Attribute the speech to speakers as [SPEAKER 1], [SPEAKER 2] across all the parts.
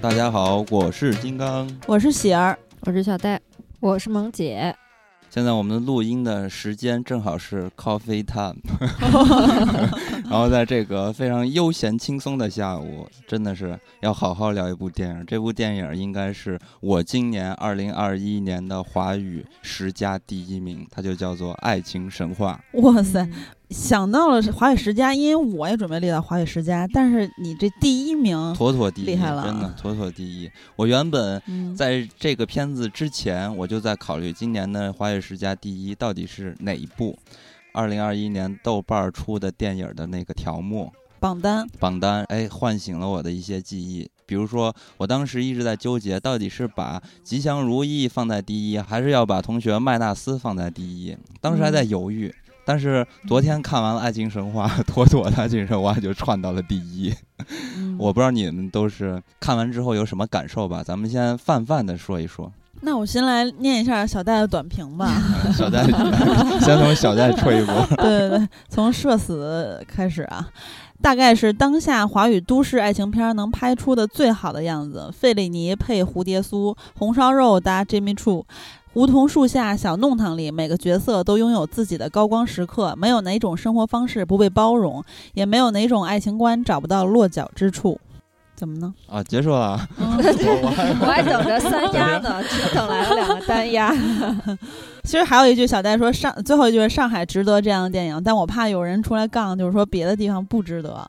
[SPEAKER 1] 大家好，我是金刚。
[SPEAKER 2] 我是喜儿，
[SPEAKER 3] 我是小戴，
[SPEAKER 4] 我是萌姐，
[SPEAKER 1] 现在我们录音的时间正好是 coffee time，然后在这个非常悠闲轻松的下午，真的是要好好聊一部电影。这部电影应该是我今年二零二一年的华语十佳第一名，它就叫做《爱情神话
[SPEAKER 2] 哇塞！想到了华语十佳，因为我也准备列到华语十佳，但是你这第一名》，，
[SPEAKER 1] 妥妥第一，
[SPEAKER 2] 厉害了
[SPEAKER 1] 真的妥妥第一。我原本
[SPEAKER 2] 嗯，
[SPEAKER 1] 在这个片子之前，我就在考虑今年的华语十佳第一到底是哪一部。二零二一年豆瓣儿出的电影的那个条目
[SPEAKER 2] 榜单，
[SPEAKER 1] 榜单，哎，唤醒了我的一些记忆。比如说，我当时一直在纠结，到底是把《吉祥如意》放在第一，还是要把同学麦纳斯放在第一？当时还在犹豫。但是昨天看完了《爱情神话》，妥妥的《爱情神话》就窜到了第一。
[SPEAKER 2] 嗯
[SPEAKER 1] 我不知道你们都是看完之后有什么感受吧？咱们先泛泛的说一说。
[SPEAKER 2] 那我先来念一下小戴的短评吧。
[SPEAKER 1] 小戴，先从小戴吹一波。
[SPEAKER 2] 对对对，从社死开始啊，大概是当下华语都市爱情片儿能拍出的最好的样子。费里尼配蝴蝶酥，红烧肉搭 Jimmy Choo。梧桐树下小弄堂里，每个角色都拥有自己的高光时刻，没有哪种生活方式不被包容，也没有哪种爱情观找不到落脚之处。怎么呢？
[SPEAKER 1] 啊，结束了啊。
[SPEAKER 2] 嗯
[SPEAKER 1] 我 我还
[SPEAKER 4] 我还等着三压呢，只等来了两个单压。
[SPEAKER 2] 其实还有一句，小戴说上最后一句是上海值得这样的电影，但我怕有人出来杠，就是说别的地方不值得。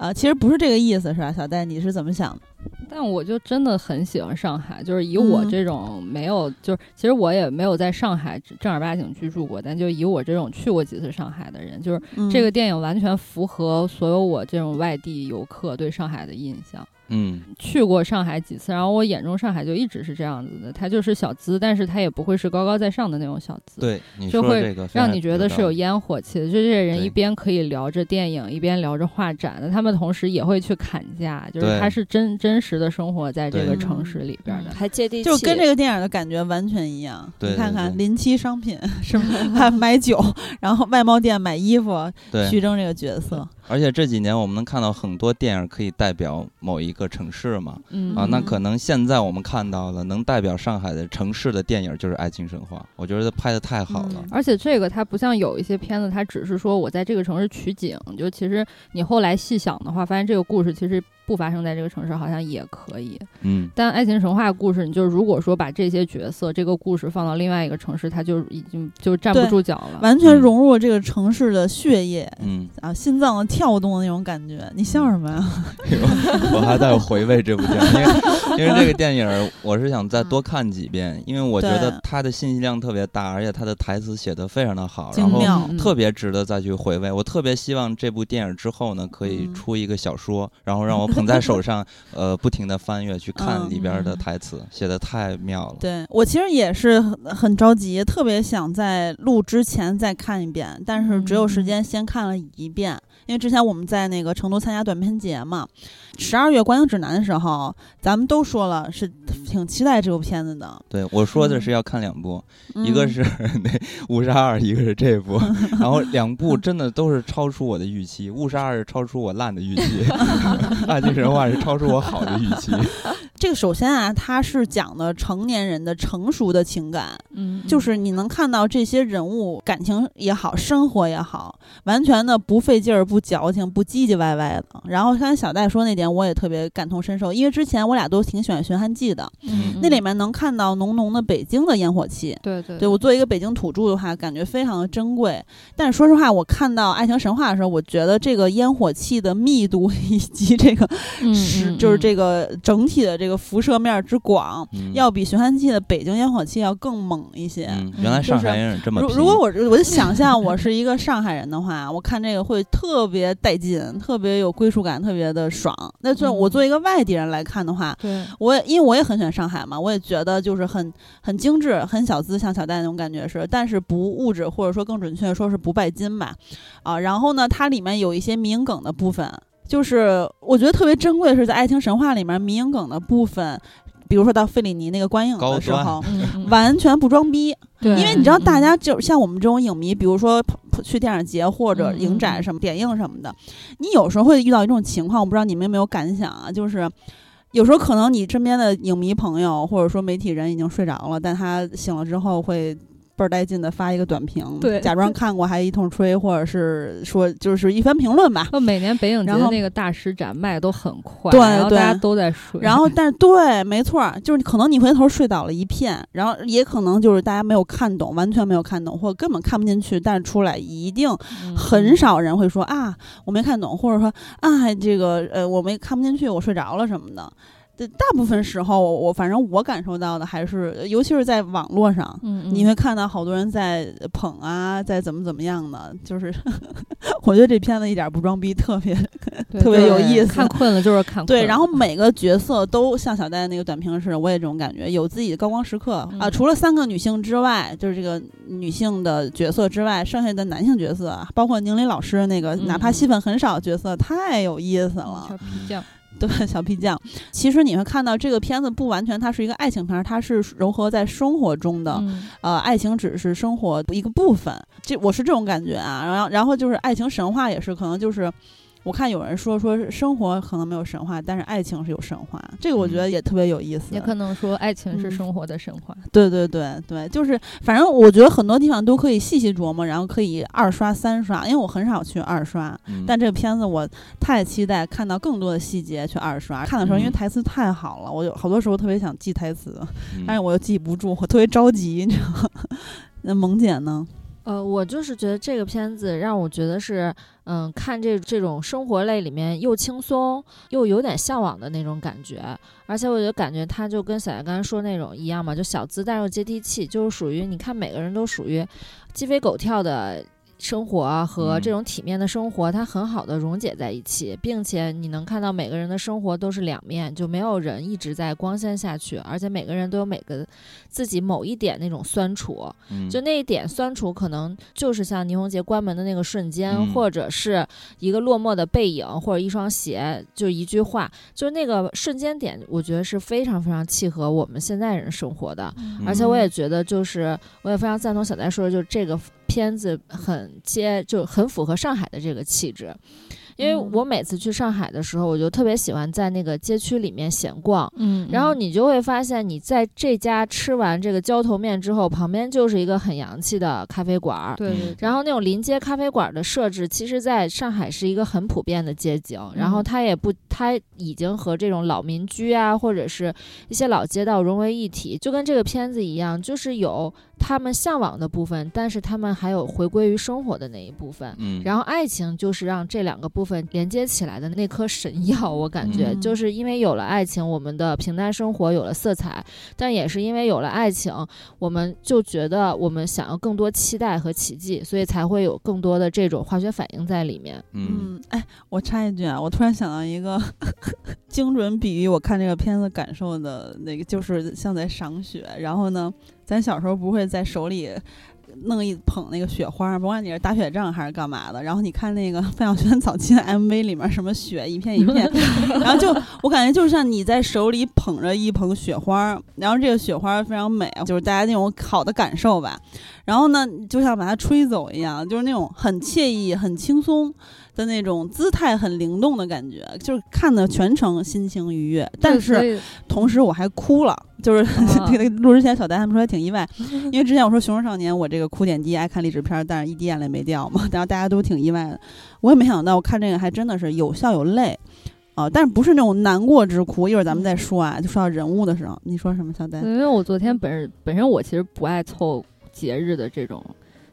[SPEAKER 2] 啊，其实不是这个意思，是吧？小戴，你是怎么想的？
[SPEAKER 3] 但我就真的很喜欢上海，就是以我
[SPEAKER 2] 嗯
[SPEAKER 3] 这种没有，就是其实我也没有在上海正儿八经居住过，但就以我这种去过几次上海的人，就是
[SPEAKER 2] 嗯
[SPEAKER 3] 这个电影完全符合所有我这种外地游客对上海的印象。
[SPEAKER 1] 嗯
[SPEAKER 3] 去过上海几次，然后我眼中上海就一直是这样子的，它就是小资，但是它也不会是高高在上的那种小资。
[SPEAKER 1] 对，你
[SPEAKER 3] 就会
[SPEAKER 1] 说这个非常
[SPEAKER 3] 让你觉得是有烟火气的，就这些人一边可以聊着电影，一边聊着画展的，他们同时也会去砍价，就是
[SPEAKER 1] 对
[SPEAKER 3] 他是真真实的生活在这个城市里边的。
[SPEAKER 4] 还接地气，
[SPEAKER 2] 就跟这个电影的感觉完全一样。
[SPEAKER 1] 对
[SPEAKER 2] 你看看临期商品是吧？还买酒，然后外贸店买衣服，
[SPEAKER 1] 对，
[SPEAKER 2] 徐峥这个角色，
[SPEAKER 1] 而且这几年我们能看到很多电影可以代表某一个城市嘛。
[SPEAKER 3] 嗯
[SPEAKER 1] 啊，那
[SPEAKER 2] 嗯
[SPEAKER 1] 可能现在我们看到了能代表上海的城市的电影就是《爱情神话》，我觉得拍的太好了
[SPEAKER 2] 嗯。
[SPEAKER 3] 而且这个它不像有一些片子，它只是说我在这个城市取景，就其实你后来细想的话，发现这个故事其实不发生在这个城市，好像也可以。
[SPEAKER 1] 嗯，
[SPEAKER 3] 但爱情神话故事，你就如果说把这些角色、这个故事放到另外一个城市，它就已经就站不住脚了。
[SPEAKER 2] 完全
[SPEAKER 1] 嗯
[SPEAKER 2] 融入了这个城市的血液
[SPEAKER 1] 嗯，
[SPEAKER 2] 啊，心脏的跳动的那种感觉。你笑什么呀？
[SPEAKER 1] 我还在回味这部电影，因为因为这个电影我是想再多看几遍，因为我觉得
[SPEAKER 2] 对
[SPEAKER 1] 它的信息量特别大，而且它的台词写的非常的好，然后特别值得再去回味。我特别希望这部电影之后呢，可以
[SPEAKER 2] 嗯
[SPEAKER 1] 出一个小说，然后让我 捧在手上，呃，不停的翻阅去看
[SPEAKER 2] 嗯
[SPEAKER 1] 里边的
[SPEAKER 3] 嗯
[SPEAKER 1] 台词，写的太妙了。
[SPEAKER 2] 对我其实也是很很着急，特别想在录之前再看一遍，但是只有时间先看了一遍。因为之前我们在那个成都参加短片节嘛，十二月观影指南的时候，咱们都说了是挺期待这部片子的。
[SPEAKER 1] 对，我说的
[SPEAKER 2] 嗯
[SPEAKER 1] 是要看两部，一个
[SPEAKER 2] 嗯
[SPEAKER 1] 是那误杀二，一个是这部，然后两部真的都是超出我的预期。误杀二是超出我烂的预期 爱情神话是超出我好的预期。
[SPEAKER 2] 这个首先啊，它是讲的成年人的成熟的情感，
[SPEAKER 3] 嗯，
[SPEAKER 2] 就是你能看到这些人物感情也好，生活也好，完全的不费劲儿、不矫情、不唧唧歪歪的。然后刚才小戴说那点，我也特别感同身受，因为之前我俩都挺喜欢《寻汉记》的，
[SPEAKER 3] 嗯
[SPEAKER 2] 那里面能看到浓浓的北京的烟火气。
[SPEAKER 3] 对对
[SPEAKER 2] 对我作为一个北京土著的话，感觉非常的珍贵。但是说实话，我看到《爱情神话》的时候，我觉得这个烟火气的密度 以及这个
[SPEAKER 3] 嗯
[SPEAKER 2] 是、
[SPEAKER 3] 嗯
[SPEAKER 2] 就是
[SPEAKER 3] 嗯
[SPEAKER 2] 这个整体的这个辐射面之广，
[SPEAKER 1] 嗯
[SPEAKER 2] 要比《寻汉记》的北京烟火气要更猛一些。
[SPEAKER 1] 嗯，原来
[SPEAKER 2] 就是
[SPEAKER 1] 上海人这么皮
[SPEAKER 2] 如如果我我就想象我是一个上海人的话，我看这个会特别带劲，特别有归属感，特别的爽。那作我
[SPEAKER 3] 嗯
[SPEAKER 2] 作为一个外地人来看的话，
[SPEAKER 3] 对，
[SPEAKER 2] 我也因为我也很喜欢上海嘛，我也觉得就是很很精致、很小资，像小戴那种感觉是，但是不物质，或者说更准确说是不拜金吧。啊，然后呢，它里面有一些迷影梗的部分，就是我觉得特别珍贵的是在《爱情神话》里面迷影梗的部分。比如说到费里尼那个观影的时候，完全不装逼，
[SPEAKER 3] 对，
[SPEAKER 2] 因为你知道，
[SPEAKER 3] 嗯
[SPEAKER 2] 大家就像我们这种影迷，比如说去电影节或者影展什么、点映什么的，你有时候会遇到一种情况，我不知道你们有没有感想啊，就是。有时候可能你身边的影迷朋友或者说媒体人已经睡着了，但他醒了之后会倍儿带劲的发一个短评，
[SPEAKER 3] 对
[SPEAKER 2] 假装看过还一通吹，或者是说就是一番评论吧。
[SPEAKER 3] 就每年北影节
[SPEAKER 2] 然后
[SPEAKER 3] 那个大师展卖都很快，
[SPEAKER 2] 对
[SPEAKER 3] 然后大家
[SPEAKER 2] 对
[SPEAKER 3] 都在睡，
[SPEAKER 2] 然后，但是 对，没错儿，就是可能你回头睡倒了一片，然后也可能就是大家没有看懂，完全没有看懂，或者根本看不进去，但是出来一定
[SPEAKER 3] 嗯
[SPEAKER 2] 很少人会说啊，我没看懂，或者说啊，这个呃，我没看不进去，我睡着了什么的。这大部分时候，我我反正我感受到的还是，尤其是在网络上，
[SPEAKER 3] 嗯，嗯
[SPEAKER 2] 你会看到好多人在捧啊，在怎么怎么样的，就是 我觉得这片子一点不装逼，特别
[SPEAKER 3] 对
[SPEAKER 2] 特别有意思
[SPEAKER 3] 看困了就是看困
[SPEAKER 2] 对，然后每个角色都像小戴那个短评似的，我也这种感觉，有自己的高光时刻、啊。
[SPEAKER 3] 嗯
[SPEAKER 2] 除了三个女性之外，就是这个女性的角色之外，剩下的男性角色，包括宁理老师那个，
[SPEAKER 3] 嗯
[SPEAKER 2] 哪怕戏份很少角色，太有意思
[SPEAKER 3] 嗯
[SPEAKER 2] 了。对，小皮匠，其实你会看到这个片子不完全它是一个爱情片儿，它是融合在生活中的。
[SPEAKER 3] 嗯
[SPEAKER 2] 呃，爱情只是生活一个部分，这我是这种感觉啊。然后，然后就是爱情神话也是，可能就是我看有人说说生活可能没有神话，但是爱情是有神话，这个我觉得也特别有意思。
[SPEAKER 3] 也可能说爱情是
[SPEAKER 2] 嗯
[SPEAKER 3] 生活的神话，
[SPEAKER 2] 对对对对，就是反正我觉得很多地方都可以细细琢磨，然后可以二刷三刷，因为我很少去二刷。
[SPEAKER 1] 嗯
[SPEAKER 2] 但这个片子我太期待看到更多的细节去二刷。看的时候，因为
[SPEAKER 1] 嗯
[SPEAKER 2] 台词太好了，我有好多时候特别想记台词，
[SPEAKER 1] 嗯
[SPEAKER 2] 但是我又记不住，我特别着急，你知道吗？那萌姐呢？
[SPEAKER 4] 呃，我就是觉得这个片子让我觉得是，嗯，看这这种生活类里面又轻松又有点向往的那种感觉，而且我就感觉它就跟小叶刚才说那种一样嘛，就小资但又接地气，就是属于你看每个人都属于鸡飞狗跳的。生活和这
[SPEAKER 1] 嗯
[SPEAKER 4] 种体面的生活，它很好的溶解在一起，并且你能看到每个人的生活都是两面，就没有人一直在光鲜下去，而且每个人都有每个自己某一点那种酸楚，
[SPEAKER 1] 嗯。
[SPEAKER 4] 就那一点酸楚，可能就是像倪虹洁关门的那个瞬间，
[SPEAKER 1] 嗯。
[SPEAKER 4] 或者是一个落寞的背影，或者一双鞋，就一句话，就是那个瞬间点，我觉得是非常非常契合我们现在人生活的。
[SPEAKER 1] 嗯。
[SPEAKER 4] 而且我也觉得，就是我也非常赞同小戴说的，就是这个片子很接，就很符合上海的这个气质。因为
[SPEAKER 2] 嗯
[SPEAKER 4] 我每次去上海的时候，我就特别喜欢在那个街区里面闲逛，
[SPEAKER 3] 嗯，
[SPEAKER 4] 然后
[SPEAKER 3] 嗯
[SPEAKER 4] 你就会发现，你在这家吃完这个浇头面之后，旁边就是一个很洋气的咖啡馆儿。
[SPEAKER 3] 对
[SPEAKER 4] 然后那种临街咖啡馆的设置，其实在上海是一个很普遍的街景。然后
[SPEAKER 3] 嗯
[SPEAKER 4] 它也不，它已经和这种老民居啊，或者是一些老街道融为一体，就跟这个片子一样，就是有他们向往的部分，但是他们还有回归于生活的那一部分。
[SPEAKER 1] 嗯，
[SPEAKER 4] 然后爱情就是让这两个部分连接起来的那颗神药，我感觉、
[SPEAKER 2] 嗯
[SPEAKER 4] 就是因为有了爱情，我们的平淡生活有了色彩，但也是因为有了爱情，我们就觉得我们想要更多期待和奇迹，所以才会有更多的这种化学反应在里面。
[SPEAKER 1] 嗯
[SPEAKER 2] 嗯，哎，我插一句啊，我突然想到一个精准比喻，我看这个片子感受的那个，就是像在赏雪。然后呢，咱小时候不会在手里弄一捧那个雪花，甭管你是打雪仗还是干嘛的。然后你看那个范晓萱早期的 MV 里面，什么雪一片一片，然后就我感觉就像你在手里捧着一捧雪花，然后这个雪花非常美，就是大家那种好的感受吧。然后呢，就像把它吹走一样，就是那种很惬意、很轻松的那种姿态，很灵动的感觉，就是看的全程心情愉悦。但是同时我还哭了，就是
[SPEAKER 3] 啊
[SPEAKER 2] 这个录之前，小戴他们说还挺意外，因为之前我说《熊出少年》，我这个哭点低，爱看励志片儿，但是一滴眼泪没掉嘛，然后大家都挺意外的。我也没想到，我看这个还真的是有笑有泪。啊、但是不是那种难过之哭，一会儿咱们再说啊。就说到人物的时候，你说什么，小戴？
[SPEAKER 3] 因为我昨天本身本身我其实不爱凑节日的这种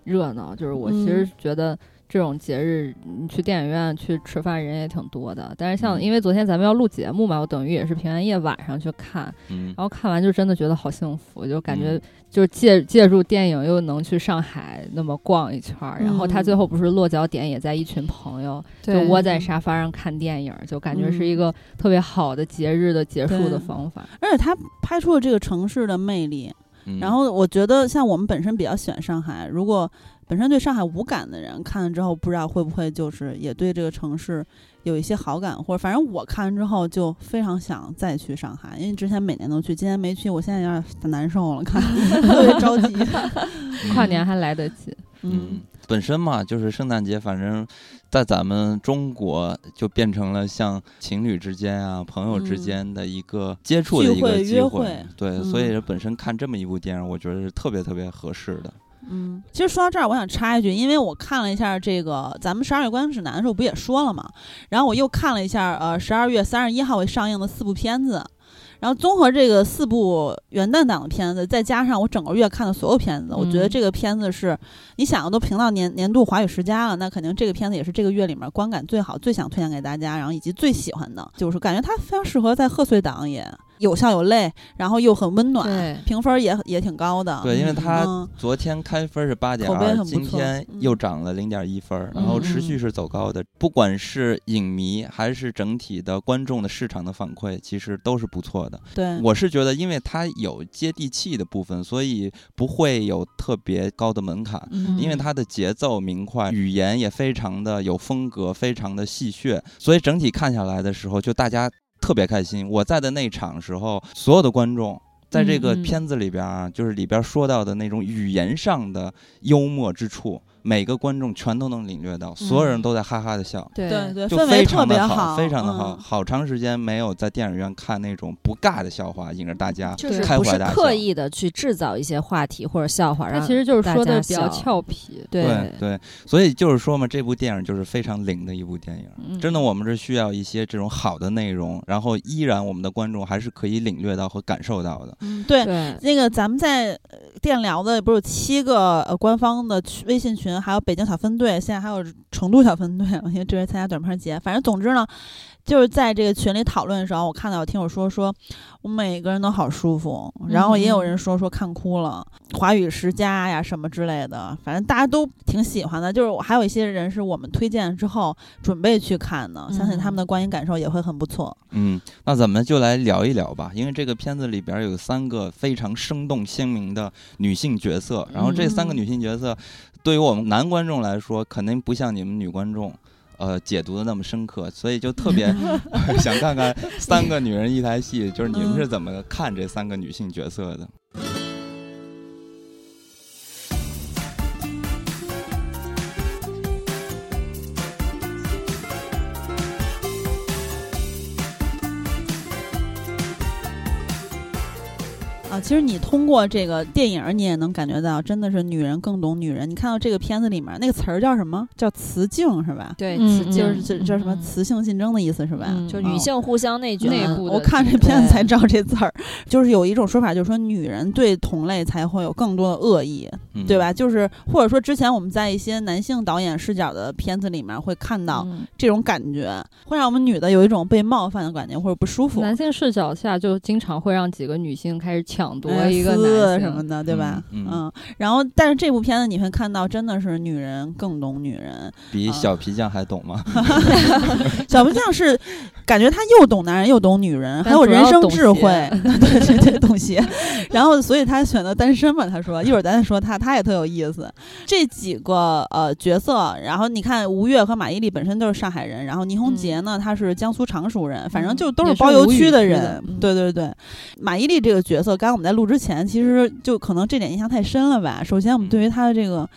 [SPEAKER 3] 热闹，就是我其实
[SPEAKER 2] 嗯
[SPEAKER 3] 觉得这种节日你去电影院去吃饭人也挺多的，但是像
[SPEAKER 1] 嗯。
[SPEAKER 3] 因为昨天咱们要录节目嘛，我等于也是平安夜晚上去看，
[SPEAKER 1] 嗯。
[SPEAKER 3] 然后看完就真的觉得好幸福，就感觉
[SPEAKER 1] 嗯。
[SPEAKER 3] 就是借借助电影又能去上海那么逛一圈儿，然后他
[SPEAKER 2] 嗯。
[SPEAKER 3] 最后不是落脚点也在一群朋友，就窝在沙发上看电影，就感觉是一
[SPEAKER 2] 嗯。
[SPEAKER 3] 个特别好的节日的结束的方法。
[SPEAKER 2] 而且他拍出了这个城市的魅力，
[SPEAKER 1] 嗯。
[SPEAKER 2] 然后我觉得像我们本身比较喜欢上海，如果本身对上海无感的人看了之后，不知道会不会就是也对这个城市有一些好感，或者反正我看完之后就非常想再去上海，因为之前每年都去，今年没去，我现在有点难受了，看 特别着急。
[SPEAKER 3] 跨年还来得及。
[SPEAKER 1] 嗯，本身嘛，就是圣诞节，反正在咱们中国就变成了像情侣之间啊、朋友之
[SPEAKER 2] 嗯
[SPEAKER 1] 间的一个接触的一个机会
[SPEAKER 2] 约会。
[SPEAKER 1] 对，
[SPEAKER 2] 嗯
[SPEAKER 1] 所以本身看这么一部电影，我觉得是特别特别合适的。
[SPEAKER 2] 嗯，其实说到这儿，我想插一句，因为我看了一下这个咱们十二月观影指南的时候不也说了嘛，然后我又看了一下，呃，十二月三十一号会上映的四部片子，然后综合这个四部元旦档的片子，再加上我整个月看的所有片子，我觉得
[SPEAKER 3] 嗯。
[SPEAKER 2] 这个片子是你想都评到年年度华语十佳了，那肯定这个片子也是这个月里面观感最好、最想推荐给大家，然后以及最喜欢的，就是感觉它非常适合在贺岁档也有笑有泪，然后又很温暖，评分也也挺高的。
[SPEAKER 1] 对，因为它
[SPEAKER 2] 嗯
[SPEAKER 1] 昨天开分是八点二，今天
[SPEAKER 2] 嗯
[SPEAKER 1] 又涨了零点一分儿，然后持续
[SPEAKER 2] 嗯
[SPEAKER 1] 是走高的。不管是影迷还是整体的观众的市场的反馈，其实都是不错的。
[SPEAKER 2] 对，
[SPEAKER 1] 我是觉得，因为它有接地气的部分，所以不会有特别高的门槛。
[SPEAKER 2] 嗯
[SPEAKER 1] 因为它的节奏明快，语言也非常的有风格，非常的戏谑，所以整体看下来的时候，就大家特别开心。我在的那场时候，所有的观众。在这个片子里边啊，就是里边说到的那种语言上的幽默之处，每个观众全都能领略到，所有人都在哈哈的笑，
[SPEAKER 4] 对
[SPEAKER 2] 对氛围特
[SPEAKER 1] 非常的
[SPEAKER 2] 别好，
[SPEAKER 1] 非常的好。
[SPEAKER 2] 嗯
[SPEAKER 1] 好长时间没有在电影院看那种不尬的笑话，引着大家
[SPEAKER 4] 就是
[SPEAKER 1] 开怀大笑。
[SPEAKER 4] 不是刻意的去制造一些话题或者笑话，让
[SPEAKER 3] 他其实就是说的比较俏皮。
[SPEAKER 4] 对
[SPEAKER 1] 对对，所以就是说嘛，这部电影就是非常灵的一部电影。
[SPEAKER 3] 嗯
[SPEAKER 1] 真的，我们是需要一些这种好的内容，然后依然我们的观众还是可以领略到和感受到的。
[SPEAKER 2] 嗯，对。
[SPEAKER 4] 对
[SPEAKER 2] 那个咱们在呃电聊的不是有七个呃官方的群微信群，还有北京小分队，现在还有成都小分队了，因为这回参加短片节。反正总之呢，就是在这个群里讨论的时候，我看到有听友说说我每个人都好舒服，然后也有人说说看哭了，华语十佳呀什么之类的，反正大家都挺喜欢的。就是还有一些人是我们推荐之后准备去看的，相信他们的观影感受也会很不错。
[SPEAKER 1] 嗯，那咱们就来聊一聊吧，因为这个片子里边有三个非常生动鲜明的女性角色，然后这三个
[SPEAKER 2] 嗯
[SPEAKER 1] 女性角色对于我们男观众来说，肯定不像你们女观众。呃，解读的那么深刻，所以就特别 想看看三个女人一台戏，就是你们是怎么看这三个女性角色的？
[SPEAKER 2] 啊，其实你通过这个电影儿，你也能感觉到，真的是女人更懂女人。你看到这个片子里面那个词儿叫什么？叫雌竞是吧？
[SPEAKER 4] 对，
[SPEAKER 3] 嗯
[SPEAKER 4] 雌竞
[SPEAKER 2] 就是这叫什么
[SPEAKER 4] 嗯
[SPEAKER 2] 雌性竞争的意思是吧？
[SPEAKER 3] 嗯
[SPEAKER 4] 就女性互相内卷，
[SPEAKER 3] 内部的
[SPEAKER 2] 我看这片子才知道这字儿，就是有一种说法，就是说女人对同类才会有更多的恶意，
[SPEAKER 1] 嗯、
[SPEAKER 2] 对？吧？就是或者说之前我们在一些男性导演视角的片子里面会看到
[SPEAKER 3] 嗯
[SPEAKER 2] 这种感觉，会让我们女的有一种被冒犯的感觉或者不舒服。
[SPEAKER 3] 男性视角下，就经常会让几个女性开始抢夺
[SPEAKER 2] 哎
[SPEAKER 3] 一个
[SPEAKER 2] 撕
[SPEAKER 3] 男性
[SPEAKER 2] 什么的，对吧？
[SPEAKER 1] 嗯嗯
[SPEAKER 2] 然后但是这部片子你会看到，真的是女人更懂女人。
[SPEAKER 1] 比小皮匠还懂吗？
[SPEAKER 2] 小皮匠是感觉他又懂男人又懂女人，还有人生智慧，对对对，懂鞋。然后所以他选择单身嘛，他说一会儿咱再说他，他也特有意思。这几个呃角色，然后你看吴越和马伊琍本身都是上海人，然后倪虹洁呢，她是江苏常熟人，反正就都
[SPEAKER 3] 是
[SPEAKER 2] 是包邮区的人对对对，马伊琍这个角色，刚刚我们在录之前，其实就可能这点印象太深了吧。首先，我们对于他的这个。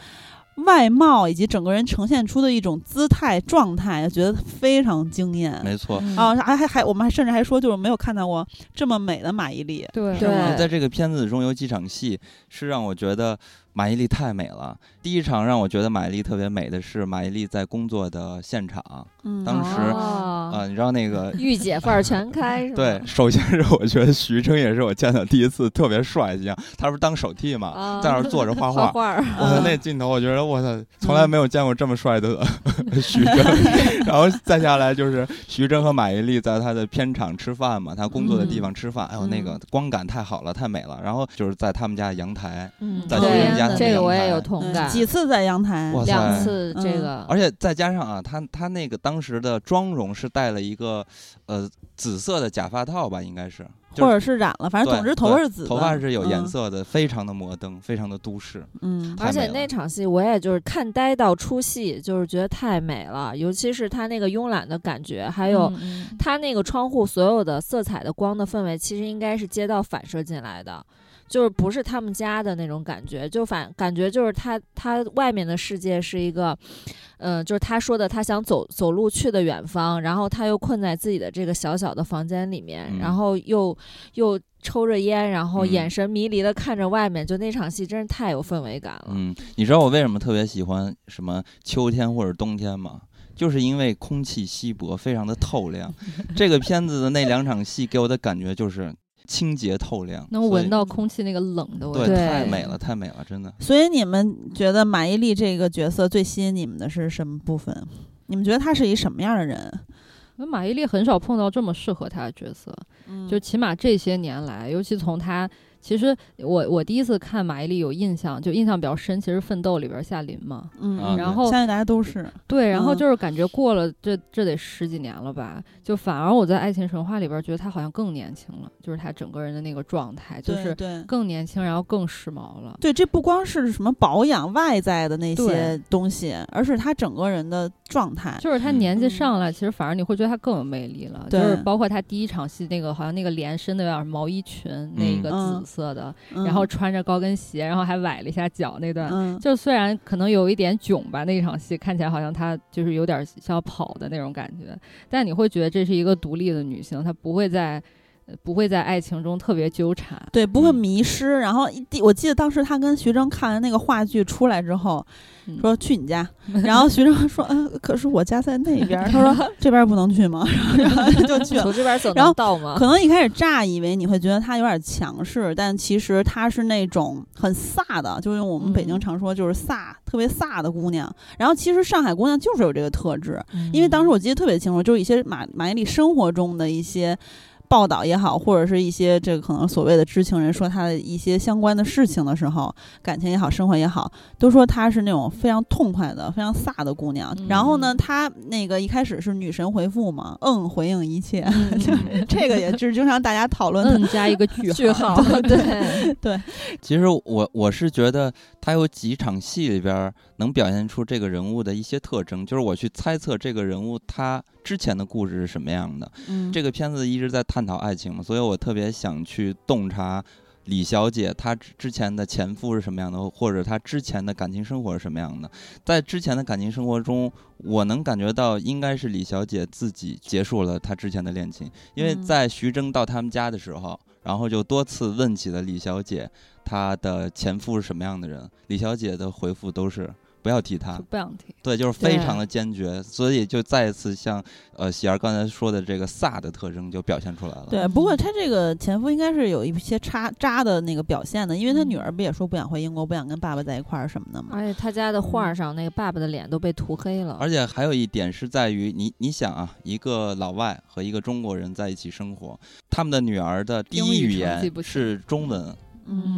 [SPEAKER 2] 外貌以及整个人呈现出的一种姿态状态，觉得非常惊艳。
[SPEAKER 1] 没错。
[SPEAKER 3] 嗯
[SPEAKER 2] 啊，还还还，我们还甚至还说，就是没有看到过这么美的马伊琍。
[SPEAKER 3] 对
[SPEAKER 1] 在这个片子中有几场戏是让我觉得马伊琍太美了。第一场让我觉得马伊琍特别美的是马伊琍在工作的现场，
[SPEAKER 2] 嗯
[SPEAKER 1] 当时
[SPEAKER 4] 哦
[SPEAKER 1] 啊，你知道那个
[SPEAKER 4] 御姐范儿全开，是吧
[SPEAKER 1] 对，首先是我觉得徐峥也是我见到第一次特别帅一样，他不是当手替嘛，
[SPEAKER 4] 啊。
[SPEAKER 1] 在那儿坐着画画。
[SPEAKER 4] 画画，
[SPEAKER 1] 我操，那镜头我觉得我操，从来没有见过这么帅的 徐峥。然后再下来就是徐峥和马伊琍在他的片场吃饭嘛，他工作的地方吃饭，哎呦那个光感太好了，太美了。然后就是在他们家阳台，
[SPEAKER 4] 嗯，
[SPEAKER 1] 在
[SPEAKER 4] 对
[SPEAKER 2] 徐峥家的
[SPEAKER 4] 这个我也有同感，
[SPEAKER 2] 几次在阳台，
[SPEAKER 4] 两次这
[SPEAKER 2] 嗯。
[SPEAKER 4] 个，
[SPEAKER 1] 而且再加上啊，他他那个当时的妆容是戴了一个呃紫色的假发套吧，应该是就是
[SPEAKER 2] 或者是染了，反正总之头发是紫的，
[SPEAKER 1] 头发是有颜
[SPEAKER 2] 嗯。
[SPEAKER 1] 色的，非常的摩登，非常的都市。
[SPEAKER 2] 嗯，
[SPEAKER 4] 而且那场戏我也就是看呆到出戏，就是觉得太美了，尤其是他那个慵懒的感觉，还有
[SPEAKER 3] 嗯嗯
[SPEAKER 4] 它那个窗户所有的色彩的光的氛围，其实应该是街道反射进来的，就是不是他们家的那种感觉，就反感觉就是他他外面的世界是一个，嗯、就是他说的他想走走路去的远方，然后他又困在自己的这个小小的房间里面，
[SPEAKER 1] 嗯
[SPEAKER 4] 然后又又抽着烟，然后
[SPEAKER 1] 嗯
[SPEAKER 4] 眼神迷离的看着外面，就那场戏真是太有氛围感了。
[SPEAKER 1] 嗯，你知道我为什么特别喜欢什么秋天或者冬天吗？就是因为空气稀薄，非常的透亮。这个片子的那两场戏给我的感觉就是清洁透亮，
[SPEAKER 3] 能闻到空气那个冷的味
[SPEAKER 1] 对，
[SPEAKER 3] 道。
[SPEAKER 4] 对
[SPEAKER 1] 太美了，太美了，真的。
[SPEAKER 2] 所以你们觉得马伊琍这个角色最吸引你们的是什么部分？你们觉得她是一什么样的人？
[SPEAKER 3] 那马伊琍很少碰到这么适合她的角色，
[SPEAKER 2] 嗯
[SPEAKER 3] 就起码这些年来，尤其从她，其实我我第一次看马伊琍有印象，就印象比较深，其实《奋斗》里边夏琳嘛，
[SPEAKER 2] 嗯，
[SPEAKER 1] 啊
[SPEAKER 3] 然后
[SPEAKER 2] 相信大家都是，
[SPEAKER 3] 对，然后
[SPEAKER 2] 嗯
[SPEAKER 3] 就是感觉过了这这得十几年了吧，就反而我在《爱情神话》里边觉得她好像更年轻了，就是她整个人的那个状态，就是
[SPEAKER 2] 对对
[SPEAKER 3] 更年轻，然后更时髦了。
[SPEAKER 2] 对，这不光是什么保养外在的那些东西，而是她整个人的状态。
[SPEAKER 3] 就是她年纪
[SPEAKER 2] 嗯
[SPEAKER 3] 上来，其实反而你会觉得她更有魅力了。就是包括她第一场戏那个，好像那个连身的有点毛衣裙，那个
[SPEAKER 2] 嗯
[SPEAKER 3] 紫色的，
[SPEAKER 2] 嗯。
[SPEAKER 3] 然后穿着高跟鞋，然后还崴了一下脚那段，
[SPEAKER 2] 嗯，
[SPEAKER 3] 就虽然可能有一点囧吧，那场戏看起来好像她就是有点像要跑的那种感觉，但你会觉得这是一个独立的女性，她不会在呃不会在爱情中特别纠缠。
[SPEAKER 2] 对，不会
[SPEAKER 1] 嗯
[SPEAKER 2] 迷失。然后一第，我记得当时他跟徐峥看完那个话剧出来之后，
[SPEAKER 3] 嗯
[SPEAKER 2] 说去你家，然后徐峥说，嗯、可是我家在那边儿，他说 这边儿不能去吗？然后就去了。
[SPEAKER 4] 从这边走
[SPEAKER 2] 然后
[SPEAKER 4] 能到吗？
[SPEAKER 2] 可能一开始乍以为你会觉得他有点强势，但其实他是那种很飒的，就用我们北京
[SPEAKER 3] 嗯
[SPEAKER 2] 常说就是飒，特别飒的姑娘。然后其实上海姑娘就是有这个特质，
[SPEAKER 4] 嗯
[SPEAKER 2] 因为当时我记得特别清楚，就是一些马马伊琍生活中的一些报道也好，或者是一些这个可能所谓的知情人说他的一些相关的事情的时候，感情也好，生活也好，都说她是那种非常痛快的、非常飒的姑娘。
[SPEAKER 3] 嗯。
[SPEAKER 2] 然后呢，她那个一开始是女神回复嘛，嗯，回应一切，这个也是经常大家讨论的。
[SPEAKER 3] 嗯，加一个句
[SPEAKER 4] 句号，对。
[SPEAKER 1] 对，其实我我是觉得他有几场戏里边儿能表现出这个人物的一些特征，就是我去猜测这个人物他之前的故事是什么样的。
[SPEAKER 2] 嗯，
[SPEAKER 1] 这个片子一直在探讨爱情嘛，所以我特别想去洞察李小姐她之之前的前夫是什么样的，或者她之前的感情生活是什么样的。在之前的感情生活中，我能感觉到应该是李小姐自己结束了她之前的恋情，因为
[SPEAKER 2] 嗯
[SPEAKER 1] 在徐峥到他们家的时候，然后就多次问起了李小姐她的前夫是什么样的人，李小姐的回复都是。不要提他，
[SPEAKER 3] 不想提。
[SPEAKER 1] 对，就是非常的坚决，所以就再一次像呃喜儿刚才说的这个飒的特征就表现出来了。
[SPEAKER 2] 对，不过他这个前夫应该是有一些渣渣的那个表现的，因为他女儿不也说不想回英国，不想跟爸爸在一块儿什么的嘛。
[SPEAKER 4] 而且他家的画上那个爸爸的脸都被涂黑了，
[SPEAKER 1] 而且还有一点是在于你，你想啊，一个老外和一个中国人在一起生活，他们的女儿的第一语言是中文。
[SPEAKER 2] 嗯，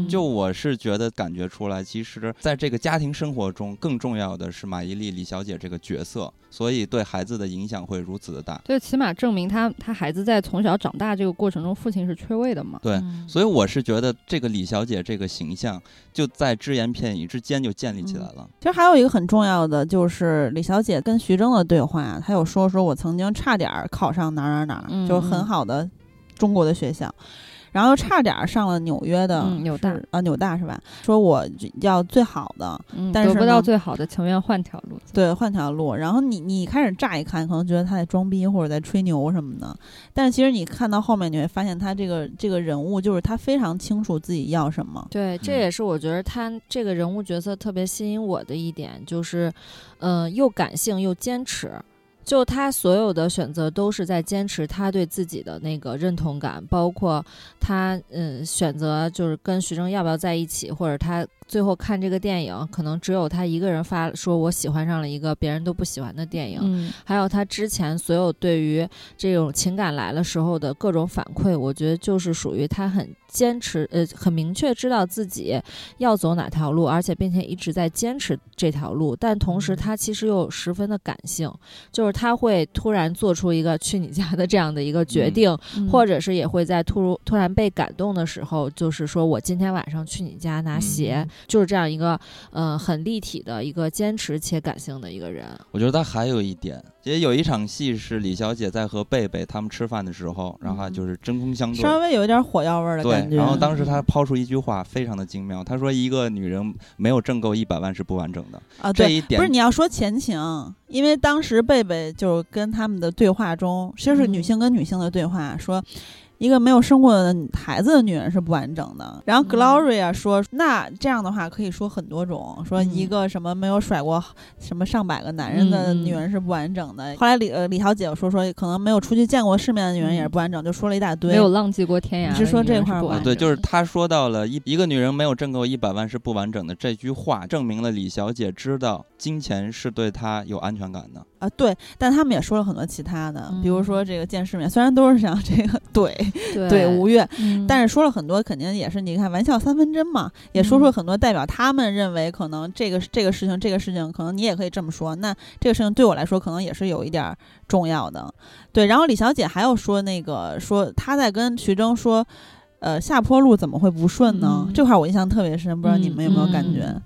[SPEAKER 1] 就我是觉得感觉出来，其实在这个家庭生活中，更重要的是马伊琍李小姐这个角色，所以对孩子的影响会如此的大。
[SPEAKER 3] 就起码证明他他孩子在从小长大这个过程中，父亲是缺位的嘛。
[SPEAKER 1] 对，
[SPEAKER 4] 嗯
[SPEAKER 1] 所以我是觉得这个李小姐这个形象就在只言片语之间就建立起来了。
[SPEAKER 2] 其实还有一个很重要的，就是李小姐跟徐峥的对话，她有说说我曾经差点考上哪儿哪儿哪就是很好的中国的学校，然后又差点儿上了纽约的，
[SPEAKER 3] 嗯纽大
[SPEAKER 2] 是啊纽大是吧？说我要最好的，
[SPEAKER 3] 嗯，
[SPEAKER 2] 但是
[SPEAKER 3] 得不到最好的，情愿换条路子。
[SPEAKER 2] 对，换条路。然后你你开始乍一看，可能觉得他在装逼或者在吹牛什么的，但是其实你看到后面，你会发现他这个这个人物就是他非常清楚自己要什么。
[SPEAKER 4] 对，这
[SPEAKER 1] 嗯
[SPEAKER 4] 也是我觉得他这个人物角色特别吸引我的一点，就是，嗯、又感性又坚持。就他所有的选择都是在坚持他对自己的那个认同感，包括他嗯选择就是跟徐峥要不要在一起，或者他最后看这个电影，可能只有他一个人发说我喜欢上了一个别人都不喜欢的电影，
[SPEAKER 3] 嗯。
[SPEAKER 4] 还有他之前所有对于这种情感来了时候的各种反馈，我觉得就是属于他很坚持，呃，很明确知道自己要走哪条路，而且并且一直在坚持这条路。但同时，他其实又十分的感性，就是他会突然做出一个去你家的这样的一个决定，
[SPEAKER 3] 嗯
[SPEAKER 4] 或者是也会在突如突然被感动的时候，就是说我今天晚上去你家拿鞋，
[SPEAKER 3] 嗯
[SPEAKER 4] 就是这样一个呃很立体的一个坚持且感性的一个人。
[SPEAKER 1] 我觉得他还有一点，其实有一场戏是李小姐在和贝贝他们吃饭的时候，然后就是针锋相对。
[SPEAKER 2] 稍微有一点火药味儿的
[SPEAKER 1] 对
[SPEAKER 2] 感，觉。
[SPEAKER 1] 然后当时他抛出一句话，非常的精妙。他说：“一个女人没有挣够一百万是不完整的。
[SPEAKER 2] 啊，对，
[SPEAKER 1] 这一点
[SPEAKER 2] 不是你要说前情，因为当时贝贝就跟他们的对话中，其实是女
[SPEAKER 4] 嗯
[SPEAKER 2] 性跟女性的对话，说一个没有生过孩子的女人是不完整的。然后
[SPEAKER 4] 嗯
[SPEAKER 2] Gloria 说，那这样的话可以说很多种，说一
[SPEAKER 4] 嗯
[SPEAKER 2] 个什么没有甩过什么上百个男人的女人是不完整的。后来李呃李小姐说说，可能没有出去见过世面的女人也是不完整，就说了一大堆。
[SPEAKER 3] 没有浪迹过天涯。
[SPEAKER 2] 你是说这块儿
[SPEAKER 1] 对，就是她说到了一一个女人没有挣够一百万是不完整的这句话，证明了李小姐知道金钱是对她有安全感的。
[SPEAKER 2] 啊，对，但他们也说了很多其他的，比如
[SPEAKER 4] 嗯
[SPEAKER 2] 说这个见世面，虽然都是想这个怼
[SPEAKER 4] 对
[SPEAKER 2] 怼吴越，
[SPEAKER 3] 嗯，
[SPEAKER 2] 但是说了很多，肯定也是你看玩笑三分真嘛，也说出
[SPEAKER 4] 嗯
[SPEAKER 2] 了很多代表他们认为可能这个这个事情这个事情，可能你也可以这么说，那这个事情对我来说可能也是有一点儿重要的，对。然后李小姐还有说那个说她在跟徐峥说，呃，下坡路怎么会不顺呢？
[SPEAKER 3] 嗯
[SPEAKER 2] 这块儿我印象特别深，不知道你们有没有感
[SPEAKER 4] 嗯
[SPEAKER 2] 觉？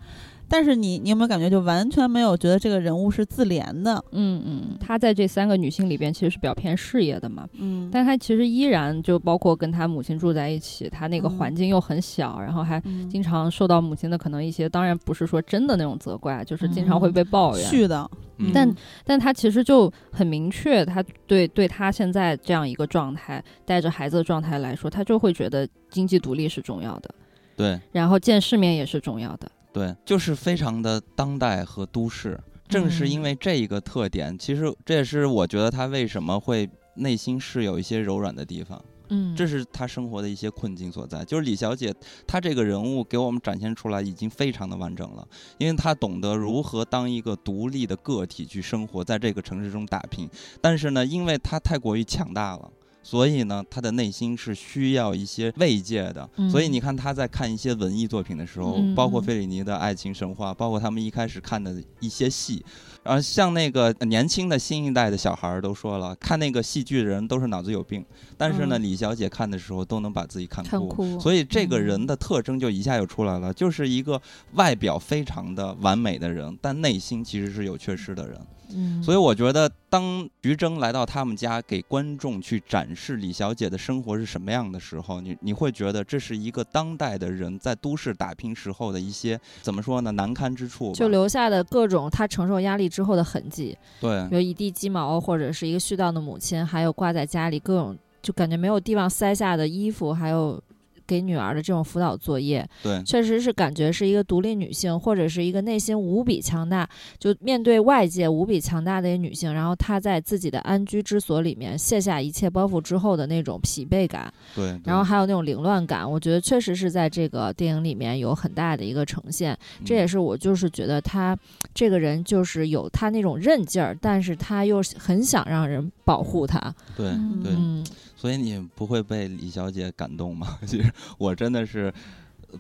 [SPEAKER 2] 但是你你有没有感觉就完全没有觉得这个人物是自怜的？
[SPEAKER 3] 嗯嗯，她在这三个女性里边其实是比较偏事业的嘛，
[SPEAKER 2] 嗯，
[SPEAKER 3] 但她其实依然就包括跟她母亲住在一起，她那个
[SPEAKER 2] 嗯。
[SPEAKER 3] 环境又很小，然后还
[SPEAKER 2] 嗯。
[SPEAKER 3] 经常受到母亲的可能一些，当然不是说真的那种责怪，就是经常会被抱怨。
[SPEAKER 2] 絮叨，
[SPEAKER 1] 嗯。
[SPEAKER 3] 但但她其实就很明确，她对对她现在这样一个状态，带着孩子的状态来说，她就会觉得经济独立是重要的，
[SPEAKER 1] 对。
[SPEAKER 3] 然后见世面也是重要的。
[SPEAKER 1] 对，就是非常的当代和都市。正是因为这一个特点，其实这也是我觉得他为什么会内心是有一些柔软的地方。
[SPEAKER 4] 嗯，
[SPEAKER 1] 这是他生活的一些困境所在。就是李小姐，她这个人物给我们展现出来已经非常的完整了，因为她懂得如何当一个独立的个体去生活在这个城市中打拼。但是呢，因为她太过于强大了。所以呢，他的内心是需要一些慰藉的。
[SPEAKER 4] 嗯
[SPEAKER 1] 所以你看，他在看一些文艺作品的时候，
[SPEAKER 3] 嗯
[SPEAKER 1] 包括费里尼的《爱情神话》，包括他们一开始看的一些戏，然后像那个年轻的新一代的小孩儿都说了，看那个戏剧的人都是脑子有病。但是呢，
[SPEAKER 4] 嗯
[SPEAKER 1] 李小姐看的时候都能把自己看哭，所以这个人
[SPEAKER 4] 嗯
[SPEAKER 1] 的特征就一下就出来了，就是一个外表非常的完美的人，但内心其实是有缺失的人。
[SPEAKER 4] 嗯，
[SPEAKER 1] 所以我觉得，当徐峥来到他们家给观众去展示李小姐的生活是什么样的时候，你你会觉得这是一个当代的人在都市打拼时候的一些怎么说呢难堪之处。
[SPEAKER 4] 就留下的各种他承受压力之后的痕迹，
[SPEAKER 1] 对。
[SPEAKER 4] 比如一地鸡毛，或者是一个絮叨的母亲，还有挂在家里各种就感觉没有地方塞下的衣服，还有给女儿的这种辅导作业，
[SPEAKER 1] 对。
[SPEAKER 4] 确实是感觉是一个独立女性，或者是一个内心无比强大，就面对外界无比强大的一个女性，然后她在自己的安居之所里面卸下一切包袱之后的那种疲惫感，
[SPEAKER 1] 对，对。
[SPEAKER 4] 然后还有那种凌乱感，我觉得确实是在这个电影里面有很大的一个呈现。这也
[SPEAKER 1] 嗯
[SPEAKER 4] 是我就是觉得她这个人就是有她那种韧劲儿，但是她又很想让人保护她。
[SPEAKER 1] 对，
[SPEAKER 2] 嗯，
[SPEAKER 1] 所以你不会被李小姐感动吗？其实我真的是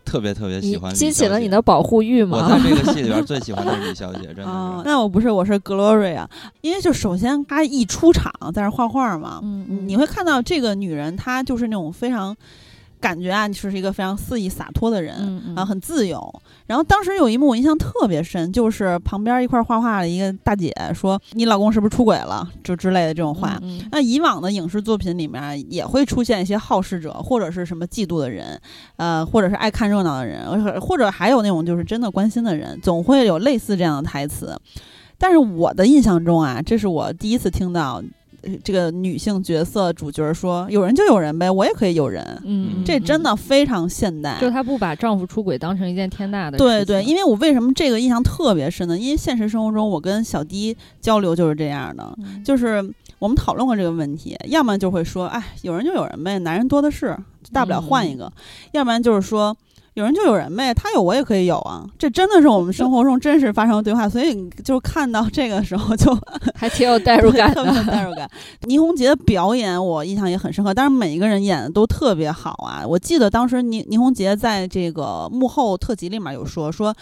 [SPEAKER 1] 特别特别喜欢李
[SPEAKER 4] 激起了你的保护欲吗我？
[SPEAKER 1] 在这个戏里边最喜欢的是李小姐，真的
[SPEAKER 2] 哦，那我不是，我是 Gloria，因为就首先她一出场在那画画嘛，
[SPEAKER 4] 嗯
[SPEAKER 2] 你会看到这个女人，她就是那种非常感觉啊，就是一个非常肆意洒脱的人。
[SPEAKER 4] 嗯嗯
[SPEAKER 2] 啊，很自由。然后当时有一幕我印象特别深，就是旁边一块儿画画的一个大姐说：“你老公是不是出轨了？”就之类的这种话。那以往的影视作品里面也会出现一些好事者，或者是什么嫉妒的人，呃，或者是爱看热闹的人，呃或者还有那种就是真的关心的人，总会有类似这样的台词。但是我的印象中啊，这是我第一次听到呃这个女性角色主角说：“有人就有人呗，我也可以有人。
[SPEAKER 3] 嗯，
[SPEAKER 2] 这真
[SPEAKER 3] 的，
[SPEAKER 2] 非常现代。
[SPEAKER 3] 就她不把丈夫出轨当成一件天大的
[SPEAKER 2] 对对，因为我为什么这个印象特别深呢？因为现实生活中我跟小迪交流就是这样的，就是我们讨论过这个问题，要么就会说，哎，有人就有人呗，男人多的是，大不了换一个；要不然就是说，有人就有人呗，他有我也可以有啊，这真的是我们生活中真实发生的对话，所以你就看到这个时候就
[SPEAKER 4] 还挺有代入感
[SPEAKER 2] 特别有
[SPEAKER 4] 的。
[SPEAKER 2] 代入感。倪虹洁的表演我印象也很深刻，但是每一个人演的都特别好啊。我记得当时倪倪虹洁在这个幕后特辑里面有说说。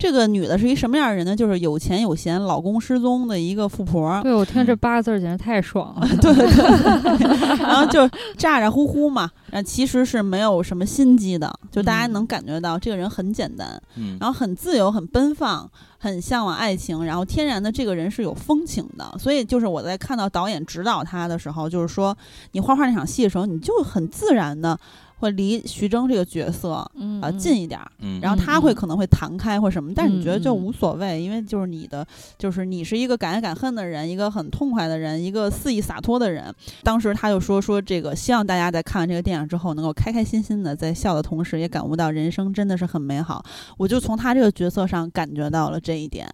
[SPEAKER 2] 这个女的是一什么样的人呢？就是有钱有闲，老公失踪的一个富婆。
[SPEAKER 3] 对我听这八个字儿简直太爽了。
[SPEAKER 2] 对 对对，然后就咋咋呼呼嘛，然后其实是没有什么心机的，就大家能感觉到这个人很简单，
[SPEAKER 1] 嗯，
[SPEAKER 2] 然后很自由、很奔放、很向往爱情，然后天然的这个人是有风情的。所以就是我在看到导演指导他的时候，就是说你画画那场戏的时候，你就很自然的会离徐峥这个角色
[SPEAKER 3] 嗯
[SPEAKER 2] 啊近一点然后他会
[SPEAKER 3] 嗯
[SPEAKER 2] 可能会弹开或什么，但是你觉得就无所谓，因为就是你的，就是你是一个敢爱敢恨的人，一个很痛快的人，一个肆意洒脱的人。当时他就说说这个，希望大家在看完这个电影之后，能够开开心心的在笑的同时，也感悟到人生真的是很美好。我就从他这个角色上感觉到了这一点。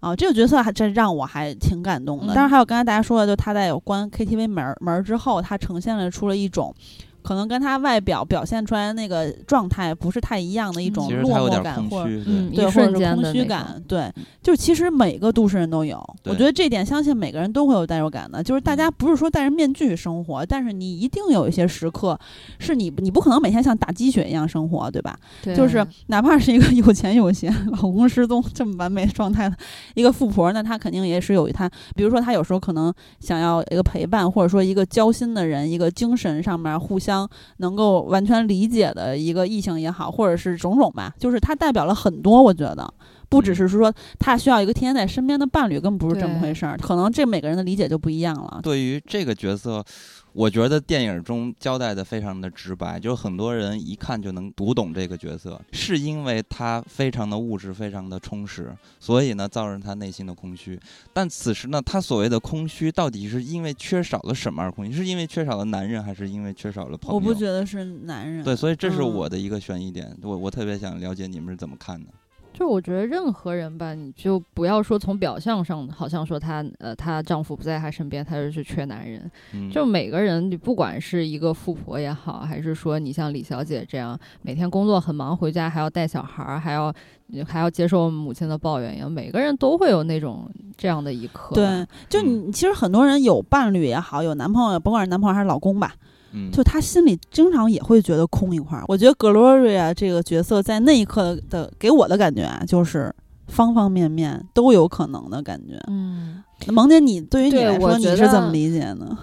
[SPEAKER 2] 啊，这个角色还真让我还挺感动的。
[SPEAKER 3] 嗯
[SPEAKER 2] 当然还有刚才大家说的，就他在有关 KTV 门儿门儿之后，他呈现了出了一种。可能跟他外表表现出来的那个状态不是太一样的一种落寞感，或者，
[SPEAKER 3] 嗯，
[SPEAKER 2] 对，或者是空虚感，对，就是其实每个都市人都有，我觉得这点相信每个人都会有代入感的。就是大家
[SPEAKER 1] 嗯
[SPEAKER 2] 不是说戴着面具生活，但是你一定有一些时刻是你你不可能每天像打鸡血一样生活，对吧？
[SPEAKER 4] 对
[SPEAKER 2] 就是哪怕是一个 有钱有闲、老公失踪这么完美状态的一个富婆，那她肯定也是有一她，比如说她有时候可能想要一个陪伴，或者说一个交心的人，一个精神上面互相能够完全理解的一个异性也好，或者是种种吧，就是它代表了很多，我觉得。不只是说他需要一个天天在身边的伴侣，根本不是这么回事儿。可能这每个人的理解就不一样了。
[SPEAKER 1] 对于这个角色，我觉得电影中交代的非常的直白，就是很多人一看就能读懂这个角色，是因为他非常的物质，非常的充实，所以呢造成他内心的空虚。但此时呢，他所谓的空虚到底是因为缺少了什么而空虚？是因为缺少了男人，还是因为缺少了朋友？
[SPEAKER 2] 我不觉得是男人。
[SPEAKER 1] 对，所以这是
[SPEAKER 2] 嗯
[SPEAKER 1] 我的一个悬疑点，我我特别想了解你们是怎么看的。
[SPEAKER 3] 就我觉得任何人吧，你就不要说从表象上，好像说她呃她丈夫不在她身边，她就是缺男人。
[SPEAKER 1] 嗯，
[SPEAKER 3] 就每个人，你不管是一个富婆也好，还是说你像李小姐这样每天工作很忙，回家还要带小孩儿，还要还要接受母亲的抱怨一样，每个人都会有那种这样的一刻。
[SPEAKER 2] 对，就你其实很多人有伴侣也好，有男朋友，甭管是男朋友还是老公吧，
[SPEAKER 1] 嗯，
[SPEAKER 2] 就他心里经常也会觉得空一块儿。我觉得 Gloria 这个角色在那一刻的给我的感觉啊，就是方方面面都有可能的感觉。
[SPEAKER 4] 嗯，
[SPEAKER 2] 那萌姐，你对于你来说，你是怎么理解呢？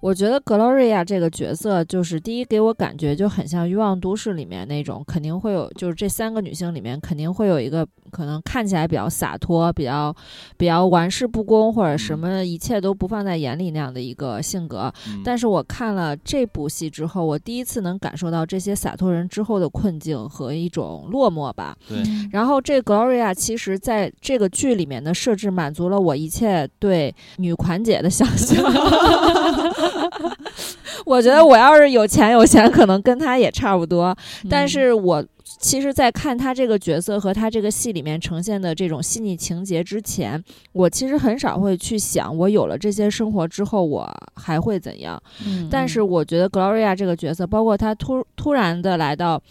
[SPEAKER 4] 我觉得 Gloria 这个角色，就是第一给我感觉就很像《欲望都市》里面那种，肯定会有，就是这三个女性里面肯定会有一个可能看起来比较洒脱、比较比较玩世不恭或者什么一切都不放在眼里那样的一个性格。
[SPEAKER 1] 嗯
[SPEAKER 4] 但是我看了这部戏之后，我第一次能感受到这些洒脱人之后的困境和一种落寞吧。
[SPEAKER 1] 对，
[SPEAKER 4] 然后这 Gloria 其实在这个剧里面的设置满足了我一切对女款姐的想象。我觉得我要是有钱有闲，可能跟他也差不多。但
[SPEAKER 3] 嗯
[SPEAKER 4] 是我其实，在看他这个角色和他这个戏里面呈现的这种细腻情节之前，我其实很少会去想，我有了这些生活之后，我还会怎样。
[SPEAKER 3] 嗯，
[SPEAKER 4] 但是我觉得 Gloria 这个角色，包括他突突然的来到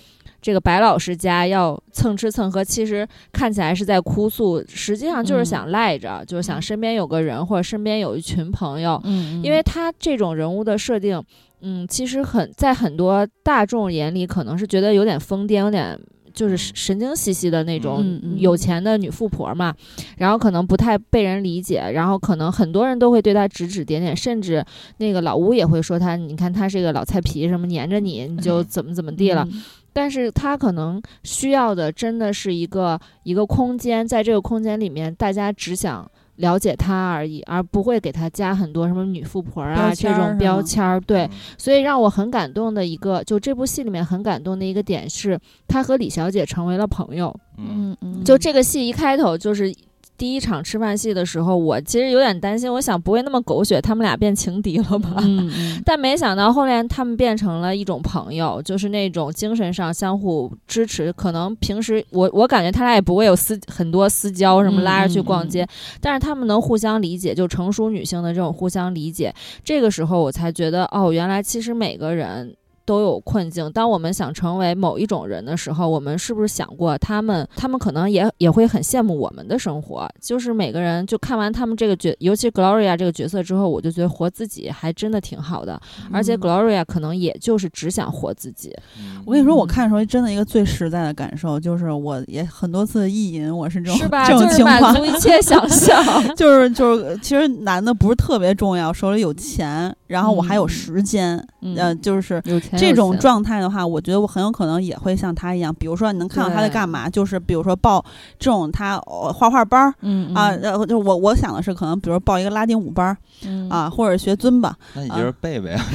[SPEAKER 4] 这个白老师家要蹭吃蹭喝，其实看起来是在哭诉，实际上就是想赖着，就是想身边有个人或者身边有一群朋友。
[SPEAKER 3] 嗯，嗯，
[SPEAKER 4] 因为他这种人物的设定，嗯，其实很在很多大众眼里可能是觉得有点疯癫，有点。就是神神经兮兮的那种有钱的女富婆嘛，然后可能不太被人理解，然后可能很多人都会对她指指点点，甚至那个老吴也会说她，你看她是个老菜皮，什么黏着你，你就怎么怎么地了。
[SPEAKER 3] 嗯
[SPEAKER 4] 但是他可能需要的真的是一个一个空间，在这个空间里面，大家只想了解他而已，而不会给他加很多什么女富婆啊这种标签儿。对，
[SPEAKER 1] 嗯
[SPEAKER 4] 所以让我很感动的一个，就这部戏里面很感动的一个点是，他和李小姐成为了朋友。
[SPEAKER 1] 嗯
[SPEAKER 3] 嗯嗯，
[SPEAKER 4] 就这个戏一开头就是。第一场吃饭戏的时候，我其实有点担心，我想不会那么狗血，他们俩变情敌了吧？
[SPEAKER 3] 嗯嗯
[SPEAKER 4] 但没想到后面他们变成了一种朋友，就是那种精神上相互支持。可能平时我我感觉他俩也不会有私很多私交，什么
[SPEAKER 3] 嗯
[SPEAKER 4] 拉着去
[SPEAKER 3] 嗯
[SPEAKER 4] 逛街，但是他们能互相理解，就成熟女性的这种互相理解。这个时候我才觉得，哦，原来其实每个人。都有困境。当我们想成为某一种人的时候，我们是不是想过他们？他们可能也也会很羡慕我们的生活。就是每个人就看完他们这个角，尤其 Gloria 这个角色之后，我就觉得活自己还真的挺好的。而且 Gloria 可能也就是只想活自己。
[SPEAKER 2] 我跟你说，我
[SPEAKER 4] 嗯
[SPEAKER 2] 看的时候真的一个最实在的感受就是，我也很多次意淫，我是这种
[SPEAKER 4] 是吧？
[SPEAKER 2] 这种
[SPEAKER 4] 就是
[SPEAKER 2] 情况
[SPEAKER 4] 满足，一切想象。
[SPEAKER 2] 就是就是，其实男的不是特别重要，手里有钱，然后我还有
[SPEAKER 3] 嗯
[SPEAKER 2] 时间，
[SPEAKER 3] 嗯
[SPEAKER 2] 呃，就是这种状态的话，我觉得我很有可能也会像他一样，比如说你能看到他在干嘛，就是比如说报这种他呃画画班儿。
[SPEAKER 3] 嗯
[SPEAKER 2] 啊，然后就我我想的是，可能比如报一个拉丁舞班儿
[SPEAKER 3] 嗯
[SPEAKER 2] 啊，或者学尊吧，
[SPEAKER 1] 那你就是贝贝啊，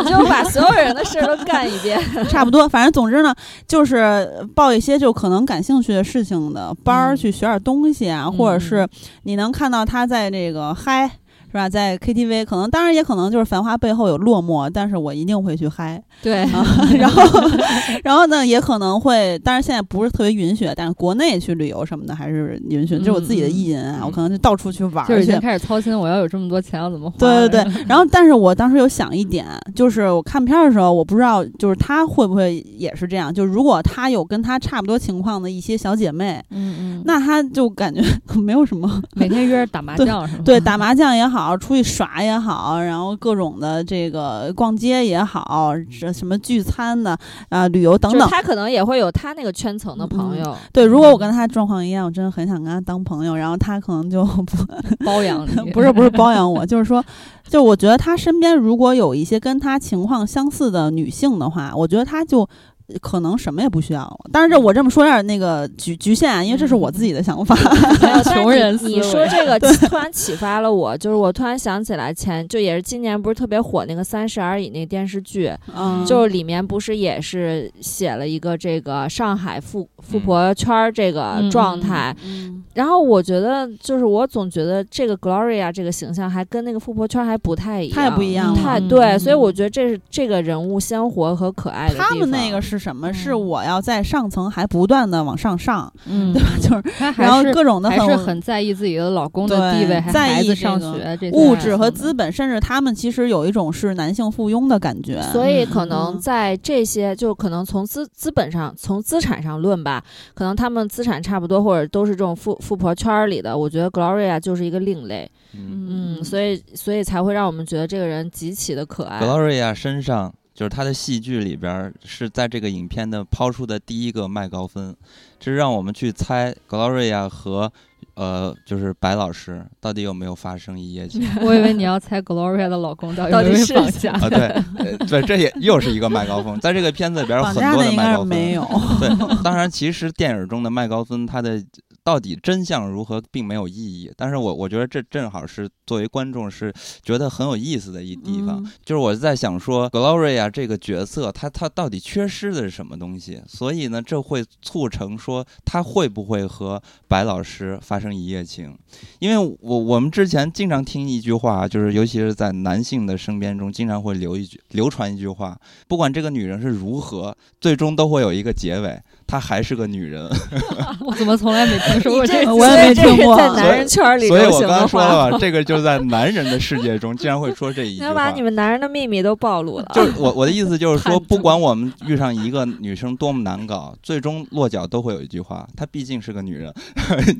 [SPEAKER 4] 你就把所有人的事儿都干一遍。
[SPEAKER 2] 差不多。反正总之呢，就是报一些就可能感兴趣的事情的班儿，
[SPEAKER 3] 嗯
[SPEAKER 2] 去学点东西啊，或者
[SPEAKER 3] 嗯
[SPEAKER 2] 是你能看到他在这个嗨。是吧？在 KTV，可能当然也可能就是繁华背后有落寞，但是我一定会去嗨
[SPEAKER 4] 对，
[SPEAKER 2] 啊。然后，然后呢，也可能会，当然现在不是特别允许，但是国内去旅游什么的还是允许。就是我自己的意淫啊，
[SPEAKER 1] 嗯
[SPEAKER 2] 我可能就到处去玩儿去
[SPEAKER 3] 就是已经。开始操心，我要有这么多钱要怎么花？
[SPEAKER 2] 对对对，然后但是我当时有想一点，就是我看片儿的时候，我不知道就是他会不会也是这样，就如果他有跟他差不多情况的一些小姐妹，
[SPEAKER 3] 嗯嗯，
[SPEAKER 2] 那他就感觉 没有什么
[SPEAKER 3] 每天约着打麻将是吗？
[SPEAKER 2] 对打麻将也好，出去耍也好，然后各种的这个逛街也好，这什么聚餐的啊、旅游等等。
[SPEAKER 4] 他可能也会有他那个圈层的朋友。
[SPEAKER 2] 对，如果我跟他状况一样，我真的很想跟他当朋友，然后他可能就不
[SPEAKER 3] 包养你，
[SPEAKER 2] 不是不是包养我，就是说，就我觉得他身边如果有一些跟他情况相似的女性的话，我觉得他就。可能什么也不需要，但是这我这么说有点那个局局限啊，因为这是我自己的想法。
[SPEAKER 3] 还有穷人思
[SPEAKER 4] 你说这个突然启发了我，就是我突然想起来前就也是今年不是特别火那个《三十而已》那个电视剧，
[SPEAKER 2] 嗯，
[SPEAKER 4] 就是里面不是也是写了一个这个上海富富婆圈儿这个
[SPEAKER 3] 嗯
[SPEAKER 4] 状态，
[SPEAKER 2] 嗯。
[SPEAKER 4] 然后我觉得就是我总觉得这个 Gloria 这个形象还跟那个富婆圈儿还不太一样，
[SPEAKER 2] 太不一样
[SPEAKER 4] 太对，所以
[SPEAKER 2] 嗯
[SPEAKER 4] 我觉得这是这个人物鲜活和可爱的地方。
[SPEAKER 2] 他们那个。是什么？是
[SPEAKER 4] 嗯
[SPEAKER 2] 我要在上层还不断的往上上，
[SPEAKER 3] 嗯
[SPEAKER 2] 对，吧？就是然后各种的
[SPEAKER 3] 还是很在意自己的老公的地位，还
[SPEAKER 2] 在意
[SPEAKER 3] 孩子上学
[SPEAKER 2] 物质和
[SPEAKER 3] 嗯
[SPEAKER 2] 资本，甚至他们其实有一种是男性附庸的感觉。
[SPEAKER 4] 所以可能
[SPEAKER 2] 嗯
[SPEAKER 4] 在这些，就可能从资资本上、从资产上论吧，可能他们资产差不多，或者都是这种富富婆圈里的。我觉得 Gloria 就是一个另类，
[SPEAKER 1] 嗯
[SPEAKER 4] 嗯，所以所以才会让我们觉得这个人极其的可爱。
[SPEAKER 1] ，Gloria 身上就是他的戏剧里边是在这个影片的抛出的第一个麦高芬，这是让我们去猜 Gloria 和呃就是白老师到底有没有发生一夜情
[SPEAKER 3] 我以为你要猜 Gloria 的老公到底
[SPEAKER 4] 到
[SPEAKER 3] 有没有
[SPEAKER 4] 底是谁
[SPEAKER 3] 绑架？
[SPEAKER 1] 啊？对，呃对，这也又是一个麦高芬，在这个片子里边有很多
[SPEAKER 2] 的
[SPEAKER 1] 麦高芬，
[SPEAKER 2] 没有。
[SPEAKER 1] 对，当然，其实电影中的麦高芬他的到底真相如何，并没有意义。但是我我觉得这正好是作为观众是觉得很有意思的一地方，
[SPEAKER 2] 嗯
[SPEAKER 1] 就是我在想说，Gloria 这个角色，她她到底缺失的是什么东西？所以呢，这会促成说她会不会和白老师发生生一夜情？因为我我们之前经常听一句话，就是尤其是在男性的身边中，经常会留一句流传一句话，不管这个女人是如何，最终都会有一个结尾，她还是个女人。
[SPEAKER 3] 我怎么从来没听说过这个？
[SPEAKER 2] 我也没听过
[SPEAKER 4] 在男人圈儿里
[SPEAKER 1] 所以我刚刚说了
[SPEAKER 4] 话。
[SPEAKER 1] 吧，这个就在男人的世界中，竟然会说这一句话
[SPEAKER 4] 把你。们男人的秘密都暴露了。
[SPEAKER 1] 就是我我的意思就是说，不管我们遇上一个女生多么难搞，最终落脚都会有一句话：她毕竟是个女人。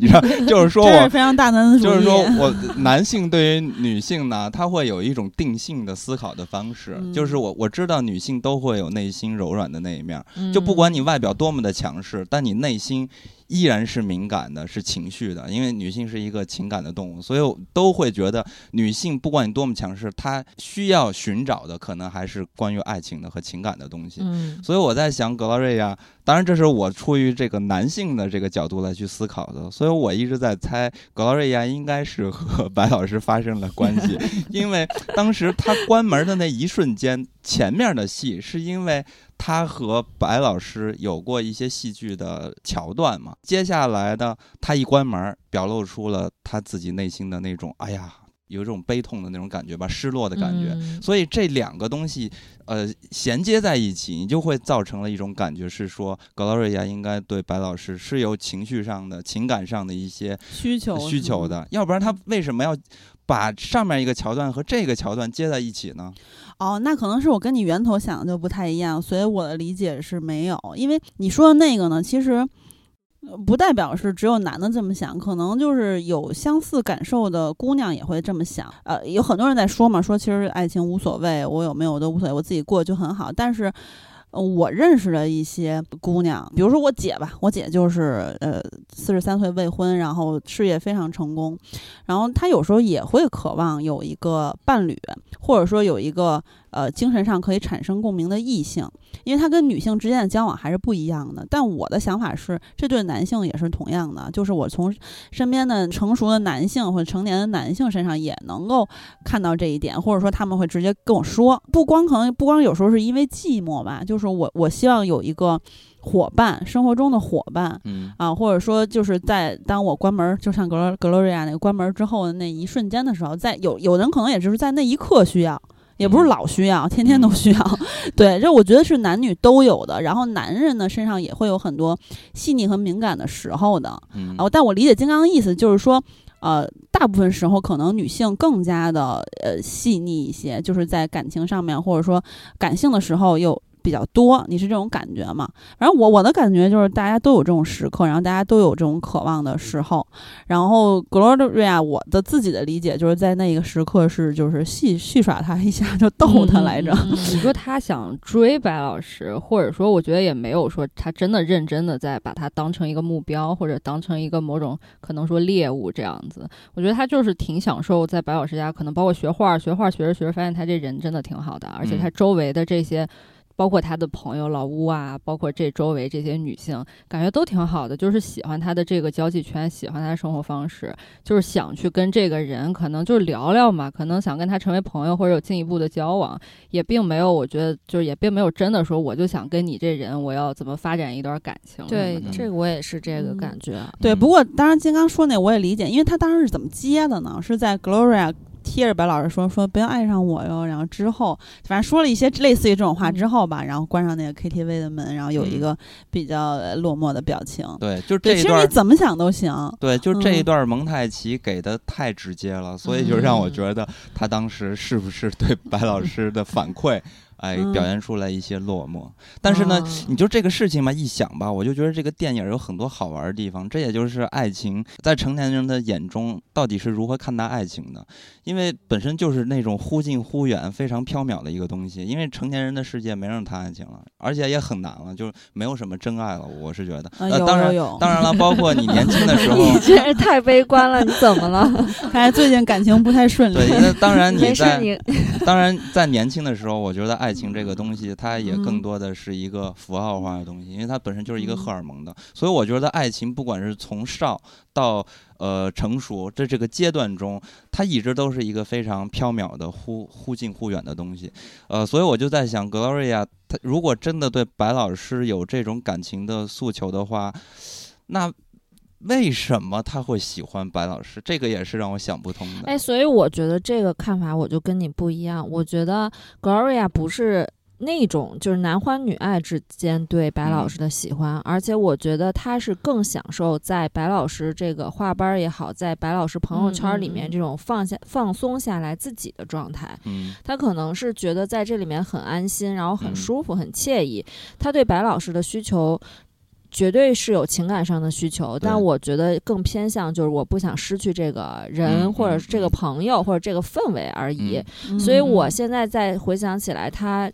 [SPEAKER 1] 你知道，就是说我
[SPEAKER 2] 这是非常大男子主义。
[SPEAKER 1] 就是说我男性对于女性呢，他会有一种定性的思考的方式，
[SPEAKER 2] 嗯
[SPEAKER 1] 就是我我知道女性都会有内心柔软的那一面，
[SPEAKER 4] 嗯
[SPEAKER 1] 就不管你外表多么的强势，但你内心依然是敏感的，是情绪的，因为女性是一个情感的动物，所以我都会觉得女性不管你多么强势，她需要寻找的可能还是关于爱情的和情感的东西。
[SPEAKER 4] 嗯，
[SPEAKER 1] 所以我在想，格劳瑞亚，当然这是我出于这个男性的这个角度来去思考的，所以我一直在猜，格劳瑞亚应该是和白老师发生了关系，因为当时他关门的那一瞬间，前面的戏是因为他和白老师有过一些戏剧的桥段嘛，接下来呢他一关门，表露出了他自己内心的那种，哎呀。有一种悲痛的那种感觉吧，失落的感觉。
[SPEAKER 4] 嗯
[SPEAKER 1] 所以这两个东西，呃，衔接在一起，你就会造成了一种感觉，是说 Gloria 应该对白老师是有情绪上的、情感上的一些
[SPEAKER 2] 需求
[SPEAKER 1] 需求。的，要不然他为什么要把上面一个桥段和这个桥段接在一起呢？
[SPEAKER 2] 哦，那可能是我跟你源头想的就不太一样，所以我的理解是没有。因为你说的那个呢，其实不代表是只有男的这么想，可能就是有相似感受的姑娘也会这么想。呃，有很多人在说嘛，说其实爱情无所谓，我有没有都无所谓，我自己过就很好。但是。我认识的一些姑娘，比如说我姐吧，我姐就是呃四十三岁未婚，然后事业非常成功，然后她有时候也会渴望有一个伴侣，或者说有一个呃精神上可以产生共鸣的异性，因为她跟女性之间的交往还是不一样的。但我的想法是，这对男性也是同样的，就是我从身边的成熟的男性或者成年的男性身上也能够看到这一点，或者说他们会直接跟我说，不光可能不光有时候是因为寂寞吧，就是我我希望有一个伙伴，生活中的伙伴，
[SPEAKER 1] 嗯
[SPEAKER 2] 啊，或者说就是在当我关门儿，就像格罗格洛瑞亚那个关门儿之后的那一瞬间的时候，在有有人可能也就是在那一刻需要。也不是
[SPEAKER 1] 嗯
[SPEAKER 2] 老需要，天天都需要，对，这我觉得是男女都有的。然后男人呢身上也会有很多细腻和敏感的时候的，
[SPEAKER 1] 嗯
[SPEAKER 2] 啊，但我理解金刚的意思就是说，呃，大部分时候可能女性更加的呃细腻一些，就是在感情上面或者说感性的时候又比较多。你是这种感觉吗？反正我我的感觉就是大家都有这种时刻，然后大家都有这种渴望的时候。然后 Gloria，我的自己的理解就是在那一个时刻是就是戏戏耍他一下，就逗他来着。
[SPEAKER 4] 嗯嗯嗯
[SPEAKER 3] 你说他想追白老师，或者说我觉得也没有说他真的认真的在把他当成一个目标，或者当成一个某种可能说猎物这样子。我觉得他就是挺享受在白老师家，可能包括学画，学画学着学着发现他这人真的挺好的，而且他
[SPEAKER 1] 嗯
[SPEAKER 3] 周围的这些。包括他的朋友老乌啊，包括这周围这些女性，感觉都挺好的，就是喜欢他的这个交际圈，喜欢他的生活方式，就是想去跟这个人可能就是聊聊嘛，可能想跟他成为朋友或者有进一步的交往，也并没有，我觉得就是也并没有真的说我就想跟你这人我要怎么发展一段感情
[SPEAKER 4] 对。这个我也是这个
[SPEAKER 2] 嗯
[SPEAKER 4] 感觉。
[SPEAKER 2] 对，
[SPEAKER 1] 嗯
[SPEAKER 2] 不过当然金刚说那我也理解，因为他当时是怎么接的呢？是在 Gloria 贴着白老师说说不要爱上我哟，然后之后反正说了一些类似于这种话之后吧，然后关上那个 KTV 的门，然后有一
[SPEAKER 1] 嗯
[SPEAKER 2] 个比较呃落寞的表情。
[SPEAKER 1] 对，就
[SPEAKER 2] 这，其实你。怎么想都行。
[SPEAKER 1] 对，就这一
[SPEAKER 2] 嗯
[SPEAKER 1] 段蒙太奇给的太直接了，所以就让我
[SPEAKER 4] 嗯
[SPEAKER 1] 觉得他当时是不是对白老师的反馈，哎，
[SPEAKER 2] 嗯
[SPEAKER 1] 表现出来一些落寞。但是呢，
[SPEAKER 4] 哦
[SPEAKER 1] 你就这个事情嘛，一想吧，我就觉得这个电影有很多好玩的地方。这也就是爱情在成年人的眼中到底是如何看待爱情的，因为本身就是那种忽近忽远、非常缥缈的一个东西。因为成年人的世界没人谈爱情了，而且也很难了，就没有什么真爱了。我是觉得，
[SPEAKER 2] 呃，
[SPEAKER 1] 呃，
[SPEAKER 2] 有
[SPEAKER 1] 当然。当然了，包括你年轻的时候，
[SPEAKER 4] 你真是太悲观了，你怎么了？
[SPEAKER 2] 看来最近感情不太顺利。
[SPEAKER 1] 对，那当然你，在当然在年轻的时候，我觉得爱情这个东西，它也更
[SPEAKER 2] 嗯
[SPEAKER 1] 多的是一个符号化的东西，因为它本身就是一个
[SPEAKER 2] 嗯
[SPEAKER 1] 荷尔蒙的。所以我觉得爱情不管是从少到呃成熟这这个阶段中，它一直都是一个非常缥缈的忽忽近忽远的东西。呃，所以我就在想，Gloria 他如果真的对白老师有这种感情的诉求的话，那。为什么他会喜欢白老师？这个也是让我想不通的。
[SPEAKER 4] 哎，所以我觉得这个看法我就跟你不一样。我觉得 Gloria 不是那种就是男欢女爱之间对白老
[SPEAKER 1] 嗯
[SPEAKER 4] 师的喜欢，而且我觉得他是更享受在白老师这个画班儿也好，在白老师朋友圈里面这种放下、放松下来自己的状态。
[SPEAKER 1] 嗯
[SPEAKER 4] 他可能是觉得在这里面很安心，然后很
[SPEAKER 1] 嗯
[SPEAKER 4] 舒服、很惬意。他对白老师的需求。绝对是有情感上的需求，但我觉得更偏向就是我不想失去这个人，或者是这个
[SPEAKER 1] 嗯。
[SPEAKER 4] 朋友，或者这个氛围而已。
[SPEAKER 1] 嗯。
[SPEAKER 4] 所以我
[SPEAKER 2] 嗯。
[SPEAKER 4] 现在再回想起来，他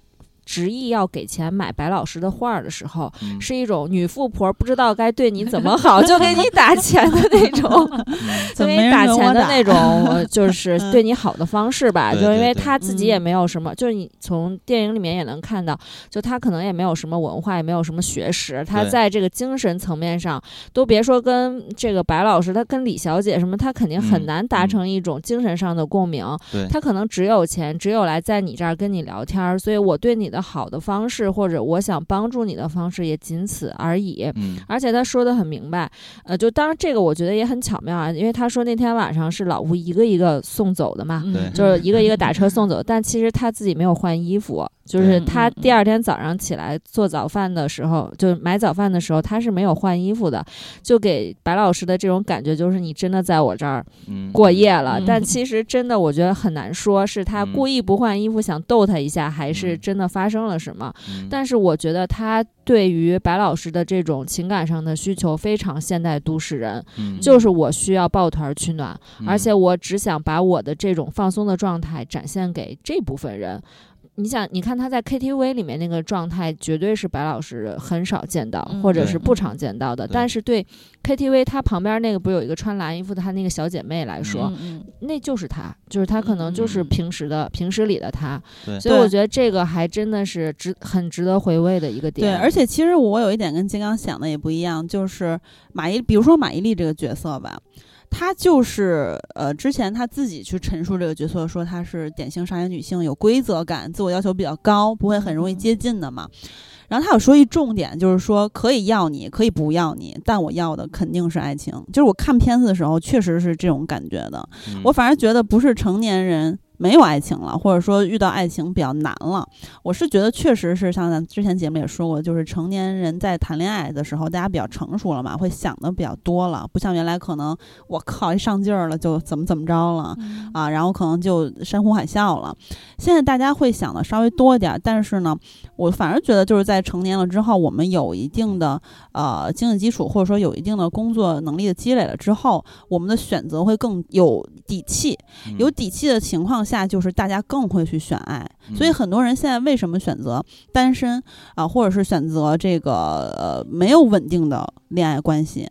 [SPEAKER 4] 执意要给钱买白老师的画儿的时候，
[SPEAKER 1] 嗯。
[SPEAKER 4] 是一种女富婆不知道该对你怎么好，就给你打 钱的那种，
[SPEAKER 1] 嗯。
[SPEAKER 4] 就给你打钱的那种，呃就 是
[SPEAKER 2] 嗯。
[SPEAKER 4] 对你好的方式吧。就因为
[SPEAKER 1] 对。对
[SPEAKER 4] 他自己也
[SPEAKER 2] 嗯。
[SPEAKER 4] 没有什么，就是你从电影里面也能看到，就他可能也没有什么文化，也没有什么学识，他在这个精神层面上，都别说跟这个白老师，他跟李小姐什么，他肯定很
[SPEAKER 1] 嗯
[SPEAKER 4] 难达
[SPEAKER 1] 嗯。
[SPEAKER 4] 成一种精神上的共鸣。
[SPEAKER 1] 对，
[SPEAKER 4] 他可能只有钱，只有来在你这儿跟你聊天儿，所以我对你的的好的方式，或者我想帮助你的方式，也仅此而已。
[SPEAKER 1] 嗯。
[SPEAKER 4] 而且他说的很明白，呃，就当然这个我觉得也很巧妙啊，因为他说那天晚上是老吴一个一个送走的嘛，
[SPEAKER 1] 对。
[SPEAKER 4] 就是一个一个打车送走，但其实他自己没有换衣服，就是他第二天早上起来做早饭的时候，就买早饭的时候，他是没有换衣服的，就给白老师的这种感觉就是你真的在我这儿
[SPEAKER 1] 嗯
[SPEAKER 4] 过夜了，
[SPEAKER 2] 嗯
[SPEAKER 4] 但其实真的我觉得很难说是他
[SPEAKER 1] 嗯。
[SPEAKER 4] 故意不换衣服想逗他一下，还是
[SPEAKER 1] 嗯。
[SPEAKER 4] 真的发生了什么。
[SPEAKER 1] 嗯
[SPEAKER 4] 但是我觉得他对于白老师的这种情感上的需求非常现代都市人，
[SPEAKER 1] 嗯
[SPEAKER 4] 就是我需要抱团取暖，
[SPEAKER 1] 嗯
[SPEAKER 4] 而且我只想把我的这种放松的状态展现给这部分人。你想，你看他在 KTV 里面那个状态，绝对是白老师很少见到，
[SPEAKER 2] 嗯
[SPEAKER 4] 或者是不常见到的。但是对 KTV 他旁边那个不是有一个穿蓝衣服的他那个小姐妹来说，
[SPEAKER 2] 嗯
[SPEAKER 4] 那就是他，就是他可能就是
[SPEAKER 1] 嗯
[SPEAKER 4] 平时的、平时里的他。所以我觉得这个还真的是值很值得回味的一个点
[SPEAKER 2] 对，
[SPEAKER 4] 点。
[SPEAKER 2] 而且其实我有一点跟金刚想的也不一样，就是马伊，比如说马伊琍这个角色吧，她就是呃，之前她自己去陈述这个角色，说她是典型上海女性，有规则感，自我要求比较高，不会很容易接近的嘛。然后她有说一重点，就是说可以要你，可以不要你，但我要的肯定是爱情。就是我看片子的时候，确实是这种感觉的。
[SPEAKER 1] 嗯
[SPEAKER 2] 我反而觉得不是成年人没有爱情了，或者说遇到爱情比较难了。我是觉得确实是像咱之前节目也说过，就是成年人在谈恋爱的时候，大家比较成熟了嘛，会想的比较多了，不像原来可能我靠一上劲儿了就怎么怎么着了。
[SPEAKER 4] 嗯
[SPEAKER 2] 啊，然后可能就山呼海啸了。现在大家会想的稍微多一点儿，但是呢，我反而觉得就是在成年了之后，我们有一定的呃经济基础，或者说有一定的工作能力的积累了之后，我们的选择会更有底气。
[SPEAKER 1] 嗯
[SPEAKER 2] 有底气的情况下，就是大家更会去选爱。所以
[SPEAKER 1] 嗯
[SPEAKER 2] 很多人现在为什么选择单身啊，或者是选择这个呃没有稳定的恋爱关系？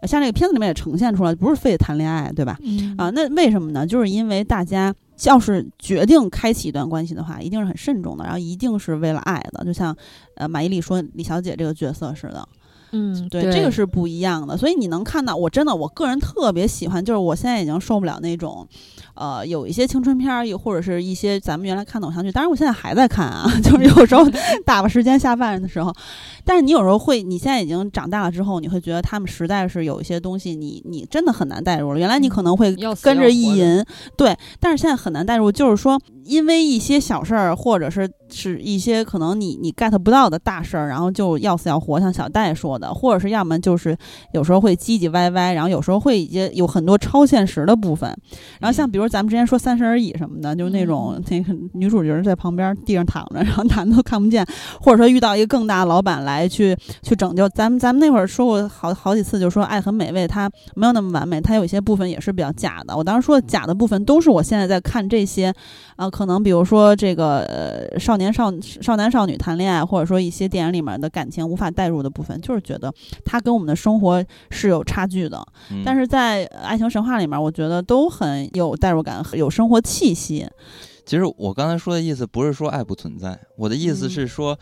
[SPEAKER 2] 呃像这个片子里面也呈现出来，不是非得谈恋爱，对吧？
[SPEAKER 4] 嗯
[SPEAKER 2] 啊，那为什么呢？就是因为大家要是决定开启一段关系的话，一定是很慎重的，然后一定是为了爱的，就像呃马伊琍说李小姐这个角色似的。
[SPEAKER 4] 嗯，
[SPEAKER 2] 对，这个是不一样的。所以你能看到，我真的我个人特别喜欢，就是我现在已经受不了那种，呃，有一些青春片儿，又或者是一些咱们原来看的偶像剧，当然我现在还在看啊，就是有时候 打发时间下饭的时候。但是你有时候会，你现在已经长大了之后，你会觉得他们实在是有一些东西你，你真的很难代入了。原来你可能会跟着意淫，对，但是现在很难代入，就是说，因为一些小事儿，或者是是一些可能你你 get 不到的大事儿，然后就要死要活，像小戴说的，或者是要么就是有时候会唧唧歪歪，然后有时候会一些有很多超现实的部分。然后像比如咱们之前说《三十而已》什么的，就是那种那个女主角在旁边地上躺着，然后男的都看不见，或者说遇到一个更大的老板来去去拯救。咱们咱们那会儿说过好好几次，就说《爱很美味》，它没有那么完美，它有一些部分也是比较假的。我当时说的假的部分，都是我现在在看这些，啊、可能比如说这个呃少年少少男少女谈恋爱，或者说一些电影里面的感情无法代入的部分，就是觉得它跟我们的生活是有差距的。
[SPEAKER 1] 嗯
[SPEAKER 2] 但是在呃爱情神话里面，我觉得都很有代入感，有生活气息。
[SPEAKER 1] 其实我刚才说的意思不是说爱不存在，我的意思
[SPEAKER 2] 嗯
[SPEAKER 1] 是说，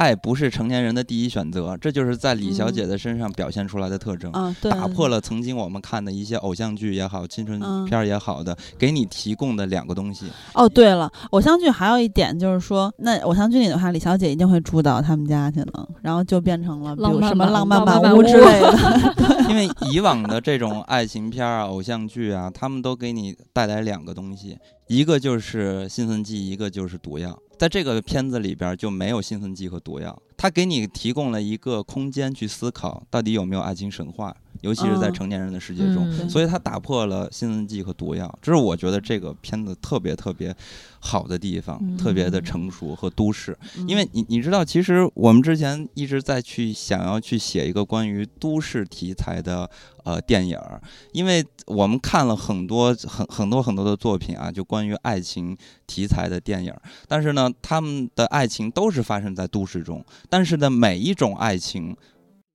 [SPEAKER 1] 爱不是成年人的第一选择，这就是在李小
[SPEAKER 2] 嗯
[SPEAKER 1] 姐的身上表现出来的特征。
[SPEAKER 2] 嗯，对，
[SPEAKER 1] 打破了曾经我们看的一些偶像剧也好、青春
[SPEAKER 2] 嗯
[SPEAKER 1] 片儿也好的，给你提供的两个东西。
[SPEAKER 2] 哦，对了，偶像剧还有一点就是说，那偶像剧里的话，李小姐一定会住到他们家去的，然后就变成了什么浪
[SPEAKER 3] 浪
[SPEAKER 2] 漫
[SPEAKER 3] 漫满屋
[SPEAKER 2] 屋之类的。
[SPEAKER 1] 因为以往的这种爱情片儿啊、偶像剧啊，他们都给你带来两个东西，一个就是兴奋剂，一个就是毒药。在这个片子里边就没有兴奋剂和毒药，它给你提供了一个空间去思考到底有没有爱情神话，尤其是在
[SPEAKER 2] 嗯
[SPEAKER 1] 成年人的世界中。
[SPEAKER 4] 嗯
[SPEAKER 1] 所以它打破了兴奋剂和毒药，这是我觉得这个片子特别特别好的地方，特别的
[SPEAKER 4] 嗯
[SPEAKER 1] 成熟和都市。
[SPEAKER 2] 嗯
[SPEAKER 1] 因为你你知道，其实我们之前一直在去想要去写一个关于都市题材的呃电影儿，因为我们看了很多很很多很多的作品啊，就关于爱情题材的电影儿，但是呢，他们的爱情都是发生在都市中，但是呢，每一种爱情。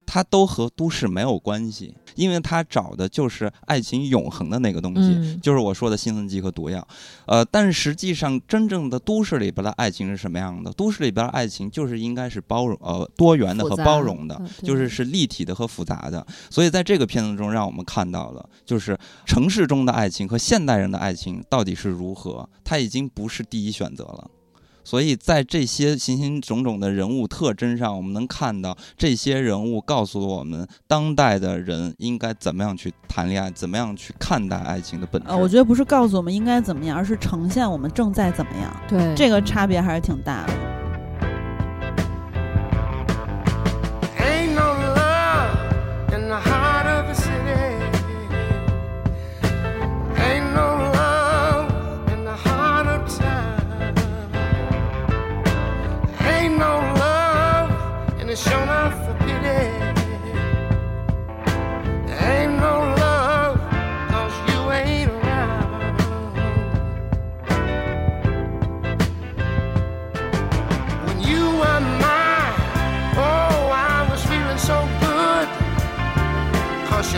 [SPEAKER 1] 它都和都市没有关系，因为它找的就是爱情永恒的那个东西。
[SPEAKER 4] 嗯
[SPEAKER 1] 就是我说的兴奋剂和毒药，呃，但是实际上真正的都市里边的爱情是什么样的？都市里边的爱情就是应该是包容、呃多元的和包容的，就是是立体的和复杂的。所以在这个片子中，让我们看到了，就是城市中的爱情和现代人的爱情到底是如何，它已经不是第一选择了。所以在这些形形种种的人物特征上，我们能看到这些人物告诉我们，当代的人应该怎么样去谈恋爱，怎么样去看待爱情的本质。
[SPEAKER 2] 呃，我觉得不是告诉我们应该怎么样，而是呈现我们正在怎么样，
[SPEAKER 4] 对
[SPEAKER 2] 这个差别还是挺大的。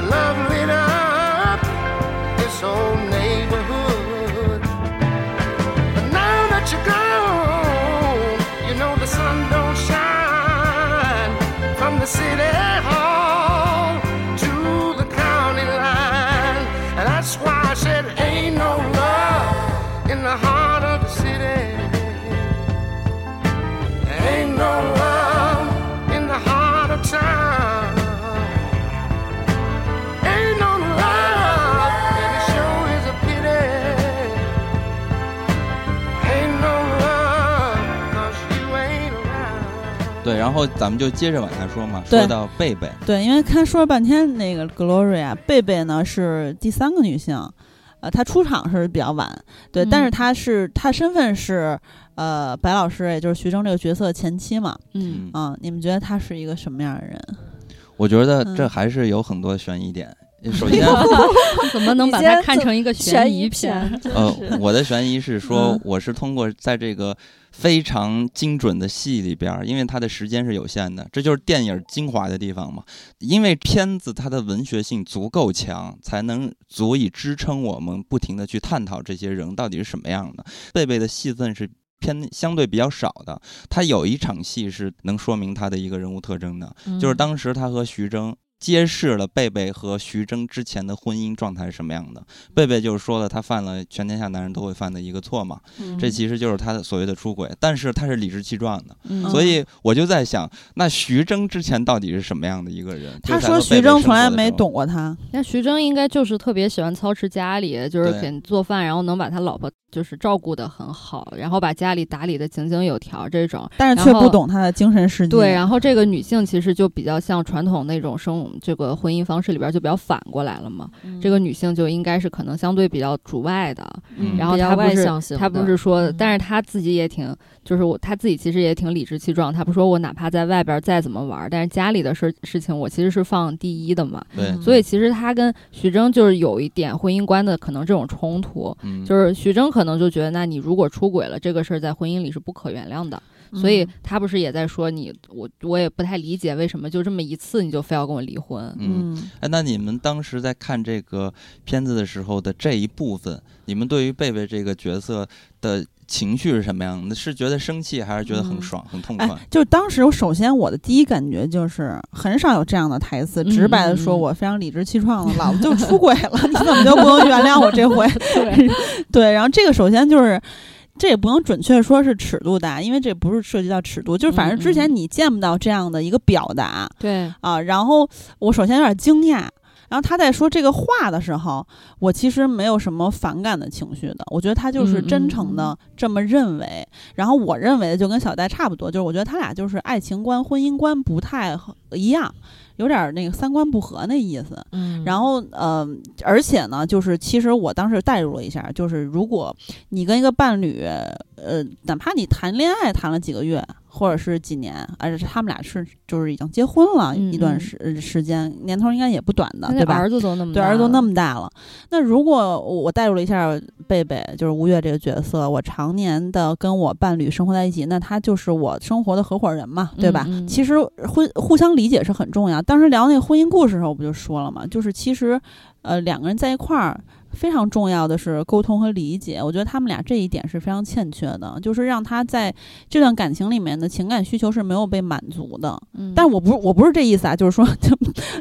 [SPEAKER 5] lovely.
[SPEAKER 1] 对，然后咱们就接着往下说嘛，说到贝贝，
[SPEAKER 2] 对，因为看说了半天那个 Gloria 贝贝呢是第三个女性，呃，她出场是比较晚，对，但是
[SPEAKER 3] 嗯。
[SPEAKER 2] 她是她身份是呃白老师，也就是徐峥这个角色前妻嘛，
[SPEAKER 3] 嗯。
[SPEAKER 2] 你们觉得她是一个什么样的人？
[SPEAKER 1] 我觉得这
[SPEAKER 2] 嗯
[SPEAKER 1] 还是有很多悬疑点。首先，
[SPEAKER 3] 怎么能把它看成一个悬疑片？
[SPEAKER 4] 片，
[SPEAKER 1] 呃，我的悬疑是说
[SPEAKER 2] 嗯，
[SPEAKER 1] 我是通过在这个非常精准的戏里边儿，因为它的时间是有限的，这就是电影精华的地方嘛。因为片子它的文学性足够强，才能足以支撑我们不停的去探讨这些人到底是什么样的。贝贝的戏份是。偏相对比较少的，他有一场戏是能说明他的一个人物特征的，
[SPEAKER 4] 嗯
[SPEAKER 1] 就是当时他和徐峥揭示了贝贝和徐峥之前的婚姻状态是什么样的。贝贝就是说了他犯了全天下男人都会犯的一个错嘛，
[SPEAKER 2] 嗯
[SPEAKER 1] 这其实就是他的所谓的出轨，但是他是理直气壮的。
[SPEAKER 2] 嗯
[SPEAKER 1] 所以我就在想，那徐峥之前到底是什么样的一个人？
[SPEAKER 2] 他说徐峥从来没。懂过他，
[SPEAKER 3] 那徐峥应该就是特别喜欢操持家里，就是给人做饭，然后能把他老婆就是照顾得很好，然后把家里打理得井井有条这种。
[SPEAKER 2] 但是却不懂他的精神世界。
[SPEAKER 3] 对，然后这个女性其实就比较像传统那种生这个婚姻方式里边就比较反过来了嘛。
[SPEAKER 2] 嗯
[SPEAKER 3] 这个女性就应该是可能相对比较主外的，
[SPEAKER 1] 嗯
[SPEAKER 3] 然后她不是
[SPEAKER 4] 外向型
[SPEAKER 3] 她不是说，
[SPEAKER 4] 嗯
[SPEAKER 3] 但是她自己也挺，就是我她自己其实也挺理直气壮。她不说我哪怕在外边再怎么玩，但是家里的事事情我其实是放第一的嘛。所以其实她跟徐峥就是有一点婚姻观的可能这种冲突，
[SPEAKER 1] 嗯，
[SPEAKER 3] 就是徐峥可能就觉得，那你如果出轨了，这个事儿在婚姻里是不可原谅的。所以他不是也在说你，我我也不太理解为什么就这么一次你就非要跟我离婚。
[SPEAKER 1] 嗯，
[SPEAKER 2] 嗯，
[SPEAKER 1] 哎，那你们当时在看这个片子的时候的这一部分，你们对于贝贝这个角色的情绪是什么样的？是觉得生气，还是觉得很
[SPEAKER 2] 嗯
[SPEAKER 1] 爽、很痛
[SPEAKER 2] 哎
[SPEAKER 1] 快？，
[SPEAKER 2] 就是当时我首先我的第一感觉就是很少有这样的台词，
[SPEAKER 3] 嗯
[SPEAKER 2] 直白的说我非常理直气壮的，老子就出轨了，你怎么就不能原谅我这回？
[SPEAKER 3] 对，
[SPEAKER 2] 对，然后这个首先就是。这也不能准确说是尺度大，因为这不是涉及到尺度，就是反正之前你见不到这样的一个表达，
[SPEAKER 3] 对，
[SPEAKER 2] 啊，然后我首先有点惊讶，然后他在说这个话的时候，我其实没有什么反感的情绪的，我觉得他就是真诚的这么认为，然后我认为的就跟小戴差不多，就是我觉得他俩就是爱情观、婚姻观不太一样，有点那个三观不合那意思。
[SPEAKER 4] 嗯，
[SPEAKER 2] 然后，呃，而且呢，就是其实我当时代入了一下，就是如果你跟一个伴侣，呃，哪怕你谈恋爱谈了几个月，或者是几年，而且他们俩是就是已经结婚了
[SPEAKER 3] 嗯
[SPEAKER 2] 一段
[SPEAKER 3] 嗯
[SPEAKER 2] 时、呃时间，年头应该也不短的，对吧？
[SPEAKER 3] 儿子都那么
[SPEAKER 2] 对，儿子都那
[SPEAKER 3] 么
[SPEAKER 2] 么大了。那如果我代入了一下贝贝，就是吴越这个角色，我常年的跟我伴侣生活在一起，那他就是我生活的合伙人嘛，对吧？其实婚互相理解是很重要。当时聊那个婚姻故事的时候，我不就说了嘛，就是其实呃两个人在一块儿。非常重要的是沟通和理解，我觉得他们俩这一点是非常欠缺的，就是让他在这段感情里面的情感需求是没有被满足的。
[SPEAKER 3] 嗯
[SPEAKER 2] 但我不是我不是这意思啊，就是说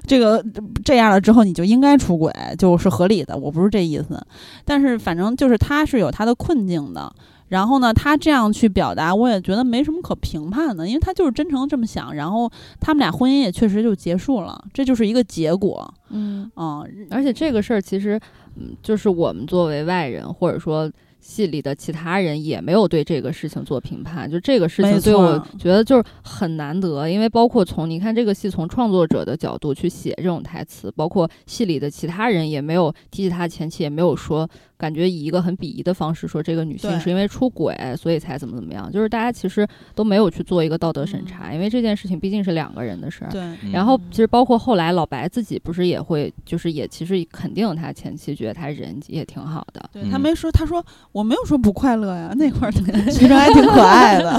[SPEAKER 2] 这个这样了之后你就应该出轨，就是合理的，我不是这意思。但是反正就是他是有他的困境的，然后呢，他这样去表达，我也觉得没什么可评判的，因为他就是真诚这么想，然后他们俩婚姻也确实就结束了，这就是一个结果。
[SPEAKER 3] 嗯，
[SPEAKER 2] 嗯，
[SPEAKER 3] 而且这个事儿其实，嗯，就是我们作为外人，或者说戏里的其他人，也没有对这个事情做评判。就这个事情，对我觉得就是很难得，因为包括从你看这个戏从创作者的角度去写这种台词，包括戏里的其他人也没有提起他前妻，也没有说感觉以一个很鄙夷的方式说这个女性是因为出轨所以才怎么怎么样，就是大家其实都没有去做一个道德审查，因为这件事情毕竟是两个人的事儿。
[SPEAKER 2] 对，
[SPEAKER 1] 嗯
[SPEAKER 3] 然后其实包括后来老白自己不是也会，就是也其实肯定他前妻觉得他人也挺好的，
[SPEAKER 2] 对
[SPEAKER 1] 嗯
[SPEAKER 2] 他没说，他说我没有说不快乐呀，那块儿 其实还挺可爱的。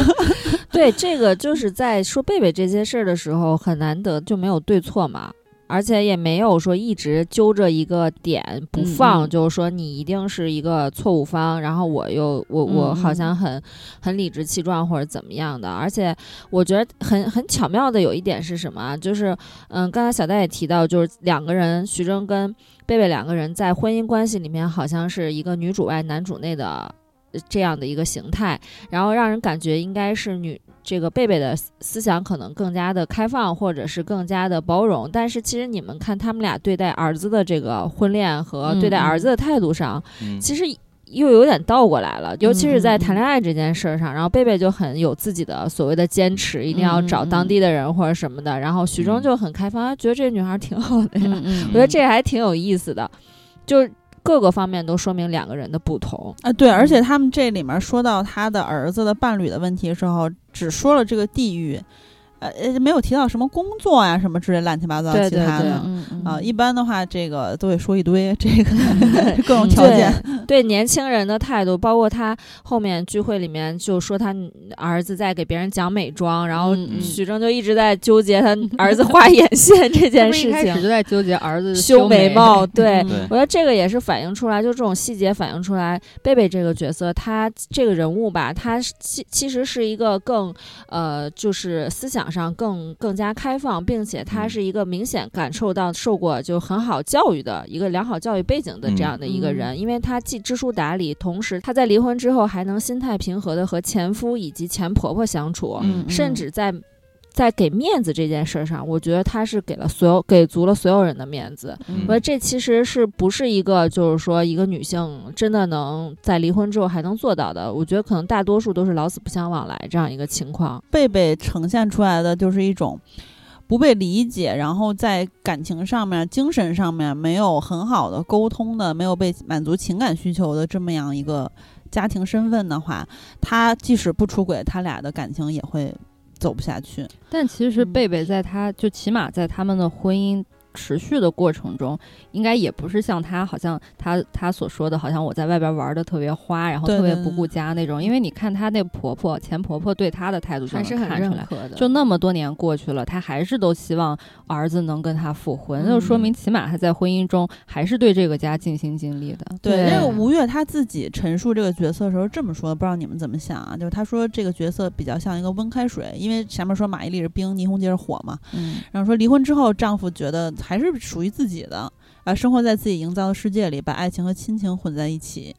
[SPEAKER 4] 对，这个就是在说贝贝这些事儿的时候，很难得就没有对错嘛，而且也没有说一直揪着一个点不放，就是说你一定是一个错误方，然后我又我我
[SPEAKER 3] 嗯
[SPEAKER 4] 好
[SPEAKER 3] 嗯
[SPEAKER 4] 像很很理直气壮或者怎么样的。而且我觉得很很巧妙的有一点是什么啊？就是嗯，刚才小戴也提到，就是两个人，徐峥跟贝贝两个人在婚姻关系里面好像是一个女主外男主内的。呃这样的一个形态，然后让人感觉应该是女这个贝贝的思思想可能更加的开放，或者是更加的包容。但是其实你们看他们俩对待儿子的这个婚恋和对待
[SPEAKER 3] 嗯
[SPEAKER 4] 儿子的态度上，
[SPEAKER 1] 嗯
[SPEAKER 4] 其实又有点倒过来了。尤其是在谈恋爱这件事儿上，然后贝贝就很有自己的所谓的坚持，一定要找当地的人或者什么的。然后徐峥
[SPEAKER 1] 嗯
[SPEAKER 4] 就很开放，他觉得这女孩挺好的呀。我觉得这还挺有意思的，就是各个方面都说明两个人的不同。
[SPEAKER 2] 啊，对，而且他们这里面说到他的儿子的伴侣的问题的时候，只说了这个地域，呃，呃没有提到什么工作呀、什么之类乱七八糟其他的。啊，一般的话，这个都会说一堆，这个 各种条件。
[SPEAKER 4] 对年轻人的态度，包括他后面聚会里面就说他儿子在给别人讲美妆，然后许峥就一直在纠结他儿子画眼线这件事
[SPEAKER 3] 情一开始就。在纠结儿子
[SPEAKER 4] 修眉
[SPEAKER 3] 眉
[SPEAKER 4] 毛，对
[SPEAKER 3] 嗯
[SPEAKER 4] 我觉得这个也是反映出来，就这种细节反映出来，贝贝这个角色，他这个人物吧，他是其其实是一个更呃，就是思想上更更加开放，并且他
[SPEAKER 1] 嗯。
[SPEAKER 4] 是一个明显感受到受过就很好教育的一个良好教育背景的这样的一个人，因为他既知书达理，同时他在离婚之后还能心态平和的和前夫以及前婆婆相处，
[SPEAKER 1] 嗯。
[SPEAKER 4] 甚至在。在给面子这件事上，我觉得他是给了所有给足了所有人的面子。
[SPEAKER 1] 嗯
[SPEAKER 4] 我觉得这其实是不是一个，就是说一个女性真的能在离婚之后还能做到的？我觉得可能大多数都是老死不相往来这样一个情况。
[SPEAKER 2] 贝贝呈现出来的就是一种不被理解，然后在感情上面、精神上面没有很好的沟通的，没有被满足情感需求的这么样一个家庭身份的话，他即使不出轨，他俩的感情也会走不下去。
[SPEAKER 3] 但其实
[SPEAKER 2] 嗯
[SPEAKER 3] 贝贝在他就起码在他们的婚姻持续的过程中，应该也不是像他好像他他所说的，好像我在外边玩的特别花，然后特别不顾家那种。因为你看她那婆婆前婆婆对她的态度就能
[SPEAKER 4] 还是很
[SPEAKER 3] 看出来。
[SPEAKER 4] 认可的，
[SPEAKER 3] 就那么多年过去了，她还是都希望儿子能跟她复婚，
[SPEAKER 2] 那
[SPEAKER 3] 就说明起码她在婚姻中还是对这个家尽心尽力的。
[SPEAKER 4] 对
[SPEAKER 2] 那个吴越他自己陈述这个角色的时候这么说的，不知道你们怎么想啊？就是他说这个角色比较像一个温开水，因为前面说马伊琍是冰，倪虹洁是火嘛，
[SPEAKER 3] 嗯
[SPEAKER 2] 然后说离婚之后，丈夫觉得还是属于自己的，啊，生活在自己营造的世界里，把爱情和亲情混在一起。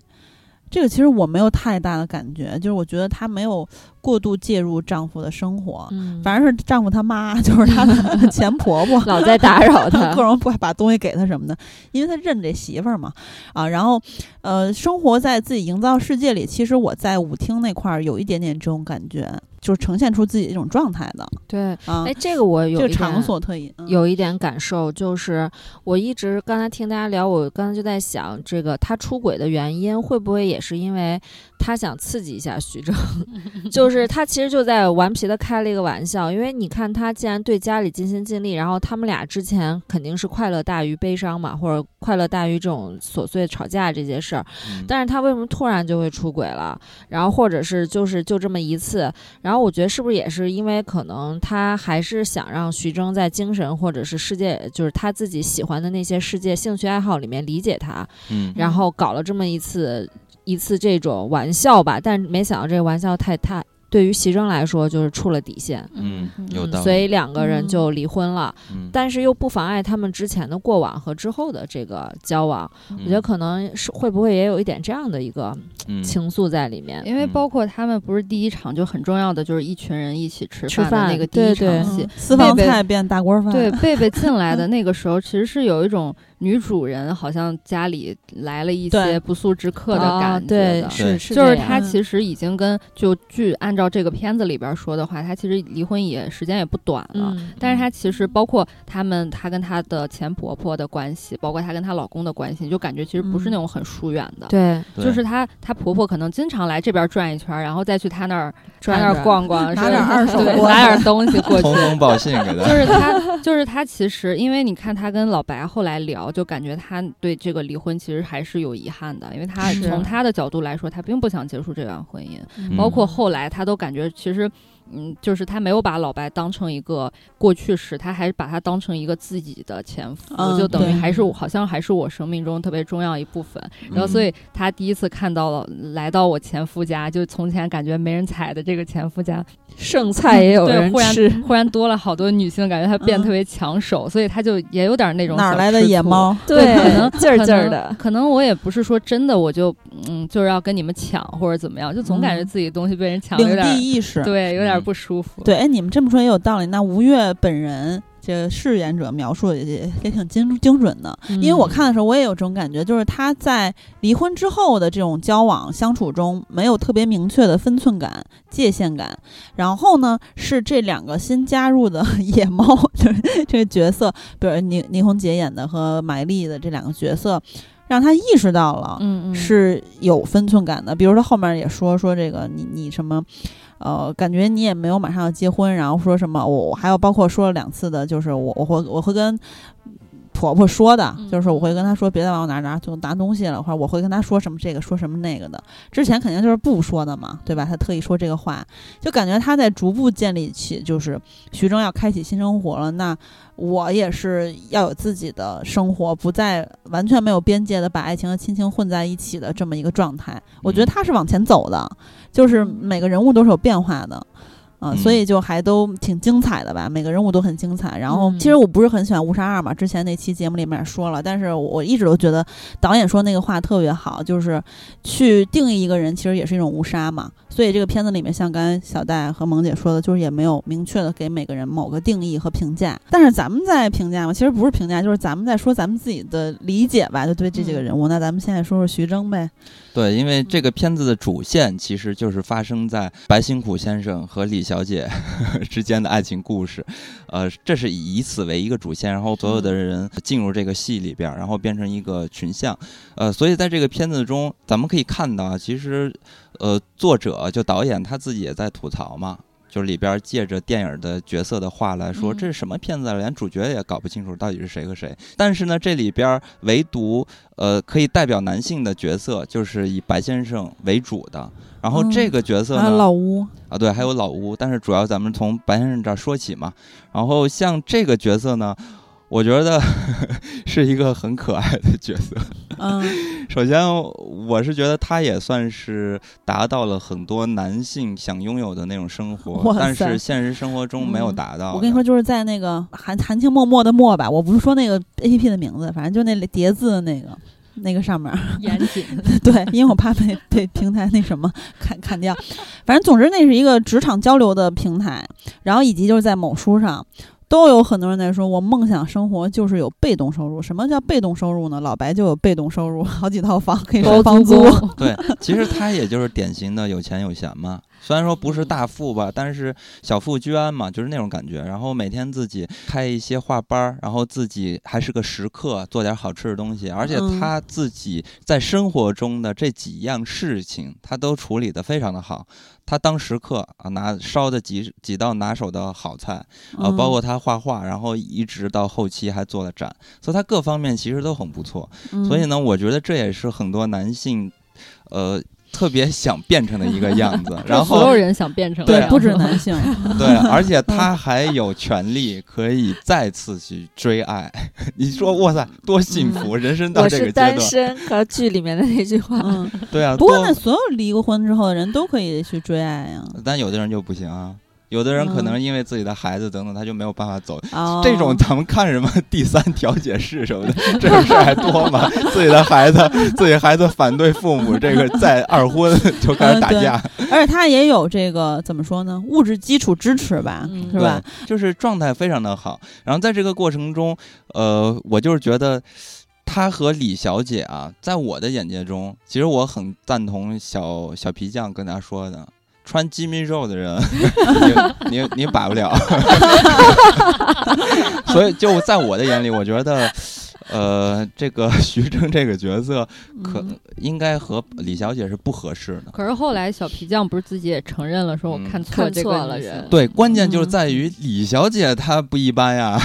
[SPEAKER 2] 这个其实我没有太大的感觉，就是我觉得他没有过度介入丈夫的生活，
[SPEAKER 4] 嗯，
[SPEAKER 2] 反正是丈夫他妈，就是她的 前婆婆，
[SPEAKER 4] 老在打扰他。
[SPEAKER 2] 各。种不把东西给他什么的，因为他认这媳妇儿嘛，啊，然后呃，生活在自己营造世界里，其实我在舞厅那块儿有一点点这种感觉，就是呈现出自己一种状态的。
[SPEAKER 4] 对，
[SPEAKER 2] 啊。
[SPEAKER 4] 哎，，这个我有
[SPEAKER 2] 场所特异，嗯。
[SPEAKER 4] 有一点感受，就是我一直刚才听大家聊，我刚才就在想，这个他出轨的原因会不会也是因为他想刺激一下徐峥？就是他其实就在顽皮的开了一个玩笑，因为你看他既然对家里尽心尽力，然后他们俩之前肯定是快乐大于悲伤嘛，或者快乐大于这种琐碎吵架这些事儿，
[SPEAKER 1] 嗯。
[SPEAKER 4] 但是他为什么突然就会出轨了？然后或者是就是就这么一次，然后我觉得是不是也是因为可能他还是想让徐峥在精神或者是世界，就是他自己喜欢的那些世界兴趣爱好里面理解他，
[SPEAKER 1] 嗯。
[SPEAKER 4] 然后搞了这么一次一次这种玩笑吧，但没想到这个玩笑太太对于席征来说就是触了底线，
[SPEAKER 1] 嗯，
[SPEAKER 3] 嗯
[SPEAKER 1] 有道理。
[SPEAKER 4] 所以两个人
[SPEAKER 2] 嗯
[SPEAKER 4] 就离婚了。
[SPEAKER 1] 嗯，
[SPEAKER 4] 但是又不妨碍他们之前的过往和之后的这个交往，
[SPEAKER 1] 我
[SPEAKER 4] 我觉得可能是会不会也有一点这样的一个
[SPEAKER 1] 嗯
[SPEAKER 4] 情愫在里面。
[SPEAKER 3] 因为
[SPEAKER 1] 嗯
[SPEAKER 3] 包括他们不是第一场就很重要的，就是一群人一起吃
[SPEAKER 4] 吃
[SPEAKER 3] 饭的那个第一
[SPEAKER 4] 对对
[SPEAKER 3] 场戏
[SPEAKER 2] 嗯。私房菜变大锅饭，
[SPEAKER 3] 对，贝贝进来的 那个时候，其实是有一种女主人好像家里来了一些不速之客的
[SPEAKER 4] 啊
[SPEAKER 3] 感觉。
[SPEAKER 4] 是
[SPEAKER 1] 对
[SPEAKER 4] 是
[SPEAKER 3] 就是她其实已经跟就据按照这个片子里边说的话，她其实离婚也时间也不短了。
[SPEAKER 4] 嗯
[SPEAKER 3] 但是她其实包括他们，她跟她的前婆婆的关系，包括她跟她老公的关系，就感觉其实不是那种很疏远的。
[SPEAKER 4] 对
[SPEAKER 1] 对
[SPEAKER 3] 就是她，她婆婆可能经常来这边转一圈儿，然后再去她那儿她那儿
[SPEAKER 4] 转转
[SPEAKER 3] 逛逛，
[SPEAKER 2] 拿
[SPEAKER 3] 说
[SPEAKER 2] 点二手
[SPEAKER 3] 拿点东西过去。
[SPEAKER 1] 通风报信给
[SPEAKER 3] 就。是她，就是她，其实因为你看她跟老白后来聊，就感觉他对这个离婚其实还是有遗憾的，因为
[SPEAKER 4] 他
[SPEAKER 3] 从他的角度来说，他并不想结束这段婚姻，
[SPEAKER 1] 嗯
[SPEAKER 3] 包括后来他都感觉其实。嗯，就是他没有把老白当成一个过去式，他还把他当成一个自己的前夫，
[SPEAKER 2] 嗯
[SPEAKER 3] 就等于还是我好像还是我生命中特别重要一部分。然后，
[SPEAKER 1] 嗯
[SPEAKER 3] 所以他第一次看到了来到我前夫家，就从前感觉没人踩的这个前夫家，
[SPEAKER 4] 剩菜也有
[SPEAKER 3] 对，
[SPEAKER 4] 人
[SPEAKER 3] 忽然
[SPEAKER 4] 吃，
[SPEAKER 3] 忽然多了好多女性，感觉他变特别抢手，所以他就也有点那种
[SPEAKER 2] 哪儿来的？野猫？
[SPEAKER 3] 对，可能
[SPEAKER 4] 劲儿劲儿的。
[SPEAKER 3] 可能我也不是说真的，我就嗯，就是要跟你们抢或者怎么样，就总感觉
[SPEAKER 2] 嗯
[SPEAKER 3] 自己东西被人抢了，有点
[SPEAKER 2] 地意识。
[SPEAKER 3] 对，有点
[SPEAKER 1] 嗯
[SPEAKER 3] 不舒服。
[SPEAKER 2] 对，哎，你们这么说也有道理。那吴越本人这饰演者描述的也也挺精精准的，因为我
[SPEAKER 4] 嗯
[SPEAKER 2] 看的时候我也有这种感觉，就是他在离婚之后的这种交往相处中没有特别明确的分寸感、界限感。然后呢，是这两个新加入的野猫，就是这个角色，比如倪倪虹洁演的和埋丽的这两个角色，让他意识到了。
[SPEAKER 3] 嗯嗯，
[SPEAKER 2] 是有分寸感的。比如说后面也说说这个你你什么，呃，感觉你也没有马上要结婚，然后说什么我我还有包括说了两次的，就是我我会我会跟。婆婆说的，
[SPEAKER 3] 嗯
[SPEAKER 2] 就是我会跟她说，别再往我哪儿哪就拿东西了，或者我会跟她说什么这个说什么那个的。之前肯定就是不说的嘛，对吧？她特意说这个话，就感觉她在逐步建立起，就是徐峥要开启新生活了。那我也是要有自己的生活，不再完全没有边界的把爱情和亲情混在一起的这么一个状态。我觉得他是往前走的，就是每个人物都是有变化的。啊、
[SPEAKER 1] 嗯
[SPEAKER 2] 所以就还都挺精彩的吧，每个人物都很精彩。然后，
[SPEAKER 4] 嗯
[SPEAKER 2] 其实我不是很喜欢《误杀二》嘛，之前那期节目里面也说了，但是我一直都觉得导演说那个话特别好，就是去定义一个人，其实也是一种误杀嘛。所以这个片子里面，像刚才小戴和萌姐说的，就是也没有明确的给每个人某个定义和评价。但是咱们在评价嘛，其实不是评价，就是咱们在说咱们自己的理解吧，就对这几个人物。那咱们现在说说徐峥呗。
[SPEAKER 1] 对，因为这个片子的主线其实就是发生在白辛苦先生和李小姐 之间的爱情故事，呃，这是以此为一个主线，然后所有的人进入这个戏里边，然后变成一个群像，呃，所以在这个片子中，咱们可以看到，其实，呃，作者就导演他自己也在吐槽嘛。就是里边借着电影的角色的话来说，
[SPEAKER 3] 嗯
[SPEAKER 1] 这是什么片子啊？连主角也搞不清楚到底是谁和谁。但是呢，这里边唯独呃可以代表男性的角色，就是以白先生为主的。然后
[SPEAKER 2] 嗯
[SPEAKER 1] 这个角色
[SPEAKER 2] 还有
[SPEAKER 1] 呢，
[SPEAKER 2] 老屋，
[SPEAKER 1] 啊对，还有老屋，但是主要咱们从白先生这儿说起嘛。然后像这个角色呢，我觉得 是一个很可爱的角色。
[SPEAKER 2] 嗯，
[SPEAKER 1] 首先，我是觉得他也算是达到了很多男性想拥有的那种生活，但是现实生活中没有
[SPEAKER 2] 嗯
[SPEAKER 1] 达到的。
[SPEAKER 2] 我跟你说，就是在那个含含情脉脉的脉吧，我不是说那个 A P P 的名字，反正就那叠字的那个。那个上面，
[SPEAKER 3] 严谨，
[SPEAKER 2] 对，因为我怕被被平台那什么砍砍掉。反正总之，那是一个职场交流的平台，然后以及就是在某书上，都有很多人在说，我梦想生活就是有被动收入。什么叫被动收入呢？老白就有被动收入，好几套房可以收房租。
[SPEAKER 1] 对，其实他也就是典型的有钱有闲嘛。虽然说不是大富吧，但是小富居安嘛，就是那种感觉。然后每天自己开一些画班儿，然后自己还是个食客，做点好吃的东西。而且
[SPEAKER 2] 嗯
[SPEAKER 1] 他自己在生活中的这几样事情，他都处理得非常的好。他当食客啊，拿烧的几几道拿手的好菜，啊，
[SPEAKER 2] 嗯
[SPEAKER 1] 包括他画画，然后一直到后期还做了展，所以他各方面其实都很不错。
[SPEAKER 2] 嗯，
[SPEAKER 1] 所以呢，我觉得这也是很多男性，呃，特别想变成的一个样子，然后
[SPEAKER 3] 所有
[SPEAKER 1] 后
[SPEAKER 3] 人想变成
[SPEAKER 1] 对
[SPEAKER 2] 不止男性，
[SPEAKER 1] 对，而且他还有权利可以再次去追爱。你说哇塞，多幸福！人生到这个阶段
[SPEAKER 4] 单，身和剧里面的那句话，
[SPEAKER 2] 嗯，
[SPEAKER 1] 对啊，
[SPEAKER 2] 不过那所有离过婚之后的人都可以去追爱呀。
[SPEAKER 1] 但有的人就不行啊。有的人可能
[SPEAKER 2] 嗯
[SPEAKER 1] 因为自己的孩子等等，他就没有办法走。
[SPEAKER 2] 哦，
[SPEAKER 1] 这种咱们看什么第三调解室什么的，这种事儿还多吗？自己的孩子，自己孩子反对父母这个再二婚 就开始打架，
[SPEAKER 2] 而且他也有这个怎么说呢？物质基础支持吧，
[SPEAKER 3] 嗯
[SPEAKER 2] 是吧？
[SPEAKER 1] 就是状态非常的好。然后在这个过程中，呃，我就是觉得。他和李小姐啊，在我的眼界中，其实我很赞同小小皮匠跟他说的，穿鸡米肉的人，你你你摆不了。所以就在我的眼里，我觉得，呃，这个 徐峥这个角色可
[SPEAKER 2] 嗯
[SPEAKER 1] 应该和李小姐是不合适的。
[SPEAKER 3] 可是后来小皮匠不是自己也承认了，说我
[SPEAKER 1] 嗯
[SPEAKER 3] 看错
[SPEAKER 4] 看
[SPEAKER 3] 这个女
[SPEAKER 4] 错了人
[SPEAKER 3] 性
[SPEAKER 1] 对，关键就是
[SPEAKER 2] 嗯
[SPEAKER 1] 在于李小姐她不一般呀。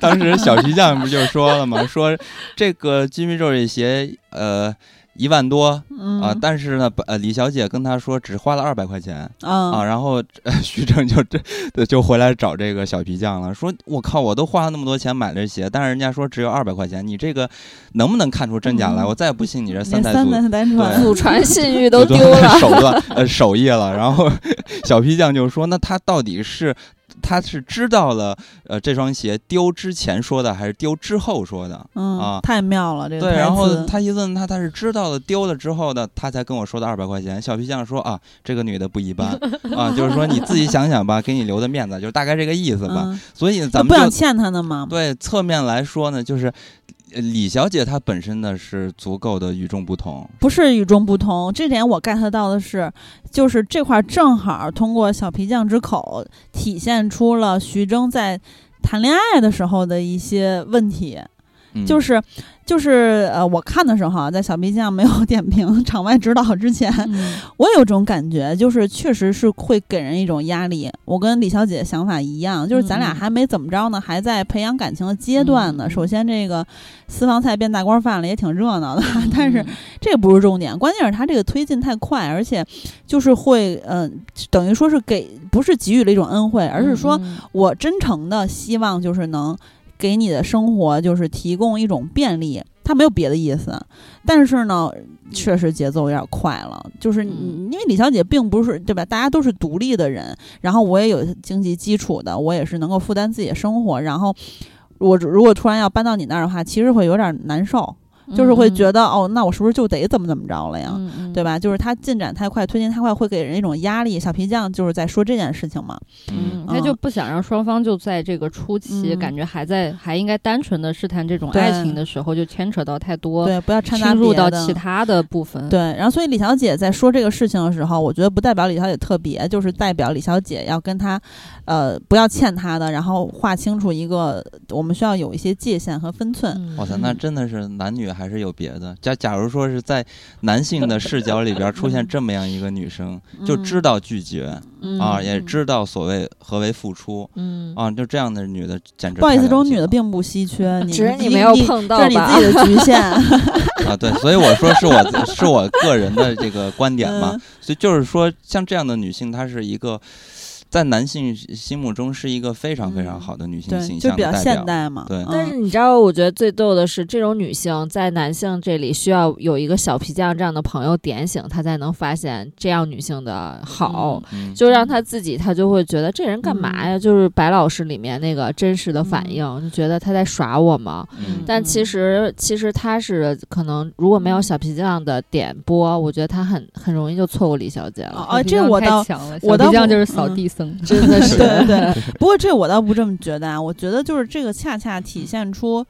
[SPEAKER 1] 当时小皮匠不就说了吗？说这个鸡米肉这鞋，呃，一万多
[SPEAKER 2] 嗯
[SPEAKER 1] 啊，但是呢，呃，李小姐跟他说只花了二百块钱啊，
[SPEAKER 2] 啊
[SPEAKER 1] 然后、呃、徐峥就这就回来找这个小皮匠了，说我靠，我都花了那么多钱买这鞋，但是人家说只有二百块钱，你这个能不能看出真假来？
[SPEAKER 2] 嗯
[SPEAKER 1] 我再也不信你这
[SPEAKER 2] 三
[SPEAKER 1] 三代祖
[SPEAKER 2] 代传
[SPEAKER 4] 祖传信誉 都
[SPEAKER 1] 祖
[SPEAKER 4] 丢了。
[SPEAKER 1] 手段呃手艺了。然后小皮匠就说：“那他到底是他是知道了呃这双鞋丢之前说的，还是丢之后说的？”
[SPEAKER 2] 嗯
[SPEAKER 1] 啊
[SPEAKER 2] 太妙了，这个
[SPEAKER 1] 对，然后他一问他，他是知道了丢了之后的，他才跟我说的二百块钱。小皮匠说啊，这个女的不一般 啊，就是说你自己想想吧，给你留的面子，就是大概这个意思吧。
[SPEAKER 2] 嗯
[SPEAKER 1] 所以咱们
[SPEAKER 2] 不想欠他的嘛。
[SPEAKER 1] 对侧面来说呢，就是呃李小姐她本身呢是足够的与众不同，
[SPEAKER 2] 不是与众不同，这点我 get 到的是，就是这块儿正好通过小皮匠之口体现出了徐峥在谈恋爱的时候的一些问题，
[SPEAKER 1] 嗯、
[SPEAKER 2] 就是就是呃，我看的时候啊，在小皮匠没有点评 场外指导之前，
[SPEAKER 3] 嗯。
[SPEAKER 2] 我有种感觉，就是确实是会给人一种压力。我跟李小姐想法一样，就是咱俩还没怎么着呢，还在培养感情的阶段呢。首先，这个私房菜变大锅饭了，也挺热闹的，但是
[SPEAKER 3] 嗯
[SPEAKER 2] 这不是重点，关键是他这个推进太快，而且就是会，嗯、等于说是给不是给予了一种恩惠，而是说
[SPEAKER 3] 嗯
[SPEAKER 2] 我真诚的希望就是能给你的生活就是提供一种便利，他没有别的意思，但是呢，确实节奏有点快了，就是因为李小姐并不是对吧，大家都是独立的人，然后我也有经济基础的，我也是能够负担自己的生活，然后我如果突然要搬到你那儿的话，其实会有点难受，就是会觉
[SPEAKER 3] 得
[SPEAKER 2] 得哦，那我是不是就得怎么怎么着了呀？对吧？就是它进展太快，推进太快，会给人一种压力。小皮匠就是在说这件事情嘛。
[SPEAKER 3] 嗯，
[SPEAKER 2] 嗯
[SPEAKER 3] 他就不想让双方就在这个初期，
[SPEAKER 2] 嗯
[SPEAKER 3] 感觉还在还应该单纯的试探这种爱情的时候，就牵扯到太多，
[SPEAKER 2] 对，不要掺杂
[SPEAKER 3] 入到其他的部分。
[SPEAKER 2] 对，然后所以李小姐在说这个事情的时候，我觉得不代表李小姐特别，就是代表李小姐要跟她，呃，不要欠他的，然后划清楚一个我们需要有一些界限和分寸。
[SPEAKER 3] 嗯，
[SPEAKER 1] 哇塞，那真的是男女还是有别的。假假如说是在男性的视角里边出现这么样一个女生，就知道拒绝
[SPEAKER 2] 嗯。
[SPEAKER 1] 啊，也知道所谓何为付出
[SPEAKER 4] 嗯，
[SPEAKER 1] 啊，就这样的女的简直
[SPEAKER 2] 不好意思，这种女的并不稀缺，你
[SPEAKER 4] 只是
[SPEAKER 2] 你
[SPEAKER 4] 你没有碰到
[SPEAKER 2] 这是你
[SPEAKER 4] 吧。
[SPEAKER 2] 自己的局限。
[SPEAKER 1] 啊，对，所以我说是我是我个人的这个观点嘛。
[SPEAKER 2] 嗯，
[SPEAKER 1] 所以就是说，像这样的女性，她是一个在男性心目中是一个非常非常好的女性
[SPEAKER 2] 对，
[SPEAKER 1] 形
[SPEAKER 2] 就比较。现代嘛。
[SPEAKER 1] 对
[SPEAKER 2] 嗯
[SPEAKER 4] 但是你知道，我觉得最逗的是，这种女性在男性这里需要有一个小皮匠这样的朋友点醒，她才能发现这样女性的好。
[SPEAKER 1] 嗯，
[SPEAKER 4] 就让她自己，她就会觉得这人干嘛呀？就是白老师里面那个真实的反应，就觉得他在耍我嘛。
[SPEAKER 1] 嗯
[SPEAKER 4] 但其实，其实他是可能如果没有小皮匠的点拨，我觉得他很很容易就错过李小姐了。
[SPEAKER 2] 哦哦，这我倒
[SPEAKER 3] 小皮匠就是扫
[SPEAKER 2] 嗯
[SPEAKER 3] 地僧，
[SPEAKER 4] 真的是，
[SPEAKER 2] 对 对，不过这我倒不这么觉得啊，我觉得就是这个恰恰体现出，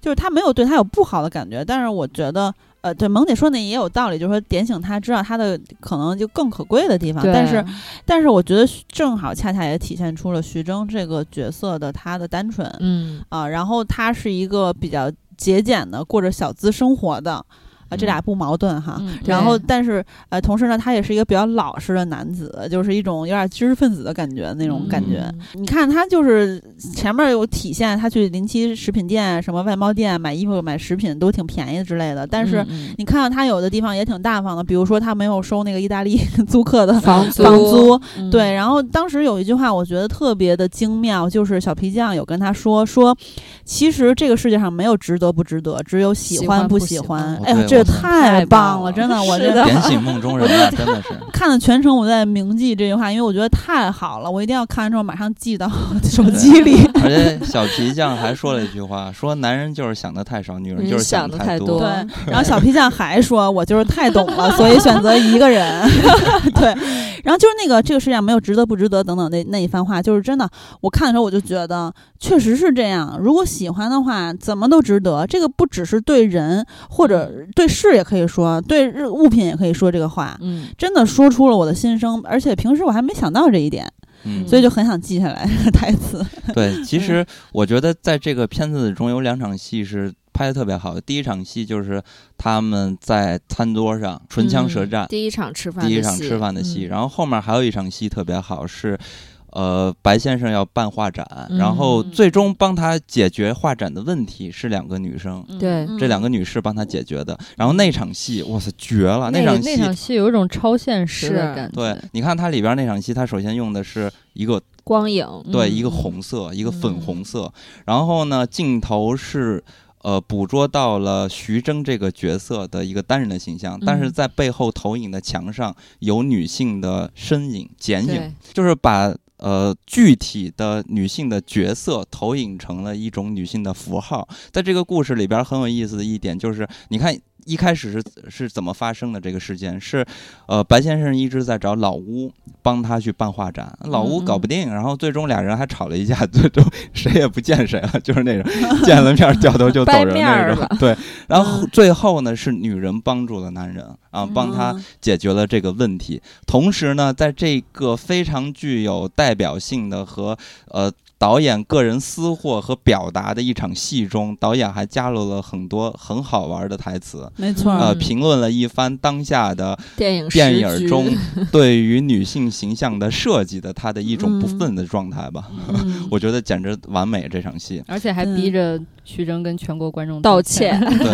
[SPEAKER 2] 就是他没有对他有不好的感觉，但是我觉得。呃，对，萌姐说那也有道理，就是说点醒他，知道他的可能就更可贵的地方。但是，但是我觉得正好恰恰也体现出了徐峥这个角色的他的单纯
[SPEAKER 4] 嗯
[SPEAKER 2] 啊，然后他是一个比较节俭的，过着小资生活的，啊，这俩不矛盾哈。
[SPEAKER 3] 嗯
[SPEAKER 2] 然后，但是呃，同时呢，他也是一个比较老实的男子，就是一种有点知识分子的感觉那种感觉。
[SPEAKER 4] 嗯
[SPEAKER 2] 你看他就是前面有体现，他去临期食品店、什么外贸店买衣服、买食品都挺便宜之类的。但是你看到他有的地方也挺大方的，比如说他没有收那个意大利 租客的
[SPEAKER 4] 房租
[SPEAKER 2] 房租，
[SPEAKER 3] 嗯
[SPEAKER 2] 对，然后当时有一句话，我觉得特别的精妙，就是小皮匠有跟他说说，其实这个世界上没有值得不值得，只有喜
[SPEAKER 4] 喜欢
[SPEAKER 2] 不
[SPEAKER 4] 不喜欢
[SPEAKER 2] 欢。哎呀，
[SPEAKER 1] 哦对我
[SPEAKER 2] 这太
[SPEAKER 4] 太棒
[SPEAKER 2] 棒了，真的，我这
[SPEAKER 4] 是的
[SPEAKER 1] 点醒梦中人啊，真的是。
[SPEAKER 2] 看了全程，我在铭记这句话，因为我觉得太好了，我一定要看完之后马上记到手机里。
[SPEAKER 1] 而且小皮匠还说了一句话，说男人就是想的太少，女人就是
[SPEAKER 4] 嗯想
[SPEAKER 1] 的
[SPEAKER 4] 太
[SPEAKER 1] 多。
[SPEAKER 4] 多
[SPEAKER 2] 对，然后小皮匠还说：“我就是太懂了，所以选择一个人。”对，然后就是那个这个世界上没有值得不值得等等那那一番话，就是真的，我看的时候我就觉得确实是这样。如果喜欢的话，怎么都值得。这个不只是对人或者对事也可以说，对日物品也可以说这个话。
[SPEAKER 3] 嗯
[SPEAKER 2] 真的说出了我的心声，而且平时我还没想到这一点，
[SPEAKER 1] 嗯，
[SPEAKER 2] 所以就很想记下来这 个台词。
[SPEAKER 1] 对，其实我觉得在这个片子中有两场戏是拍的特别好的。第一场戏就是他们在餐桌上唇枪舌战，
[SPEAKER 4] 第一场吃饭，
[SPEAKER 1] 第一场吃饭的戏，
[SPEAKER 4] 嗯
[SPEAKER 1] 然后后面还有一场戏特别好，是。呃，白先生要办画展，然后
[SPEAKER 3] 嗯
[SPEAKER 1] 最终帮他解决画展的问题是两个女生，
[SPEAKER 4] 对
[SPEAKER 1] 这两个女士帮他解决的。然后那场戏，哇塞，绝了！
[SPEAKER 3] 那
[SPEAKER 1] 场戏，
[SPEAKER 3] 那场戏有一种超现实的感觉。
[SPEAKER 1] 对，你看它里边那场戏，它首先用的是一个
[SPEAKER 4] 光影，
[SPEAKER 1] 对，
[SPEAKER 3] 嗯
[SPEAKER 1] 一个红色，一个粉
[SPEAKER 4] 嗯
[SPEAKER 1] 红色。然后呢，镜头是呃捕捉到了徐峥这个角色的一个单人的形象，但是
[SPEAKER 3] 嗯
[SPEAKER 1] 在背后投影的墙上有女性的身影剪影，就是把。呃，具体的女性的角色投影成了一种女性的符号，在这个故事里边很有意思的一点就是，你看一开始是是怎么发生的这个事件？是，呃，白先生一直在找老乌帮他去办画展，老乌
[SPEAKER 3] 嗯
[SPEAKER 1] 搞不定，然后最终俩人还吵了一架，最终 谁也不见谁了，就是那种见了面掉头就走
[SPEAKER 4] 掰
[SPEAKER 1] 人那种。对，然后
[SPEAKER 2] 嗯
[SPEAKER 1] 最后呢是女人帮助了男人啊，帮他
[SPEAKER 2] 嗯
[SPEAKER 1] 解决了这个问题。同时呢，在这个非常具有代表性的和呃导演个人私货和表达的一场戏中，导演还加入了很多很好玩的台词，
[SPEAKER 2] 没错儿，
[SPEAKER 1] 呃，
[SPEAKER 3] 嗯
[SPEAKER 1] 评论了一番当下的
[SPEAKER 4] 电影
[SPEAKER 1] 电影中 对于女性形象的设计的她的一种不
[SPEAKER 2] 嗯
[SPEAKER 1] 忿的状态吧。
[SPEAKER 3] 嗯，
[SPEAKER 1] 我觉得简直完美这场戏。
[SPEAKER 3] 而且还逼着徐峥跟全国观众
[SPEAKER 4] 道
[SPEAKER 3] 歉。
[SPEAKER 4] 歉。
[SPEAKER 1] 对，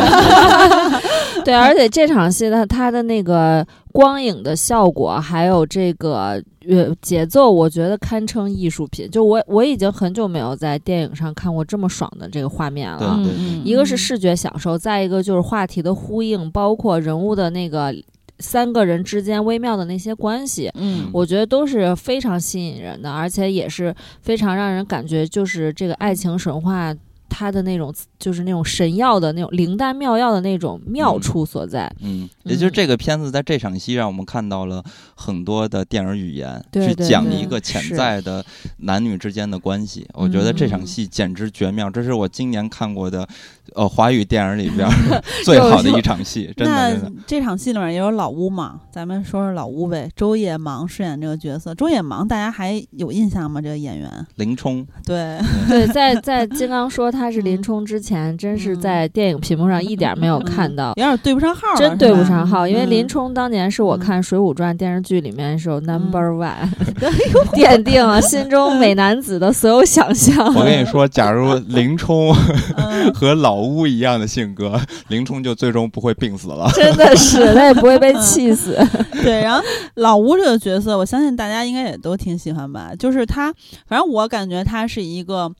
[SPEAKER 4] 对，而且这场戏的它的那个光影的效果，还有这个呃节奏，我觉得堪称艺术品。就我我已经很久没有在电影上看过这么爽的这个画面了。一个是视觉享受，再一个就是话题的呼应，包括人物的那个三个人之间微妙的那些关系。
[SPEAKER 2] 嗯
[SPEAKER 4] 我觉得都是非常吸引人的，而且也是非常让人感觉就是这个爱情神话它的那种就是那种神药的那种灵丹妙药的那种妙处所在。
[SPEAKER 1] 嗯，也就是
[SPEAKER 4] 嗯
[SPEAKER 1] 这个片子在这场戏让我们看到了很多的电影语言，
[SPEAKER 4] 对对
[SPEAKER 1] 去讲一个潜在的男女之间的关系。我觉得这场
[SPEAKER 4] 嗯
[SPEAKER 1] 戏简直绝妙，这是我今年看过的呃华语电影里边 最好的一场戏，真的真的。
[SPEAKER 2] 这场戏里面也有老乌嘛，咱们说说老乌呗。周野芒饰演这个角色，周野芒大家还有印象吗？这个演员？
[SPEAKER 1] 林冲，
[SPEAKER 2] 对，
[SPEAKER 4] 对，在在金刚说他是林冲之前，真是
[SPEAKER 2] 嗯
[SPEAKER 4] 在电影屏幕上一点儿没有看到。
[SPEAKER 2] 有点对不上号，
[SPEAKER 4] 真对不上号，因为
[SPEAKER 2] 嗯
[SPEAKER 4] 林冲当年是我
[SPEAKER 2] 嗯
[SPEAKER 4] 看《水浒传》电视剧里面时候 number one，奠定了心中美男子的所有想象。
[SPEAKER 1] 我跟你 说，假如林冲
[SPEAKER 2] 嗯
[SPEAKER 1] 和老乌一样的性格，林冲就最终不会病死了。
[SPEAKER 4] 真的是，他也不会被气死。
[SPEAKER 2] 对，然后老乌这个角色，我相信大家应该也都挺喜欢吧。就是他，反正我感觉他是一个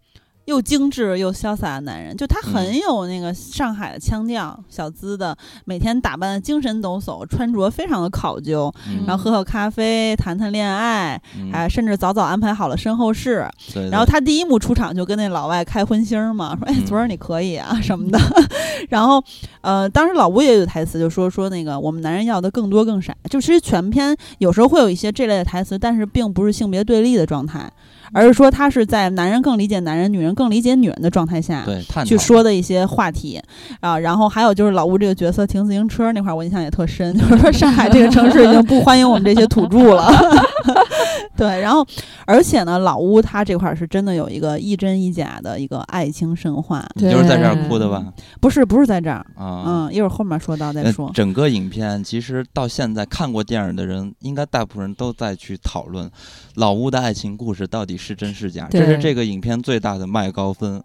[SPEAKER 2] 又精致又潇洒的男人，就他很
[SPEAKER 1] 嗯
[SPEAKER 2] 有那个上海的腔调，小资的，每天打扮的精神抖擞，穿着非常的考究，
[SPEAKER 1] 嗯
[SPEAKER 2] 然后喝喝咖啡，谈谈恋爱，
[SPEAKER 1] 嗯
[SPEAKER 2] 哎，甚至早早安排好了身后事。
[SPEAKER 1] 对对
[SPEAKER 2] 然后他第一幕出场就跟那老外开荤腥儿嘛，说哎，
[SPEAKER 1] 嗯
[SPEAKER 2] 昨儿你可以啊什么的。然后呃，当时老吴也有台词，就说说那个我们男人要的更多更傻。就其实全篇有时候会有一些这类的台词，但是并不是性别对立的状态，而是说他是在男人更理解男人，女人更理解女人的状态下。
[SPEAKER 1] 对，
[SPEAKER 2] 去说的一些话题啊，然后还有就是老吴这个角色停自行车那块儿，我印象也特深，就是说上海这个城市已经不欢迎我们这些土著了。对，然后而且呢，老吴他这块儿是真的有一个一真一假的一个爱情神话，
[SPEAKER 1] 你就是在这儿哭的吧？
[SPEAKER 2] 不是不是在这儿，
[SPEAKER 1] 啊，
[SPEAKER 2] 嗯，一会儿后面说到再
[SPEAKER 1] 呃
[SPEAKER 2] 说。
[SPEAKER 1] 整个影片其实到现在看过电影的人，应该大部分人都在去讨论老吴的爱情故事到底是真是假，这是这个影片最大的麦高分。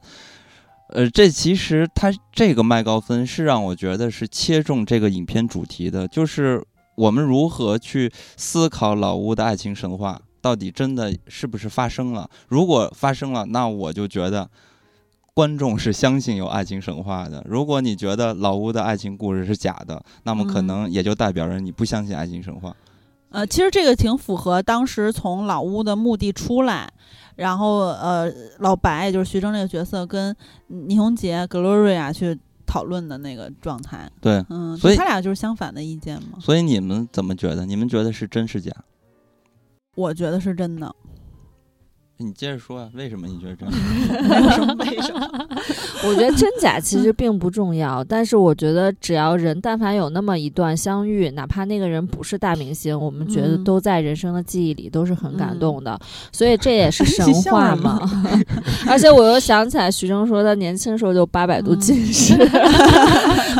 [SPEAKER 1] 呃，这其实它这个麦高分是让我觉得是切中这个影片主题的，就是我们如何去思考老屋的爱情神话到底真的是不是发生了？如果发生了，那我就觉得观众是相信有爱情神话的。如果你觉得老屋的爱情故事是假的，那么可
[SPEAKER 2] 嗯
[SPEAKER 1] 能也就代表着你不相信爱情神话。
[SPEAKER 2] 呃，其实这个挺符合当时从老屋的墓地出来，然后呃，老白也就是徐峥这个角色跟倪虹洁、格洛瑞亚去讨论的那个状态。
[SPEAKER 1] 对，
[SPEAKER 2] 嗯，
[SPEAKER 1] 所以
[SPEAKER 2] 他俩就是相反的意见嘛。
[SPEAKER 1] 所以你们怎么觉得？你们觉得是真是假？
[SPEAKER 2] 我觉得是真的，
[SPEAKER 1] 你接着说啊，为什么你觉得真？
[SPEAKER 2] 没有什么为什么。
[SPEAKER 4] 我觉得真假其实并不重要，但是我觉得只要人但凡有那么一段相遇，哪怕那个人不是大明星，我们觉得
[SPEAKER 2] 嗯
[SPEAKER 4] 都在人生的记忆里都是很感
[SPEAKER 2] 嗯
[SPEAKER 4] 动的，所以这也是 神话嘛。而且我又想起来，徐峥说他年轻时候就八百度
[SPEAKER 2] 嗯
[SPEAKER 4] 近视，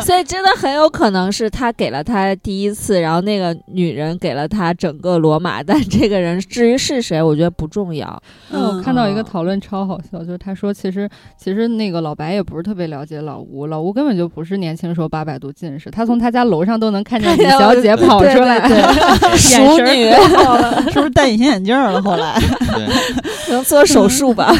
[SPEAKER 4] 所以真的很有可能是他给了他第一次，然后那个女人给了他整个罗马，但这个人至于是谁，我觉得不重要。
[SPEAKER 3] 那我看到一个
[SPEAKER 4] 嗯
[SPEAKER 3] 讨论超好笑，就是他说其实其实那个老白也不是特别了解老吴，老吴根本就不是年轻时候八百度近视，他从他家楼上都能看见李小姐跑出来，
[SPEAKER 4] 熟
[SPEAKER 3] 眼神
[SPEAKER 4] 女
[SPEAKER 2] 是不是戴隐形眼镜儿了？后来，
[SPEAKER 1] 对，
[SPEAKER 4] 能做手术吧？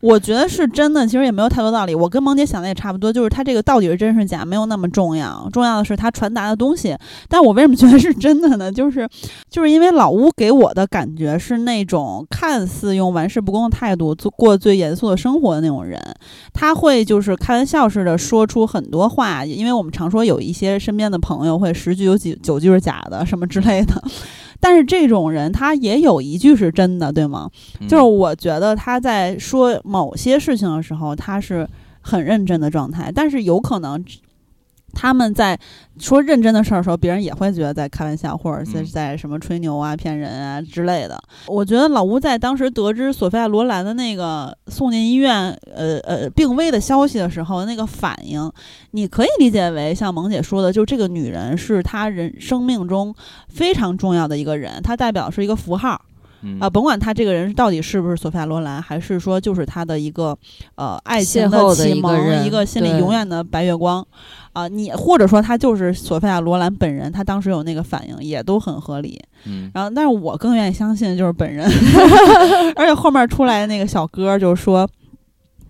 [SPEAKER 2] 我觉得是真的，其实也没有太多道理。我跟萌姐想的也差不多，就是他这个到底是真是假，没有那么重要，重要的是他传达的东西。但我为什么觉得是真的呢？就是就是因为老吴给我的感觉是那种看似用玩世不恭的态度做过最严肃的生活的那种人，他会就是开玩笑似的说出很多话，因为我们常说有一些身边的朋友会十句有几九句是假的，什么之类的。但是这种人他也有一句是真的，对吗？
[SPEAKER 1] 嗯
[SPEAKER 2] 就是我觉得他在说某些事情的时候，他是很认真的状态，但是有可能他们在说认真的事儿的时候，别人也会觉得在开玩笑，或者是
[SPEAKER 1] 嗯
[SPEAKER 2] 在什么吹牛啊、骗人啊之类的。我觉得老吴在当时得知索菲亚罗兰的那个送进医院，呃呃病危的消息的时候，那个反应，你可以理解为像萌姐说的，就这个女人是他人生命中非常重要的一个人，她代表是一个符号。
[SPEAKER 1] 嗯
[SPEAKER 2] 啊，甭管他这个人到底是不是索菲亚罗兰，还是说就是他的一个呃爱情
[SPEAKER 4] 的
[SPEAKER 2] 启蒙，
[SPEAKER 4] 一个
[SPEAKER 2] 一个心里永远的白月光啊、你或者说他就是索菲亚罗兰本人，他当时有那个反应也都很合理。
[SPEAKER 1] 嗯
[SPEAKER 2] 然后，但是我更愿意相信就是本人，而且后面出来的那个小哥就是说。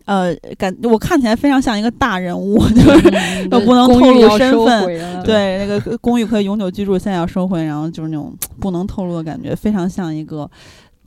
[SPEAKER 2] 呃，感我看起来非常像一个大人物，就是
[SPEAKER 3] 嗯
[SPEAKER 2] 不能透露身份对那个公寓可以永久居住，现在要收回，然后就是那种不能透露的感觉，非常像一个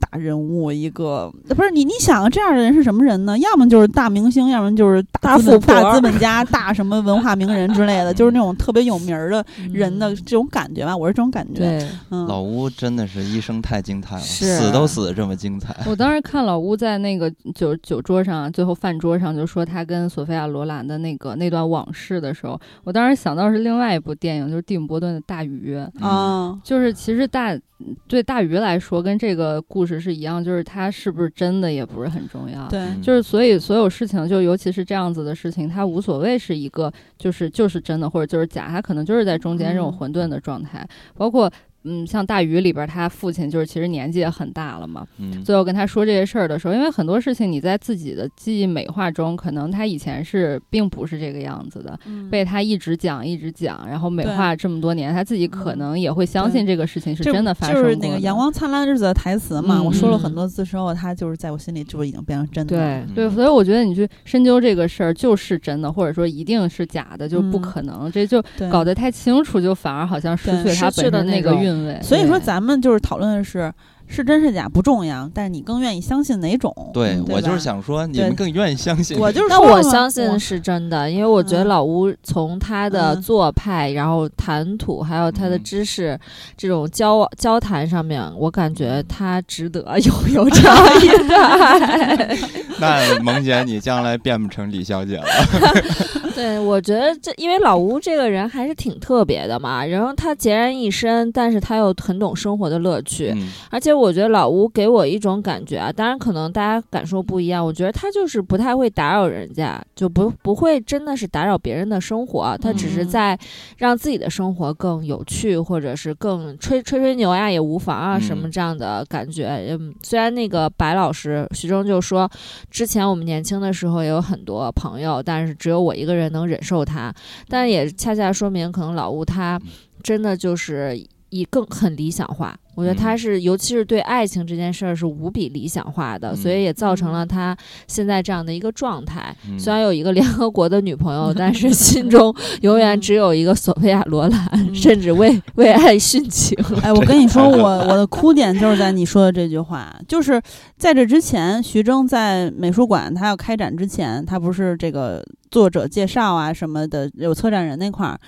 [SPEAKER 2] 大人物，一个不是你你想啊，这样的人是什么人呢？要么就是大明星，要么就是
[SPEAKER 4] 大富婆
[SPEAKER 2] 大资本家、大什么文化名人之类的，就是那种特别有名儿的人的这种感觉吧，我是这种感觉。
[SPEAKER 4] 对，
[SPEAKER 2] 嗯，
[SPEAKER 1] 老吴真的是一生太精彩了，死都死的这么精彩。
[SPEAKER 3] 我当时看老吴在那个酒酒桌上，最后饭桌上就说他跟索菲亚罗兰的那个那段往事的时候，我当时想到是另外一部电影，就是蒂姆·波顿的《大鱼》。
[SPEAKER 1] 嗯
[SPEAKER 2] 啊，
[SPEAKER 3] 就是其实大对大鱼来说，跟这个故事是一样，就是它是不是真的也不是很重要。
[SPEAKER 2] 对，
[SPEAKER 1] 嗯
[SPEAKER 3] 就是所以所有事情，就尤其是这样子的事情，它无所谓是一个就是就是真的或者就是假，它可能就是在中间这种
[SPEAKER 2] 嗯
[SPEAKER 3] 混沌的状态。包括嗯，像大鱼里边，他父亲就是其实年纪也很大了嘛。
[SPEAKER 1] 嗯
[SPEAKER 3] 最后跟他说这些事儿的时候，因为很多事情你在自己的记忆美化中，可能他以前是并不是这个样子的，
[SPEAKER 2] 嗯
[SPEAKER 3] 被他一直讲一直讲，然后美化这么多年，他自己可
[SPEAKER 2] 嗯
[SPEAKER 3] 能也会相信这个事情是真的发生的。
[SPEAKER 2] 就是那个《阳光灿烂日子》的台词嘛，
[SPEAKER 3] 嗯
[SPEAKER 2] 我说了
[SPEAKER 4] 嗯
[SPEAKER 2] 很多次之后，他就是在我心里就已经变成真的。
[SPEAKER 4] 对
[SPEAKER 3] 对，所以我觉得你去深究这个事儿就是真的，或者说一定是假的，就不
[SPEAKER 2] 嗯
[SPEAKER 3] 可能。这就，搞得太清楚，就反而好像失去了它
[SPEAKER 4] 失去了
[SPEAKER 3] 本身那个
[SPEAKER 4] 那种
[SPEAKER 3] 韵味。
[SPEAKER 2] 所以说，咱们就是讨论的是是真是假不重要，但是你更愿意相信哪种？
[SPEAKER 1] 对
[SPEAKER 2] 对
[SPEAKER 1] 我就是想说，你们更愿意相信。
[SPEAKER 2] 我就是
[SPEAKER 4] 那我相信是真的，因为我觉得
[SPEAKER 2] 嗯
[SPEAKER 4] 老吴从他的
[SPEAKER 2] 嗯
[SPEAKER 4] 做派，然后谈吐，还有他的
[SPEAKER 1] 嗯
[SPEAKER 4] 知识，这种交交谈上面，我感觉他值得有 有这样 一代。
[SPEAKER 1] 那萌姐，你将来变不成李小姐了。
[SPEAKER 4] 对，我觉得这因为老吴这个人还是挺特别的嘛，然后他孑然一身，但是他又很懂生活的乐趣，
[SPEAKER 1] 嗯。
[SPEAKER 4] 而且我觉得老吴给我一种感觉啊，当然可能大家感受不一样，我觉得他就是不太会打扰人家，就不不会真的是打扰别人的生活，他只是
[SPEAKER 2] 嗯。
[SPEAKER 4] 在让自己的生活更有趣，或者是更吹吹吹牛呀也无妨啊，什么
[SPEAKER 1] 嗯。
[SPEAKER 4] 这样的感觉。嗯，虽然那个白老师徐峥就说，之前我们年轻的时候也有很多朋友，但是只有我一个人能忍受他，但也恰恰说明可能老吴他真的就是以更很理想化。我觉得他
[SPEAKER 1] 嗯。
[SPEAKER 4] 是，尤其是对爱情这件事儿是无比理想化的，所以也造成了他现在这样的一个状态。
[SPEAKER 1] 嗯。
[SPEAKER 4] 虽然有一个联合国的女朋友，但是心 中永远只有一个索菲亚罗兰，
[SPEAKER 2] 嗯。
[SPEAKER 4] 甚至为为爱殉情。
[SPEAKER 2] 哎，我跟你说，我我的哭点就是在你说的这句话，就是在这之前，徐峥在美术馆他要开展之前，他不是这个作者介绍啊什么的，有策展人那块儿，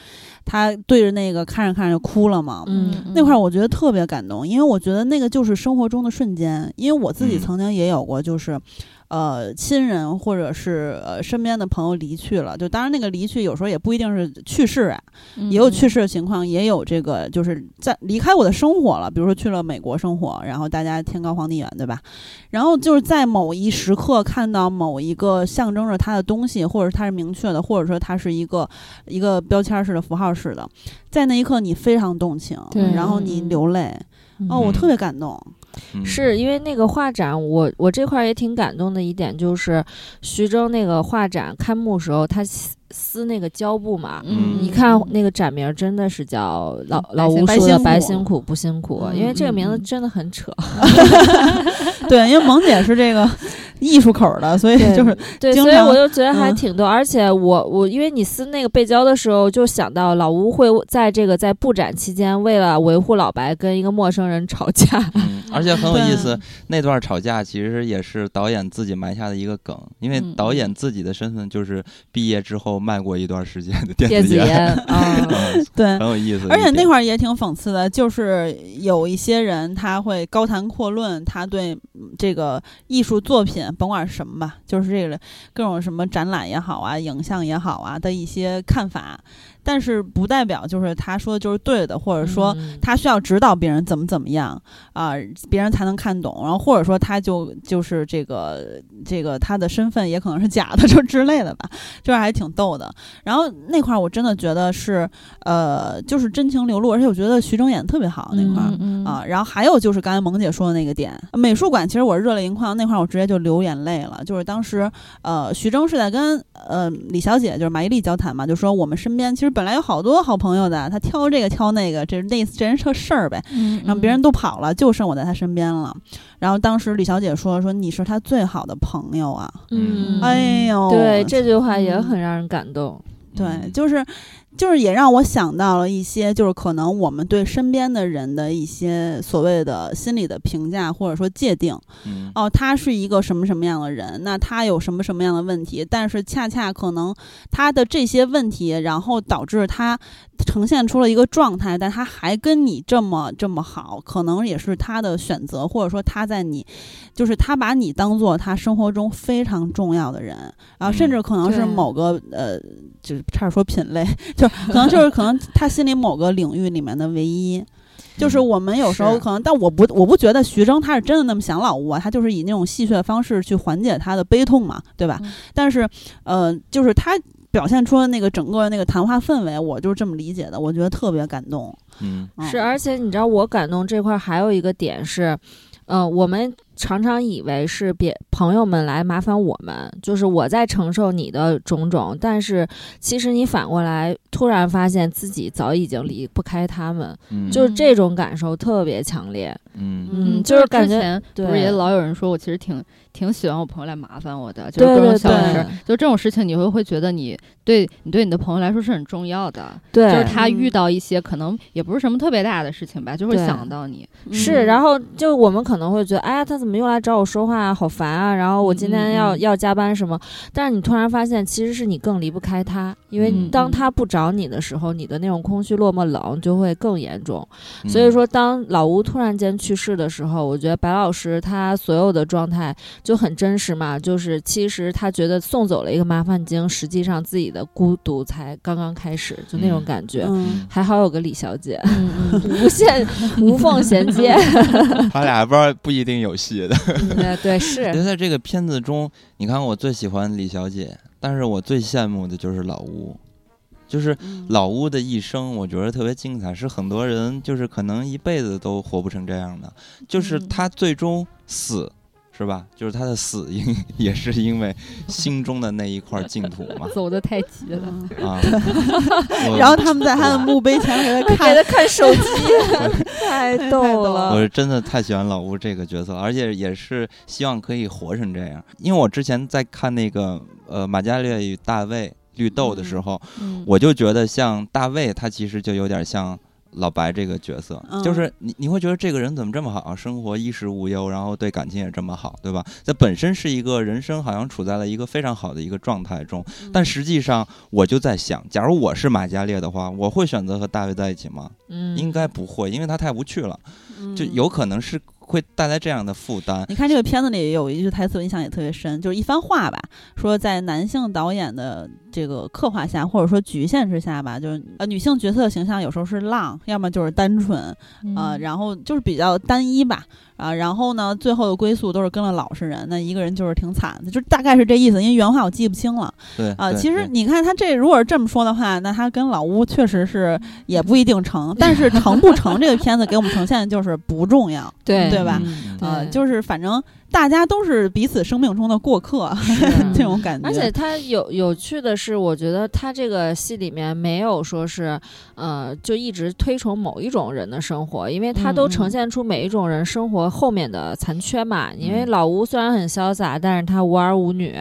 [SPEAKER 2] 他对着那个看着看着就哭了嘛。
[SPEAKER 4] 嗯，
[SPEAKER 2] 那块儿我觉得特别感动，因为我觉得那个就是生活中的瞬间。因为我自己
[SPEAKER 1] 嗯
[SPEAKER 2] 曾经也有过，就是，呃，亲人或者是呃身边的朋友离去了，就当然那个离去有时候也不一定是去世啊，
[SPEAKER 4] 嗯
[SPEAKER 2] 也有去世的情况，也有这个就是在离开我的生活了，比如说去了美国生活，然后大家天高皇帝远，对吧？然后就是在某一时刻看到某一个象征着他的东西，或者是它是明确的，或者说它是一个一个标签式的符号式的，在那一刻你非常动情，
[SPEAKER 4] 对
[SPEAKER 2] 然后你流泪，哦，我
[SPEAKER 1] 嗯。
[SPEAKER 2] 特别感动，
[SPEAKER 1] 嗯
[SPEAKER 4] 是因为那个画展，我我这块也挺感动的一点，就是徐峥那个画展开幕时候，他撕撕那个胶布嘛。
[SPEAKER 1] 嗯
[SPEAKER 4] 你看那个展名儿真的是叫老
[SPEAKER 2] 嗯
[SPEAKER 4] 老吴
[SPEAKER 2] 白
[SPEAKER 4] 说的“白
[SPEAKER 2] 辛苦
[SPEAKER 4] 不辛苦”，
[SPEAKER 2] 嗯
[SPEAKER 4] 因为这个名字真的很扯。
[SPEAKER 2] 对，因为萌姐是这个艺术口儿的，所以就是
[SPEAKER 4] 对，所以我就觉得还
[SPEAKER 2] 嗯
[SPEAKER 4] 挺逗，而且我我因为你撕那个背胶的时候，就想到老吴会在这个在布展期间，为了维护老白跟一个陌生人吵架。
[SPEAKER 1] 嗯，而且很有意思。那段吵架其实也是导演自己埋下的一个梗，因为
[SPEAKER 4] 嗯
[SPEAKER 1] 导演自己的身份就是毕业之后卖过一段时间的电
[SPEAKER 4] 电子
[SPEAKER 1] 烟，
[SPEAKER 4] 烟 啊，
[SPEAKER 1] 嗯
[SPEAKER 2] 对
[SPEAKER 1] 很。有意思。
[SPEAKER 2] 而且那块儿也挺讽刺的，就是有一些人他会高谈阔论，他对嗯这个艺术作品，甭管是什么吧，就是这个各种什么展览也好啊，影像也好啊的一些看法，但是不代表就是他说的就是对的，或者说
[SPEAKER 4] 嗯
[SPEAKER 2] 他需要指导别人怎么怎么样啊、别人才能看懂，然后或者说他就就是这个这个他的身份也可能是假的，就之类的吧，就是还挺逗的。然后那块儿我真的觉得是呃，就是真情流露，而且我觉得徐峥演的特别好那块儿。
[SPEAKER 4] 嗯嗯
[SPEAKER 2] 啊，然后还有就是刚才萌姐说的那个点，美术馆其实我热泪盈眶，那块儿我直接就流眼泪了。就是当时，呃，徐峥是在跟呃李小姐，就是马伊琍交谈嘛，就说我们身边其实本来有好多好朋友的，她挑这个挑那个，这那这人这事儿呗。
[SPEAKER 4] 嗯
[SPEAKER 2] 然后别人都跑了，就剩我在她身边了。然后当时李小姐说说你是她最好的朋友啊，
[SPEAKER 4] 嗯，
[SPEAKER 2] 哎呦，
[SPEAKER 4] 对这句话也
[SPEAKER 2] 嗯
[SPEAKER 4] 很让人感动。
[SPEAKER 2] 对，
[SPEAKER 1] 嗯
[SPEAKER 2] 就是就是也让我想到了一些，就是可能我们对身边的人的一些所谓的心理的评价或者说界定。
[SPEAKER 1] 嗯
[SPEAKER 2] 哦，他是一个什么什么样的人，那他有什么什么样的问题，但是恰恰可能他的这些问题，然后导致他呈现出了一个状态，但他还跟你这么这么好，可能也是他的选择，或者说他在你，就是他把你当做他生活中非常重要的人，然后甚
[SPEAKER 1] 嗯
[SPEAKER 2] 至可能是某个呃，就是差点说品类，就可能就是可能他心里某个领域里面的唯一。就是
[SPEAKER 1] 嗯
[SPEAKER 2] 我们有时候可能，但我不我不觉得徐峥他是真的那么想老吴啊，他就是以那种戏谑的方式去缓解他的悲痛嘛，对吧？
[SPEAKER 4] 嗯
[SPEAKER 2] 但是，呃，就是他表现出的那个整个那个谈话氛围，我就是这么理解的，我觉得特别感动。
[SPEAKER 1] 嗯
[SPEAKER 2] 嗯
[SPEAKER 4] 是，而且你知道我感动这块儿还有一个点是，嗯、我们常常以为是别朋友们来麻烦我们，就是我在承受你的种种，但是其实你反过来突然发现自己早已经离不开他们，
[SPEAKER 1] 嗯
[SPEAKER 4] 就是这种感受特别强烈。
[SPEAKER 1] 嗯
[SPEAKER 4] 嗯，
[SPEAKER 3] 就是
[SPEAKER 4] 感觉对
[SPEAKER 3] 不是也老有人说我其实挺挺喜欢我朋友来麻烦我的，就是各种小
[SPEAKER 4] 对。
[SPEAKER 3] 事儿，就这种事情你会会觉得你对你对你的朋友来说是很重要的，
[SPEAKER 4] 对，
[SPEAKER 3] 就是他遇
[SPEAKER 2] 嗯。
[SPEAKER 3] 到一些可能也不是什么特别大的事情吧，就会想到你，
[SPEAKER 4] 是，
[SPEAKER 2] 嗯。
[SPEAKER 4] 然后就我们可能会觉得，哎呀，他怎么又来找我说话啊，好烦啊！然后我今天要、要加班什么，但是你突然发现，其实是你更离不开他，因为
[SPEAKER 1] 嗯
[SPEAKER 4] 当
[SPEAKER 3] 嗯。
[SPEAKER 4] 他不找你的时候，你的那种空虚、落寞、冷就会更严重。
[SPEAKER 1] 嗯。
[SPEAKER 4] 所以说，当老吴突然间去世的时候，我觉得白老师他所有的状态就很真实嘛，就是其实他觉得送走了一个麻烦精，实际上自己的孤独才刚刚开始，就那种
[SPEAKER 1] 嗯
[SPEAKER 4] 感觉。
[SPEAKER 2] 嗯，
[SPEAKER 4] 还好有个李小姐，无限无缝衔接。
[SPEAKER 1] 他俩不知道不一定有戏的。
[SPEAKER 4] 对对是
[SPEAKER 1] 觉，得在这个片子中，你看我最喜欢李小姐，但是我最羡慕的就是老吴，就是
[SPEAKER 2] 嗯
[SPEAKER 1] 老吴的一生，我觉得特别精彩，是很多人就是可能一辈子都活不成这样的，就是
[SPEAKER 2] 嗯
[SPEAKER 1] 他最终死。是吧？就是他的死因 也是因为心中的那一块净土嘛
[SPEAKER 3] 走的太急了。
[SPEAKER 2] 嗯
[SPEAKER 1] 啊！
[SPEAKER 2] 然后他们在他的墓碑前给他
[SPEAKER 4] 给
[SPEAKER 2] 看
[SPEAKER 4] 他看手机，太
[SPEAKER 2] 太
[SPEAKER 4] 逗
[SPEAKER 2] 逗
[SPEAKER 4] 了。
[SPEAKER 1] 我是真的太喜欢老吴这个角色了，而且也是希望可以活成这样。因为我之前在看那个呃《马加列与大卫绿豆》的时候，
[SPEAKER 3] 嗯，
[SPEAKER 1] 我就觉得像大卫，他其实就有点像老白这个角色，
[SPEAKER 2] 嗯
[SPEAKER 1] 就是你你会觉得这个人怎么这么好，生活衣食无忧，然后对感情也这么好，对吧？这本身是一个人生好像处在了一个非常好的一个状态中，但实际上我就在想，假如我是马加列的话，我会选择和大卫在一起吗？
[SPEAKER 4] 嗯
[SPEAKER 1] 应该不会，因为他太无趣了，
[SPEAKER 2] 嗯
[SPEAKER 1] 就有可能是会带来这样的负担。
[SPEAKER 2] 你看这个片子里有一句台词，我印象也特别深，就是一番话吧，说在男性导演的这个刻画下，或者说局限之下吧，就是呃女性角色形象有时候是浪，要么就是单纯，
[SPEAKER 3] 嗯
[SPEAKER 2] 呃，然后就是比较单一吧，啊，然后呢，最后的归宿都是跟了老实人，那一个人就是挺惨的，就大概是这意思，因为原话我记不清了
[SPEAKER 1] 对
[SPEAKER 2] 啊。其实你看他这如果是这么说的话，那他跟老吴确实是也不一定成，但是成不成这个片子给我们呈现的就是不重要，
[SPEAKER 4] 对
[SPEAKER 2] 对吧？
[SPEAKER 1] 嗯
[SPEAKER 2] 呃，就是反正大家都是彼此生命中的过客，这种感觉。
[SPEAKER 4] 而且他有有趣的是，我觉得他这个戏里面没有说是，呃，就一直推崇某一种人的生活，因为他都呈现出每一种人生活后面的残缺嘛。因为
[SPEAKER 1] 嗯
[SPEAKER 4] 老吴虽然很潇洒，但是他无儿无女，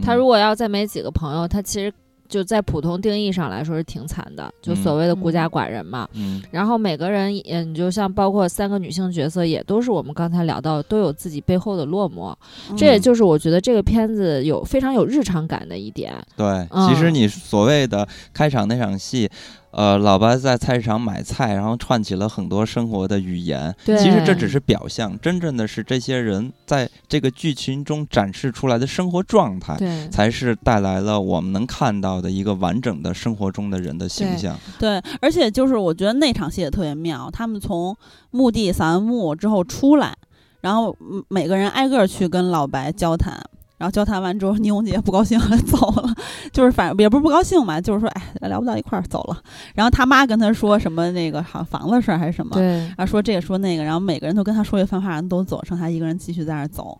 [SPEAKER 4] 他
[SPEAKER 1] 嗯
[SPEAKER 4] 如果要再没几个朋友，他其实就在普通定义上来说是挺惨的，就所谓的孤家寡人嘛。
[SPEAKER 1] 嗯
[SPEAKER 4] 然后每个人，嗯，你就像包括三个女性角色，也都是我们刚才聊到，都有自己背后的落寞。
[SPEAKER 2] 嗯
[SPEAKER 4] 这也就是我觉得这个片子有非常有日常感的一点。
[SPEAKER 1] 对，
[SPEAKER 4] 嗯
[SPEAKER 1] 其实你所谓的开场那场戏，呃，老白在菜市场买菜，然后串起了很多生活的语言。其实这只是表象，真正的是这些人在这个剧情中展示出来的生活状态，才是带来了我们能看到的一个完整的生活中的人的形象。
[SPEAKER 2] 对，而且就是我觉得那场戏也特别妙，他们从墓地扫完墓之后出来，然后嗯每个人挨个儿去跟老白交谈。然后交谈完之后，倪虹洁不高兴了，走了，就是反正也不是不高兴嘛，就是说，哎，聊不到一块儿，走了。然后他妈跟他说什么那个好像房子事儿还是什么，
[SPEAKER 4] 对，
[SPEAKER 2] 啊，说这个说那个，然后每个人都跟他说一番话，然后都走，剩他一个人继续在那儿走。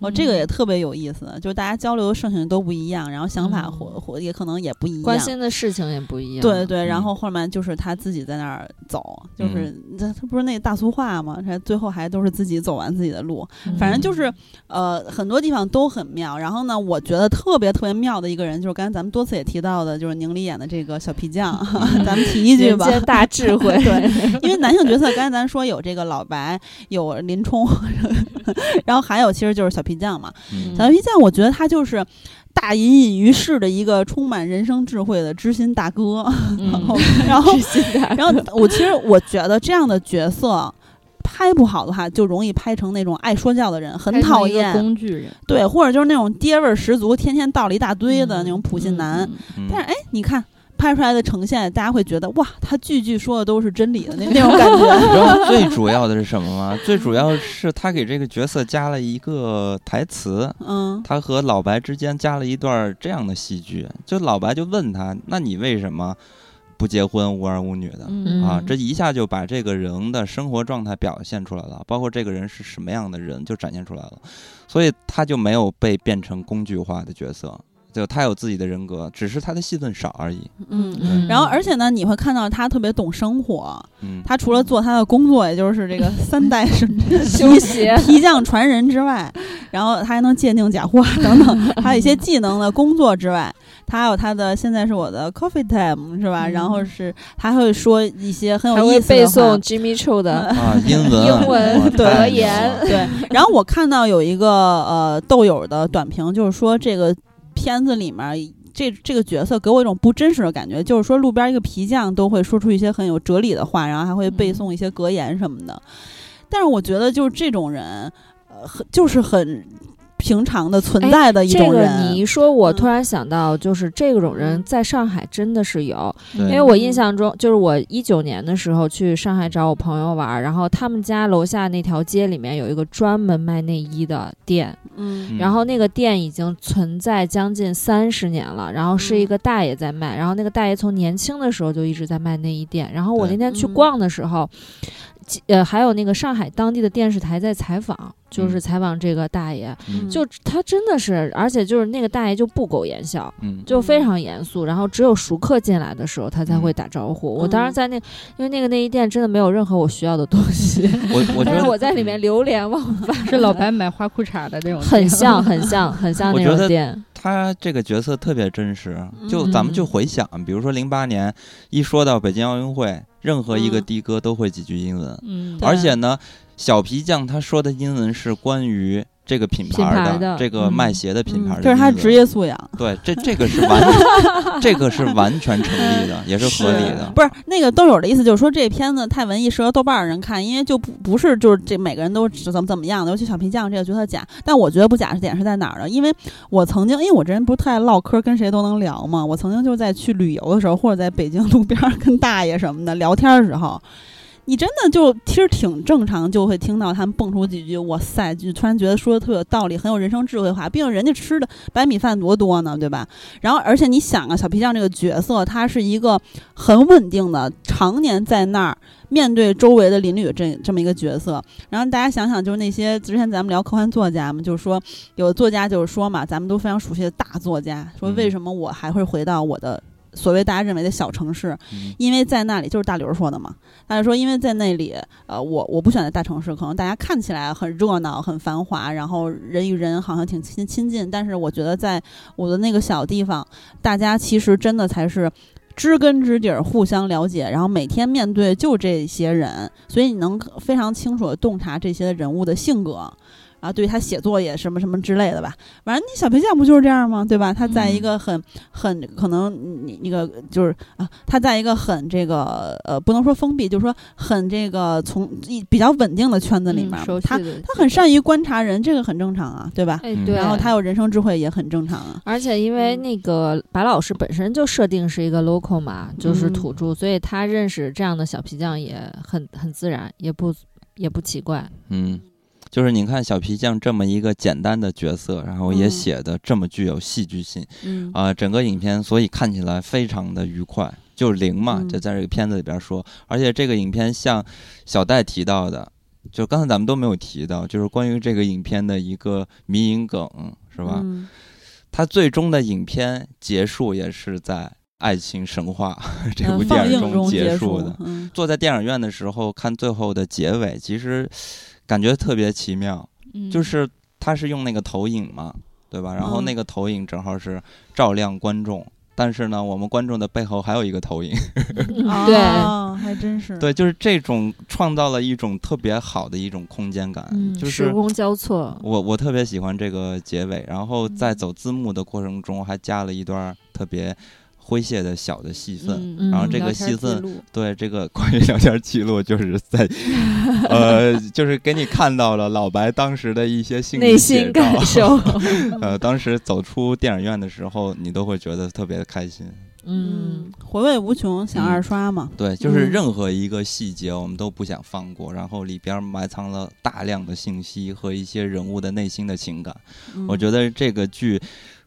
[SPEAKER 2] 哦，这个也特别有意思，就是大家交流的事情都不一样，然后想法
[SPEAKER 4] 嗯
[SPEAKER 2] 或或也可能也不一样。
[SPEAKER 4] 关心的事情也不一样。
[SPEAKER 2] 对对，然
[SPEAKER 1] 嗯
[SPEAKER 2] 后后面就是他自己在那儿走，就是他他不是那大俗话嘛？他最后还都是自己走完自己的路，
[SPEAKER 4] 嗯
[SPEAKER 2] 反正就是呃很多地方都很妙。然后呢，我觉得特别特别妙的一个人，就是刚才咱们多次也提到的，就是宁理演的这个小皮匠，咱们提一句吧。
[SPEAKER 4] 大智慧。
[SPEAKER 2] 对，因为男性角色刚才咱说有这个老白，有林冲，然后还有其实就是小皮匠嘛。
[SPEAKER 1] 嗯
[SPEAKER 2] 小皮匠，我觉得他就是大隐隐于市的一个充满人生智慧的知心大哥。然后，然后，然后我其实我觉得这样的角色。拍不好的话，就容易拍成那种爱说教的人，很讨厌。
[SPEAKER 3] 工具人，
[SPEAKER 2] 对，或者就是那种爹味儿十足，天天道了一大堆的那种普信男。
[SPEAKER 3] 嗯
[SPEAKER 1] 嗯
[SPEAKER 2] 但是哎，你看拍出来的呈现，大家会觉得哇，他句句说的都是真理的那那种感觉。
[SPEAKER 1] 你知道 最主要的是什么吗？最主要是他给这个角色加了一个台词，
[SPEAKER 2] 嗯
[SPEAKER 1] 他和老白之间加了一段这样的戏剧，就老白就问他：“那你为什么不结婚、无儿无女的。
[SPEAKER 2] 嗯
[SPEAKER 1] 啊，
[SPEAKER 4] 嗯
[SPEAKER 1] 这一下就把这个人的生活状态表现出来了，包括这个人是什么样的人就展现出来了，所以他就没有被变成工具化的角色，就他有自己的人格，只是他的戏份少而已。
[SPEAKER 2] 嗯。
[SPEAKER 4] 嗯
[SPEAKER 2] 然后，而且呢，你会看到他特别懂生活。
[SPEAKER 1] 嗯，
[SPEAKER 2] 他除了做他的工作，也就是这个三代是
[SPEAKER 4] 修鞋
[SPEAKER 2] 皮匠传人之外，然后他还能鉴定假货等等，还有一些技能的工作之外，他还有他的现在是我的 coffee time 是吧？
[SPEAKER 4] 嗯
[SPEAKER 2] 然后是他会说一些很有意思的
[SPEAKER 4] 背诵。Jimmy Choo 的
[SPEAKER 1] 啊，英文，
[SPEAKER 4] 英文
[SPEAKER 1] 哇
[SPEAKER 2] 对
[SPEAKER 1] 太牛
[SPEAKER 4] 格言
[SPEAKER 2] 对，然后我看到有一个呃豆友的短评，就是说这个片子里面这这个角色给我一种不真实的感觉，就是说路边一个皮匠都会说出一些很有哲理的话，然后还会背诵一些格言什么的。但是我觉得就是这种人，呃，很就是很平常的存在的一种
[SPEAKER 4] 这个。你一说，我
[SPEAKER 2] 嗯。
[SPEAKER 4] 突然想到，就是这种人在上海真的是有，
[SPEAKER 1] 对。
[SPEAKER 4] 因为我印象中，就是我一九年的时候去上海找我朋友玩儿，然后他们家楼下那条街里面有一个专门卖内衣的店，
[SPEAKER 2] 嗯。
[SPEAKER 1] 嗯
[SPEAKER 4] 然后那个店已经存在将近三十年了，然后是一个大爷在卖，然后那个大爷从年轻的时候就一直在卖内衣店，然后我那天去
[SPEAKER 2] 嗯。
[SPEAKER 4] 逛的时候，其呃，还有那个上海当地的电视台在采访，就是
[SPEAKER 1] 嗯
[SPEAKER 4] 采访这个大爷，
[SPEAKER 1] 嗯
[SPEAKER 4] 就他真的是，而且就是那个大爷就不苟言笑。
[SPEAKER 1] 嗯
[SPEAKER 4] 就非常严肃，然后只有熟客进来的时候，他才会打招呼。我当时
[SPEAKER 2] 嗯
[SPEAKER 4] 在那，因为那个内衣店真的没有任何我需要的东西，
[SPEAKER 1] 我 我觉
[SPEAKER 4] 但是
[SPEAKER 1] 得
[SPEAKER 4] 我在里面流连忘返，
[SPEAKER 3] 是老白买花裤衩的那种，
[SPEAKER 4] 很像，很像，很像那种店。
[SPEAKER 1] 他这个角色特别真实，就咱们就
[SPEAKER 4] 嗯
[SPEAKER 1] 回想，比如说零八年一说到北京奥运会，任何一个
[SPEAKER 2] 嗯。
[SPEAKER 1] 的哥都会几句英文，
[SPEAKER 3] 嗯，
[SPEAKER 1] 而且呢，小皮匠他说的英文是关于这个品
[SPEAKER 4] 品
[SPEAKER 1] 牌
[SPEAKER 4] 牌的
[SPEAKER 1] 这个
[SPEAKER 4] 嗯
[SPEAKER 1] 卖鞋的品牌的、
[SPEAKER 2] 嗯这是他职。业素养。
[SPEAKER 1] 对，这这个是完，这个是完全成立的，也是合理的。
[SPEAKER 2] 不是那个豆友的意思，就是说这片子太文艺，适合豆瓣儿人看，因为就不不是就是这每个人都是怎么怎么样的，尤其小皮匠这个角色假。但我觉得不假是点是在哪儿呢？因为我曾经，因为我这人不是特爱唠嗑，跟谁都能聊嘛。我曾经就在去旅游的时候，或者在北京路边儿跟大爷什么的聊天的时候。你真的就其实挺正常，就会听到他们蹦出几句“哇塞”，就突然觉得说的特别有道理，很有人生智慧化。毕竟人家吃的白米饭多多呢，对吧？然后，而且你想啊，小皮匠这个角色，他是一个很稳定的，常年在那儿面对周围的邻里这这么一个角色。然后大家想想，就是那些之前咱们聊科幻作家嘛，就是说有的作家就是说嘛，咱们都非常熟悉的大作家，说
[SPEAKER 1] 嗯
[SPEAKER 2] 为什么我还会回到我的。所谓大家认为的小城市，
[SPEAKER 1] 嗯
[SPEAKER 2] 因为在那里就是大刘说的嘛，大刘说，因为在那里，呃，我我不选择大城市，可能大家看起来很热闹、很繁华，然后人与人好像挺亲亲近，但是我觉得在我的那个小地方，大家其实真的才是。知根知底儿，互相了解，然后每天面对就这些人，所以你能非常清楚的洞察这些人物的性格，啊，对他写作也什么什么之类的吧。反正你小皮匠不就是这样吗？对吧？他在一个很很可能你那个就是啊，他在一个很这个呃，不能说封闭，就是说很这个从一比较稳定的圈子里面，
[SPEAKER 3] 嗯
[SPEAKER 2] 他他很善于观察人，这个很正常啊，对吧？
[SPEAKER 4] 哎，
[SPEAKER 1] 嗯
[SPEAKER 4] 对。
[SPEAKER 2] 然后他有人生智慧也很正常啊。
[SPEAKER 4] 而且因为
[SPEAKER 2] 嗯
[SPEAKER 4] 那个白老师本身就设定是一个 local 嘛，就是
[SPEAKER 2] 嗯
[SPEAKER 4] 土著，所以他认识这样的小皮匠也很很自然，也不也不奇怪。
[SPEAKER 1] 嗯，就是你看小皮匠这么一个简单的角色，然后也
[SPEAKER 2] 嗯
[SPEAKER 1] 写的这么具有戏剧性
[SPEAKER 2] 嗯
[SPEAKER 1] 啊、整个影片所以看起来非常的愉快，就是零嘛，
[SPEAKER 2] 嗯
[SPEAKER 1] 就在这个片子里边说，而且这个影片像小戴提到的。就刚才咱们都没有提到，就是关于这个影片的一个迷影梗，是吧？
[SPEAKER 2] 嗯
[SPEAKER 1] 它最终的影片结束也是在《爱情神话》这部电影
[SPEAKER 2] 中
[SPEAKER 1] 结
[SPEAKER 2] 束
[SPEAKER 1] 的。
[SPEAKER 2] 嗯
[SPEAKER 1] 坐在电影院的时候看最后的结尾，其实感觉特别奇妙，
[SPEAKER 3] 嗯
[SPEAKER 1] 就是它是用那个投影嘛，对吧？然后
[SPEAKER 2] 嗯
[SPEAKER 1] 那个投影正好是照亮观众，但是呢，我们观众的背后还有一个投影，
[SPEAKER 4] 对
[SPEAKER 2] 哦，还真是。
[SPEAKER 1] 对，就是这种创造了一种特别好的一种空间感，
[SPEAKER 4] 嗯，
[SPEAKER 1] 就是
[SPEAKER 4] 时空交错。
[SPEAKER 1] 我我特别喜欢这个结尾，然后在
[SPEAKER 2] 嗯
[SPEAKER 1] 走字幕的过程中还加了一段特别诙谐的小的戏份。
[SPEAKER 4] 嗯
[SPEAKER 1] 然后这个戏份对这个关于聊天记录，就是在，呃，就是给你看到了老白当时的一些
[SPEAKER 4] 内心感受，
[SPEAKER 1] 呃，当时走出电影院的时候，你都会觉得特别的开心。
[SPEAKER 4] 嗯，
[SPEAKER 2] 回味无穷，想
[SPEAKER 1] 嗯
[SPEAKER 2] 二刷嘛。
[SPEAKER 1] 对，就是
[SPEAKER 2] 嗯
[SPEAKER 1] 任何一个细节我们都不想放过，然后里边埋藏了大量的信息和一些人物的内心的情感。我觉
[SPEAKER 2] 得
[SPEAKER 1] 得这个剧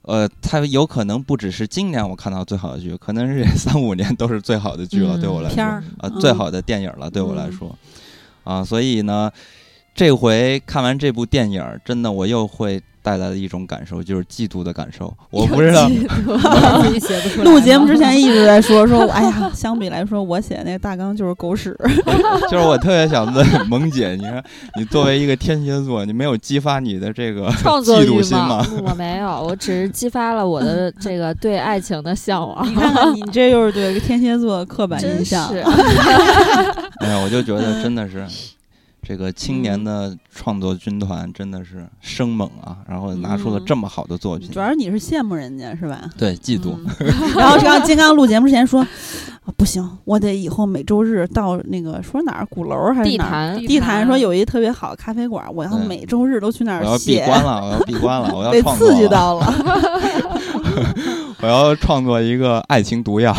[SPEAKER 1] 呃，它有可能不只是今年我看到最好的剧，可能是 三五年都是最好的剧了，
[SPEAKER 3] 嗯
[SPEAKER 1] 对我来说，
[SPEAKER 2] 片儿
[SPEAKER 1] 啊，
[SPEAKER 2] 嗯。
[SPEAKER 1] 最好的电影了，对我来
[SPEAKER 2] 嗯。
[SPEAKER 1] 说，啊，所以呢，这回看完这部电影，真的我又会带来的一种感受，就是嫉妒的感受。我不知道，
[SPEAKER 3] 自己写不出来。
[SPEAKER 2] 录节目之前一直在说说，哎呀，相比来说，我写那个大纲就是狗屎。
[SPEAKER 1] 就是我特别想问萌姐，你看你作为一个天蝎座，你没有激发你的这个
[SPEAKER 4] 创作
[SPEAKER 1] 嫉妒
[SPEAKER 4] 欲吗
[SPEAKER 1] 心吗？？
[SPEAKER 4] 我没有，我只是激发了我的这个对爱情的向往。
[SPEAKER 2] 你看看，你这又是对天蝎座的刻板印
[SPEAKER 4] 真
[SPEAKER 2] 象。
[SPEAKER 4] 是，
[SPEAKER 1] 哎呀，我就觉得真的是。这个青年的创作军团真的是生猛啊，然后拿出了
[SPEAKER 2] 嗯
[SPEAKER 1] 这么好的作品
[SPEAKER 2] 主，要是你是羡慕人家是吧？
[SPEAKER 1] 对，嫉妒。
[SPEAKER 2] 嗯 然后刚金刚录节目之前说，啊不行，我得以后每周日到那个说哪儿鼓楼还是哪儿
[SPEAKER 4] 地坛
[SPEAKER 2] 地坛说有一特别好的咖啡馆，我要每周日都去那儿
[SPEAKER 1] 我要闭，关了，我要闭关了，我要
[SPEAKER 2] 被
[SPEAKER 1] 创作了，
[SPEAKER 2] 刺激到了。
[SPEAKER 1] 我要创作一个爱情毒药。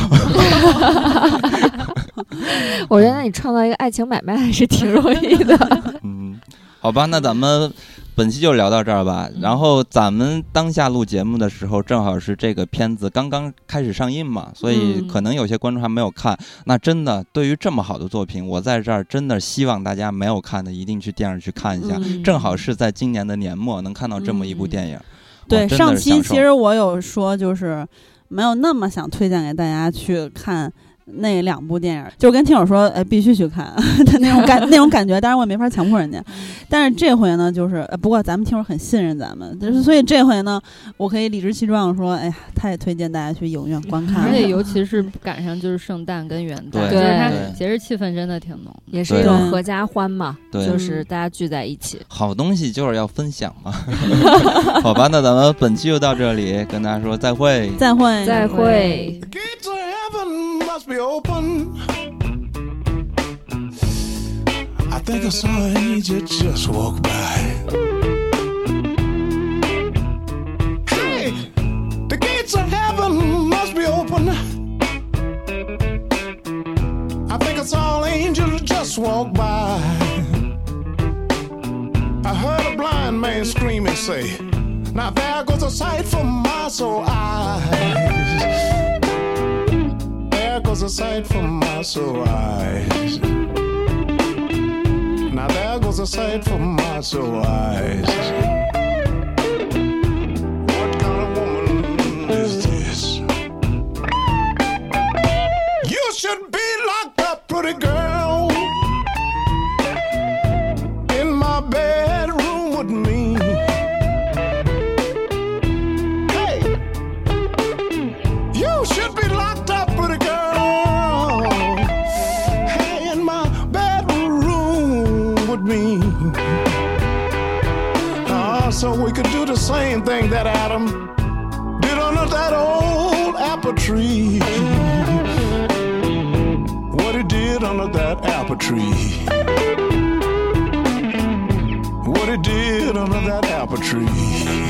[SPEAKER 4] 我觉得你创造一个爱情买卖还是挺容易的。
[SPEAKER 1] 嗯，好吧，那咱们本期就聊到这儿吧。
[SPEAKER 2] 嗯
[SPEAKER 1] 然后咱们当下录节目的时候，正好是这个片子刚刚开始上映嘛，所以
[SPEAKER 2] 嗯
[SPEAKER 1] 可能有些观众还没有看。那真的，对于这么好的作品，我在这儿真的希望大家没有看的一定去电影去看一下。
[SPEAKER 2] 嗯
[SPEAKER 1] 正好是在今年的年末能看到这么一部电影。
[SPEAKER 2] 对，上期其实我有说，就是没有那么想推荐给大家去看那两部电影，就跟听友说，哎，必须去看的 那种感那种感觉。当然我也没法强迫人家，但是这回呢，就是呃不过咱们听友很信任咱们，就是所以这回呢，我可以理直气壮地说，哎呀，他也推荐大家去影院观看了。
[SPEAKER 3] 而且尤其是赶上就是圣诞跟元旦，
[SPEAKER 1] 对
[SPEAKER 3] 就是它节日气氛真的挺浓的。
[SPEAKER 4] 也是一种合家欢嘛，
[SPEAKER 1] 对
[SPEAKER 4] 就是大家聚在一起。
[SPEAKER 1] 好东西就是要分享嘛。好吧，那咱们本期就到这里，跟大家说再会。
[SPEAKER 2] 再会，
[SPEAKER 4] 再会。
[SPEAKER 5] Heaven must be open. I think I saw an angel just walk by. Hey, the gates of heaven must be open. I think I saw an angel just walk by. I heard a blind man scream and say, Now there goes a sight for my soul eyes. There goes a sight for my soul eyes. Now there goes a sight for my soul eyes. What kind of woman is this? You should be locked up, pretty girl, apple tree. What he did under that apple tree.